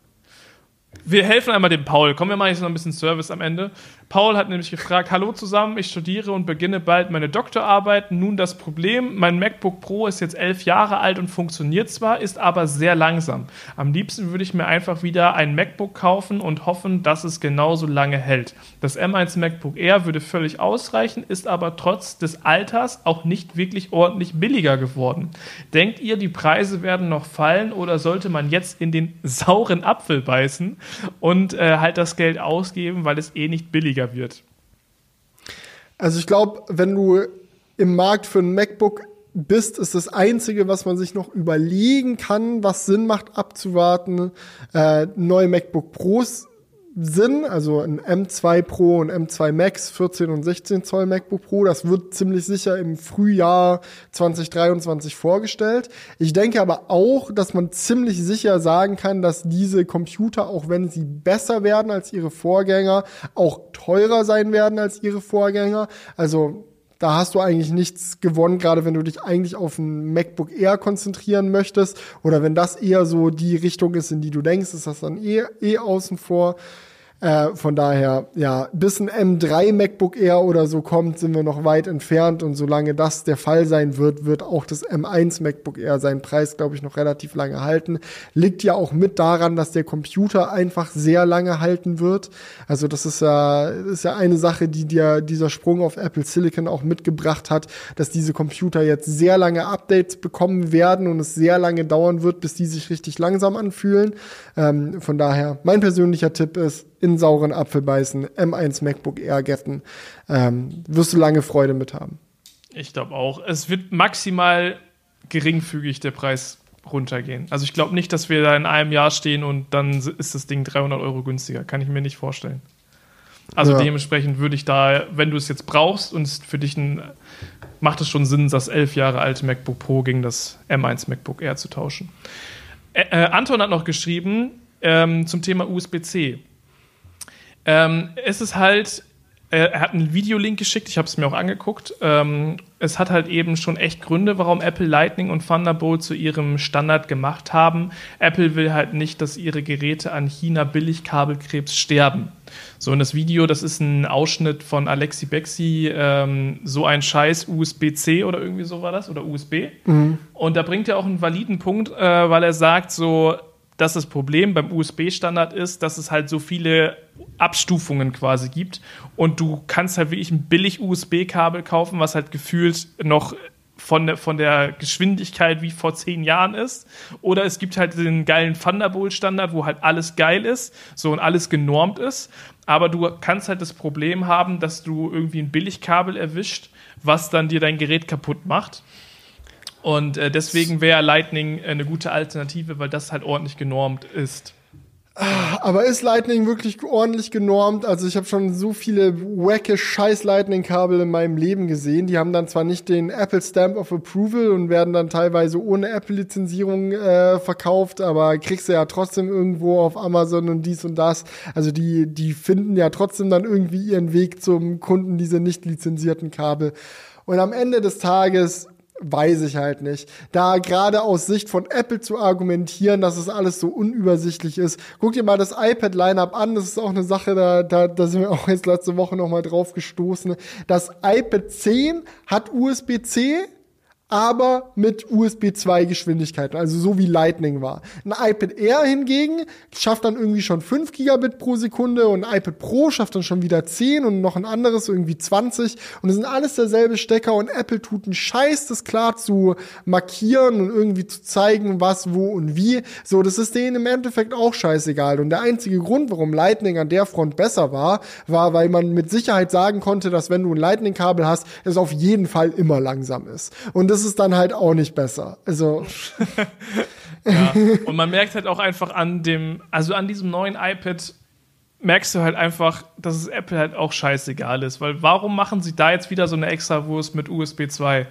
Wir helfen einmal dem Paul. Kommen wir mal jetzt noch ein bisschen Service am Ende. Paul hat nämlich gefragt: Hallo zusammen, ich studiere und beginne bald meine Doktorarbeit. Nun das Problem: Mein MacBook Pro ist jetzt elf Jahre alt und funktioniert zwar, ist aber sehr langsam. Am liebsten würde ich mir einfach wieder ein MacBook kaufen und hoffen, dass es genauso lange hält. Das M1 MacBook Air würde völlig ausreichen, ist aber trotz des Alters auch nicht wirklich ordentlich billiger geworden. Denkt ihr, die Preise werden noch fallen oder sollte man jetzt in den sauren Apfel beißen? Und äh, halt das Geld ausgeben, weil es eh nicht billiger wird. Also ich glaube, wenn du im Markt für ein MacBook bist, ist das Einzige, was man sich noch überlegen kann, was Sinn macht, abzuwarten, äh, neue MacBook Pros Sinn, also ein M2 Pro und M2 Max, 14 und 16 Zoll MacBook Pro. Das wird ziemlich sicher im Frühjahr 2023 vorgestellt. Ich denke aber auch, dass man ziemlich sicher sagen kann, dass diese Computer, auch wenn sie besser werden als ihre Vorgänger, auch teurer sein werden als ihre Vorgänger. Also da hast du eigentlich nichts gewonnen, gerade wenn du dich eigentlich auf ein MacBook Air konzentrieren möchtest oder wenn das eher so die Richtung ist, in die du denkst, ist das dann eh, eh außen vor. Äh, von daher, ja, bis ein M3 MacBook Air oder so kommt, sind wir noch weit entfernt. Und solange das der Fall sein wird, wird auch das M1 MacBook Air seinen Preis, glaube ich, noch relativ lange halten. Liegt ja auch mit daran, dass der Computer einfach sehr lange halten wird. Also das ist ja, ist ja eine Sache, die dir dieser Sprung auf Apple Silicon auch mitgebracht hat, dass diese Computer jetzt sehr lange Updates bekommen werden und es sehr lange dauern wird, bis die sich richtig langsam anfühlen. Ähm, von daher, mein persönlicher Tipp ist, in sauren Apfel beißen, M1 MacBook Air getten. Ähm, wirst du lange Freude mit haben. Ich glaube auch. Es wird maximal geringfügig der Preis runtergehen. Also ich glaube nicht, dass wir da in einem Jahr stehen und dann ist das Ding 300 Euro günstiger. Kann ich mir nicht vorstellen. Also ja. dementsprechend würde ich da, wenn du es jetzt brauchst und es für dich ein, macht es schon Sinn, das elf Jahre alte MacBook Pro gegen das M1 MacBook Air zu tauschen. Äh, äh, Anton hat noch geschrieben ähm, zum Thema USB-C. Ähm, es ist halt, er hat einen Videolink geschickt, ich habe es mir auch angeguckt. Ähm, es hat halt eben schon echt Gründe, warum Apple Lightning und Thunderbolt zu ihrem Standard gemacht haben. Apple will halt nicht, dass ihre Geräte an China-Billigkabelkrebs sterben. So, und das Video, das ist ein Ausschnitt von Alexi Bexi, ähm, so ein Scheiß USB-C oder irgendwie so war das, oder USB. Mhm. Und da bringt er auch einen validen Punkt, äh, weil er sagt so, dass das Problem beim USB-Standard ist, dass es halt so viele Abstufungen quasi gibt und du kannst halt wirklich ein billig USB-Kabel kaufen, was halt gefühlt noch von der, von der Geschwindigkeit wie vor zehn Jahren ist. Oder es gibt halt den geilen Thunderbolt-Standard, wo halt alles geil ist, so und alles genormt ist. Aber du kannst halt das Problem haben, dass du irgendwie ein Billigkabel erwischt, was dann dir dein Gerät kaputt macht. Und äh, deswegen wäre Lightning eine gute Alternative, weil das halt ordentlich genormt ist. Aber ist Lightning wirklich ordentlich genormt? Also ich habe schon so viele wacke scheiß Lightning-Kabel in meinem Leben gesehen. Die haben dann zwar nicht den Apple Stamp of Approval und werden dann teilweise ohne Apple-Lizenzierung äh, verkauft, aber kriegst du ja trotzdem irgendwo auf Amazon und dies und das. Also die, die finden ja trotzdem dann irgendwie ihren Weg zum Kunden, diese nicht lizenzierten Kabel. Und am Ende des Tages weiß ich halt nicht. Da gerade aus Sicht von Apple zu argumentieren, dass es alles so unübersichtlich ist. Guck dir mal das iPad-Lineup an. Das ist auch eine Sache, da, da, da sind wir auch jetzt letzte Woche noch mal drauf gestoßen. Das iPad 10 hat USB-C, aber mit USB 2 Geschwindigkeiten, also so wie Lightning war. Ein iPad Air hingegen schafft dann irgendwie schon 5 Gigabit pro Sekunde und ein iPad Pro schafft dann schon wieder 10 und noch ein anderes irgendwie 20 und es sind alles derselbe Stecker und Apple tut einen Scheiß, das klar zu markieren und irgendwie zu zeigen, was, wo und wie. So, das ist denen im Endeffekt auch scheißegal und der einzige Grund, warum Lightning an der Front besser war, war, weil man mit Sicherheit sagen konnte, dass wenn du ein Lightning-Kabel hast, es auf jeden Fall immer langsam ist. Und das ist dann halt auch nicht besser. Also. ja. Und man merkt halt auch einfach an dem, also an diesem neuen iPad merkst du halt einfach, dass es Apple halt auch scheißegal ist. Weil warum machen sie da jetzt wieder so eine Extrawurst mit USB 2?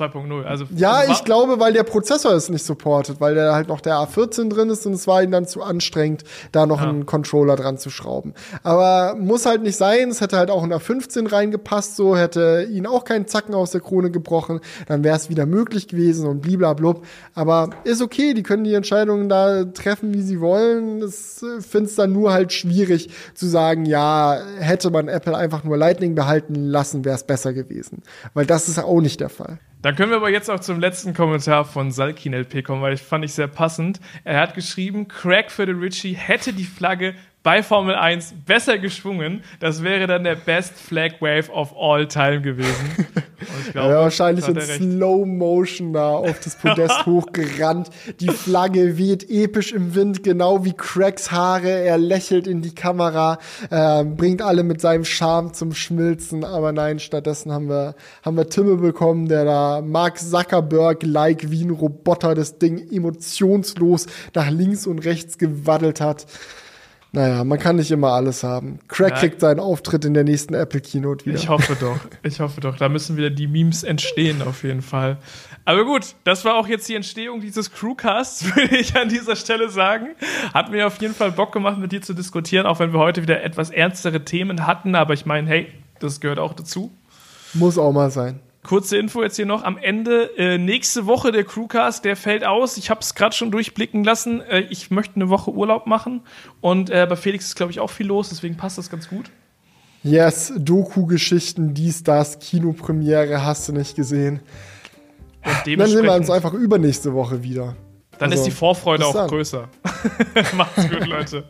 2.0. Also ja, also ich glaube, weil der Prozessor es nicht supportet, weil da halt noch der A14 drin ist und es war ihm dann zu anstrengend, da noch ja. einen Controller dran zu schrauben. Aber muss halt nicht sein. Es hätte halt auch ein A15 reingepasst, so hätte ihn auch keinen Zacken aus der Krone gebrochen. Dann wäre es wieder möglich gewesen und bliblablub. Aber ist okay, die können die Entscheidungen da treffen, wie sie wollen. Ich äh, finde es dann nur halt schwierig zu sagen, ja, hätte man Apple einfach nur Lightning behalten lassen, wäre es besser gewesen. Weil das ist auch nicht der Fall. Dann können wir aber jetzt auch zum letzten Kommentar von Salkin LP kommen, weil ich fand ich sehr passend. Er hat geschrieben, Craig für den Richie hätte die Flagge bei Formel 1 besser geschwungen. Das wäre dann der Best Flag Wave of all time gewesen. Glaub, ja, wahrscheinlich in Slow Motion da auf das Podest hochgerannt. Die Flagge weht episch im Wind, genau wie Craigs Haare. Er lächelt in die Kamera, äh, bringt alle mit seinem Charme zum Schmilzen. Aber nein, stattdessen haben wir, haben wir Timme bekommen, der da Mark Zuckerberg-like wie ein Roboter das Ding emotionslos nach links und rechts gewaddelt hat. Naja, man kann nicht immer alles haben. Craig ja. kriegt seinen Auftritt in der nächsten Apple Keynote wieder. Ich hoffe doch. Ich hoffe doch. Da müssen wieder die Memes entstehen, auf jeden Fall. Aber gut, das war auch jetzt die Entstehung dieses Crewcasts, würde ich an dieser Stelle sagen. Hat mir auf jeden Fall Bock gemacht, mit dir zu diskutieren, auch wenn wir heute wieder etwas ernstere Themen hatten. Aber ich meine, hey, das gehört auch dazu. Muss auch mal sein. Kurze Info jetzt hier noch am Ende. Äh, nächste Woche der Crewcast, der fällt aus. Ich habe es gerade schon durchblicken lassen. Äh, ich möchte eine Woche Urlaub machen und äh, bei Felix ist, glaube ich, auch viel los, deswegen passt das ganz gut. Yes, Doku-Geschichten, dies, das, Kinopremiere, hast du nicht gesehen. Dann sehen wir uns einfach übernächste Woche wieder. Dann also, ist die Vorfreude auch dann. größer. Macht's gut, Leute.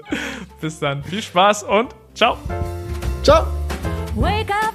bis dann. Viel Spaß und ciao. Ciao. Wake up,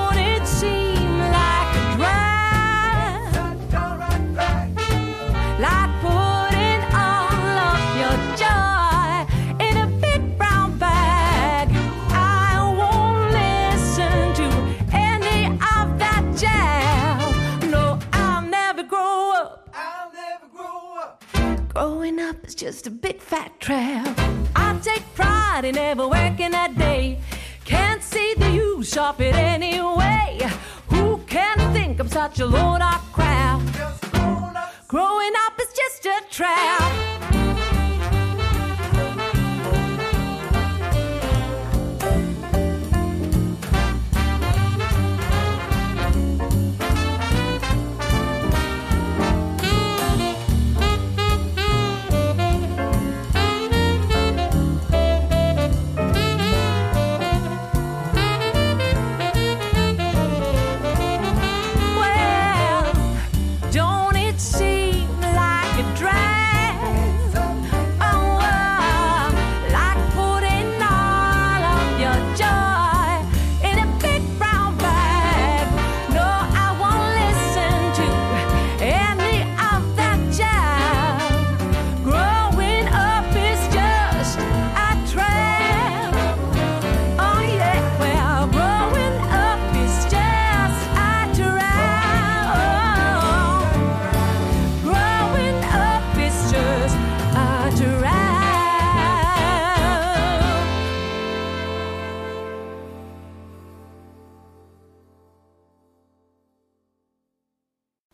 like putting all of your joy in a big brown bag. I won't listen to any of that jazz. No, I'll never grow up. I'll never grow up. Growing up is just a big fat trap. I take pride in never working a day. Can't see the use of it anyway. Who can think I'm such a load of crap? Growing up is just a trap.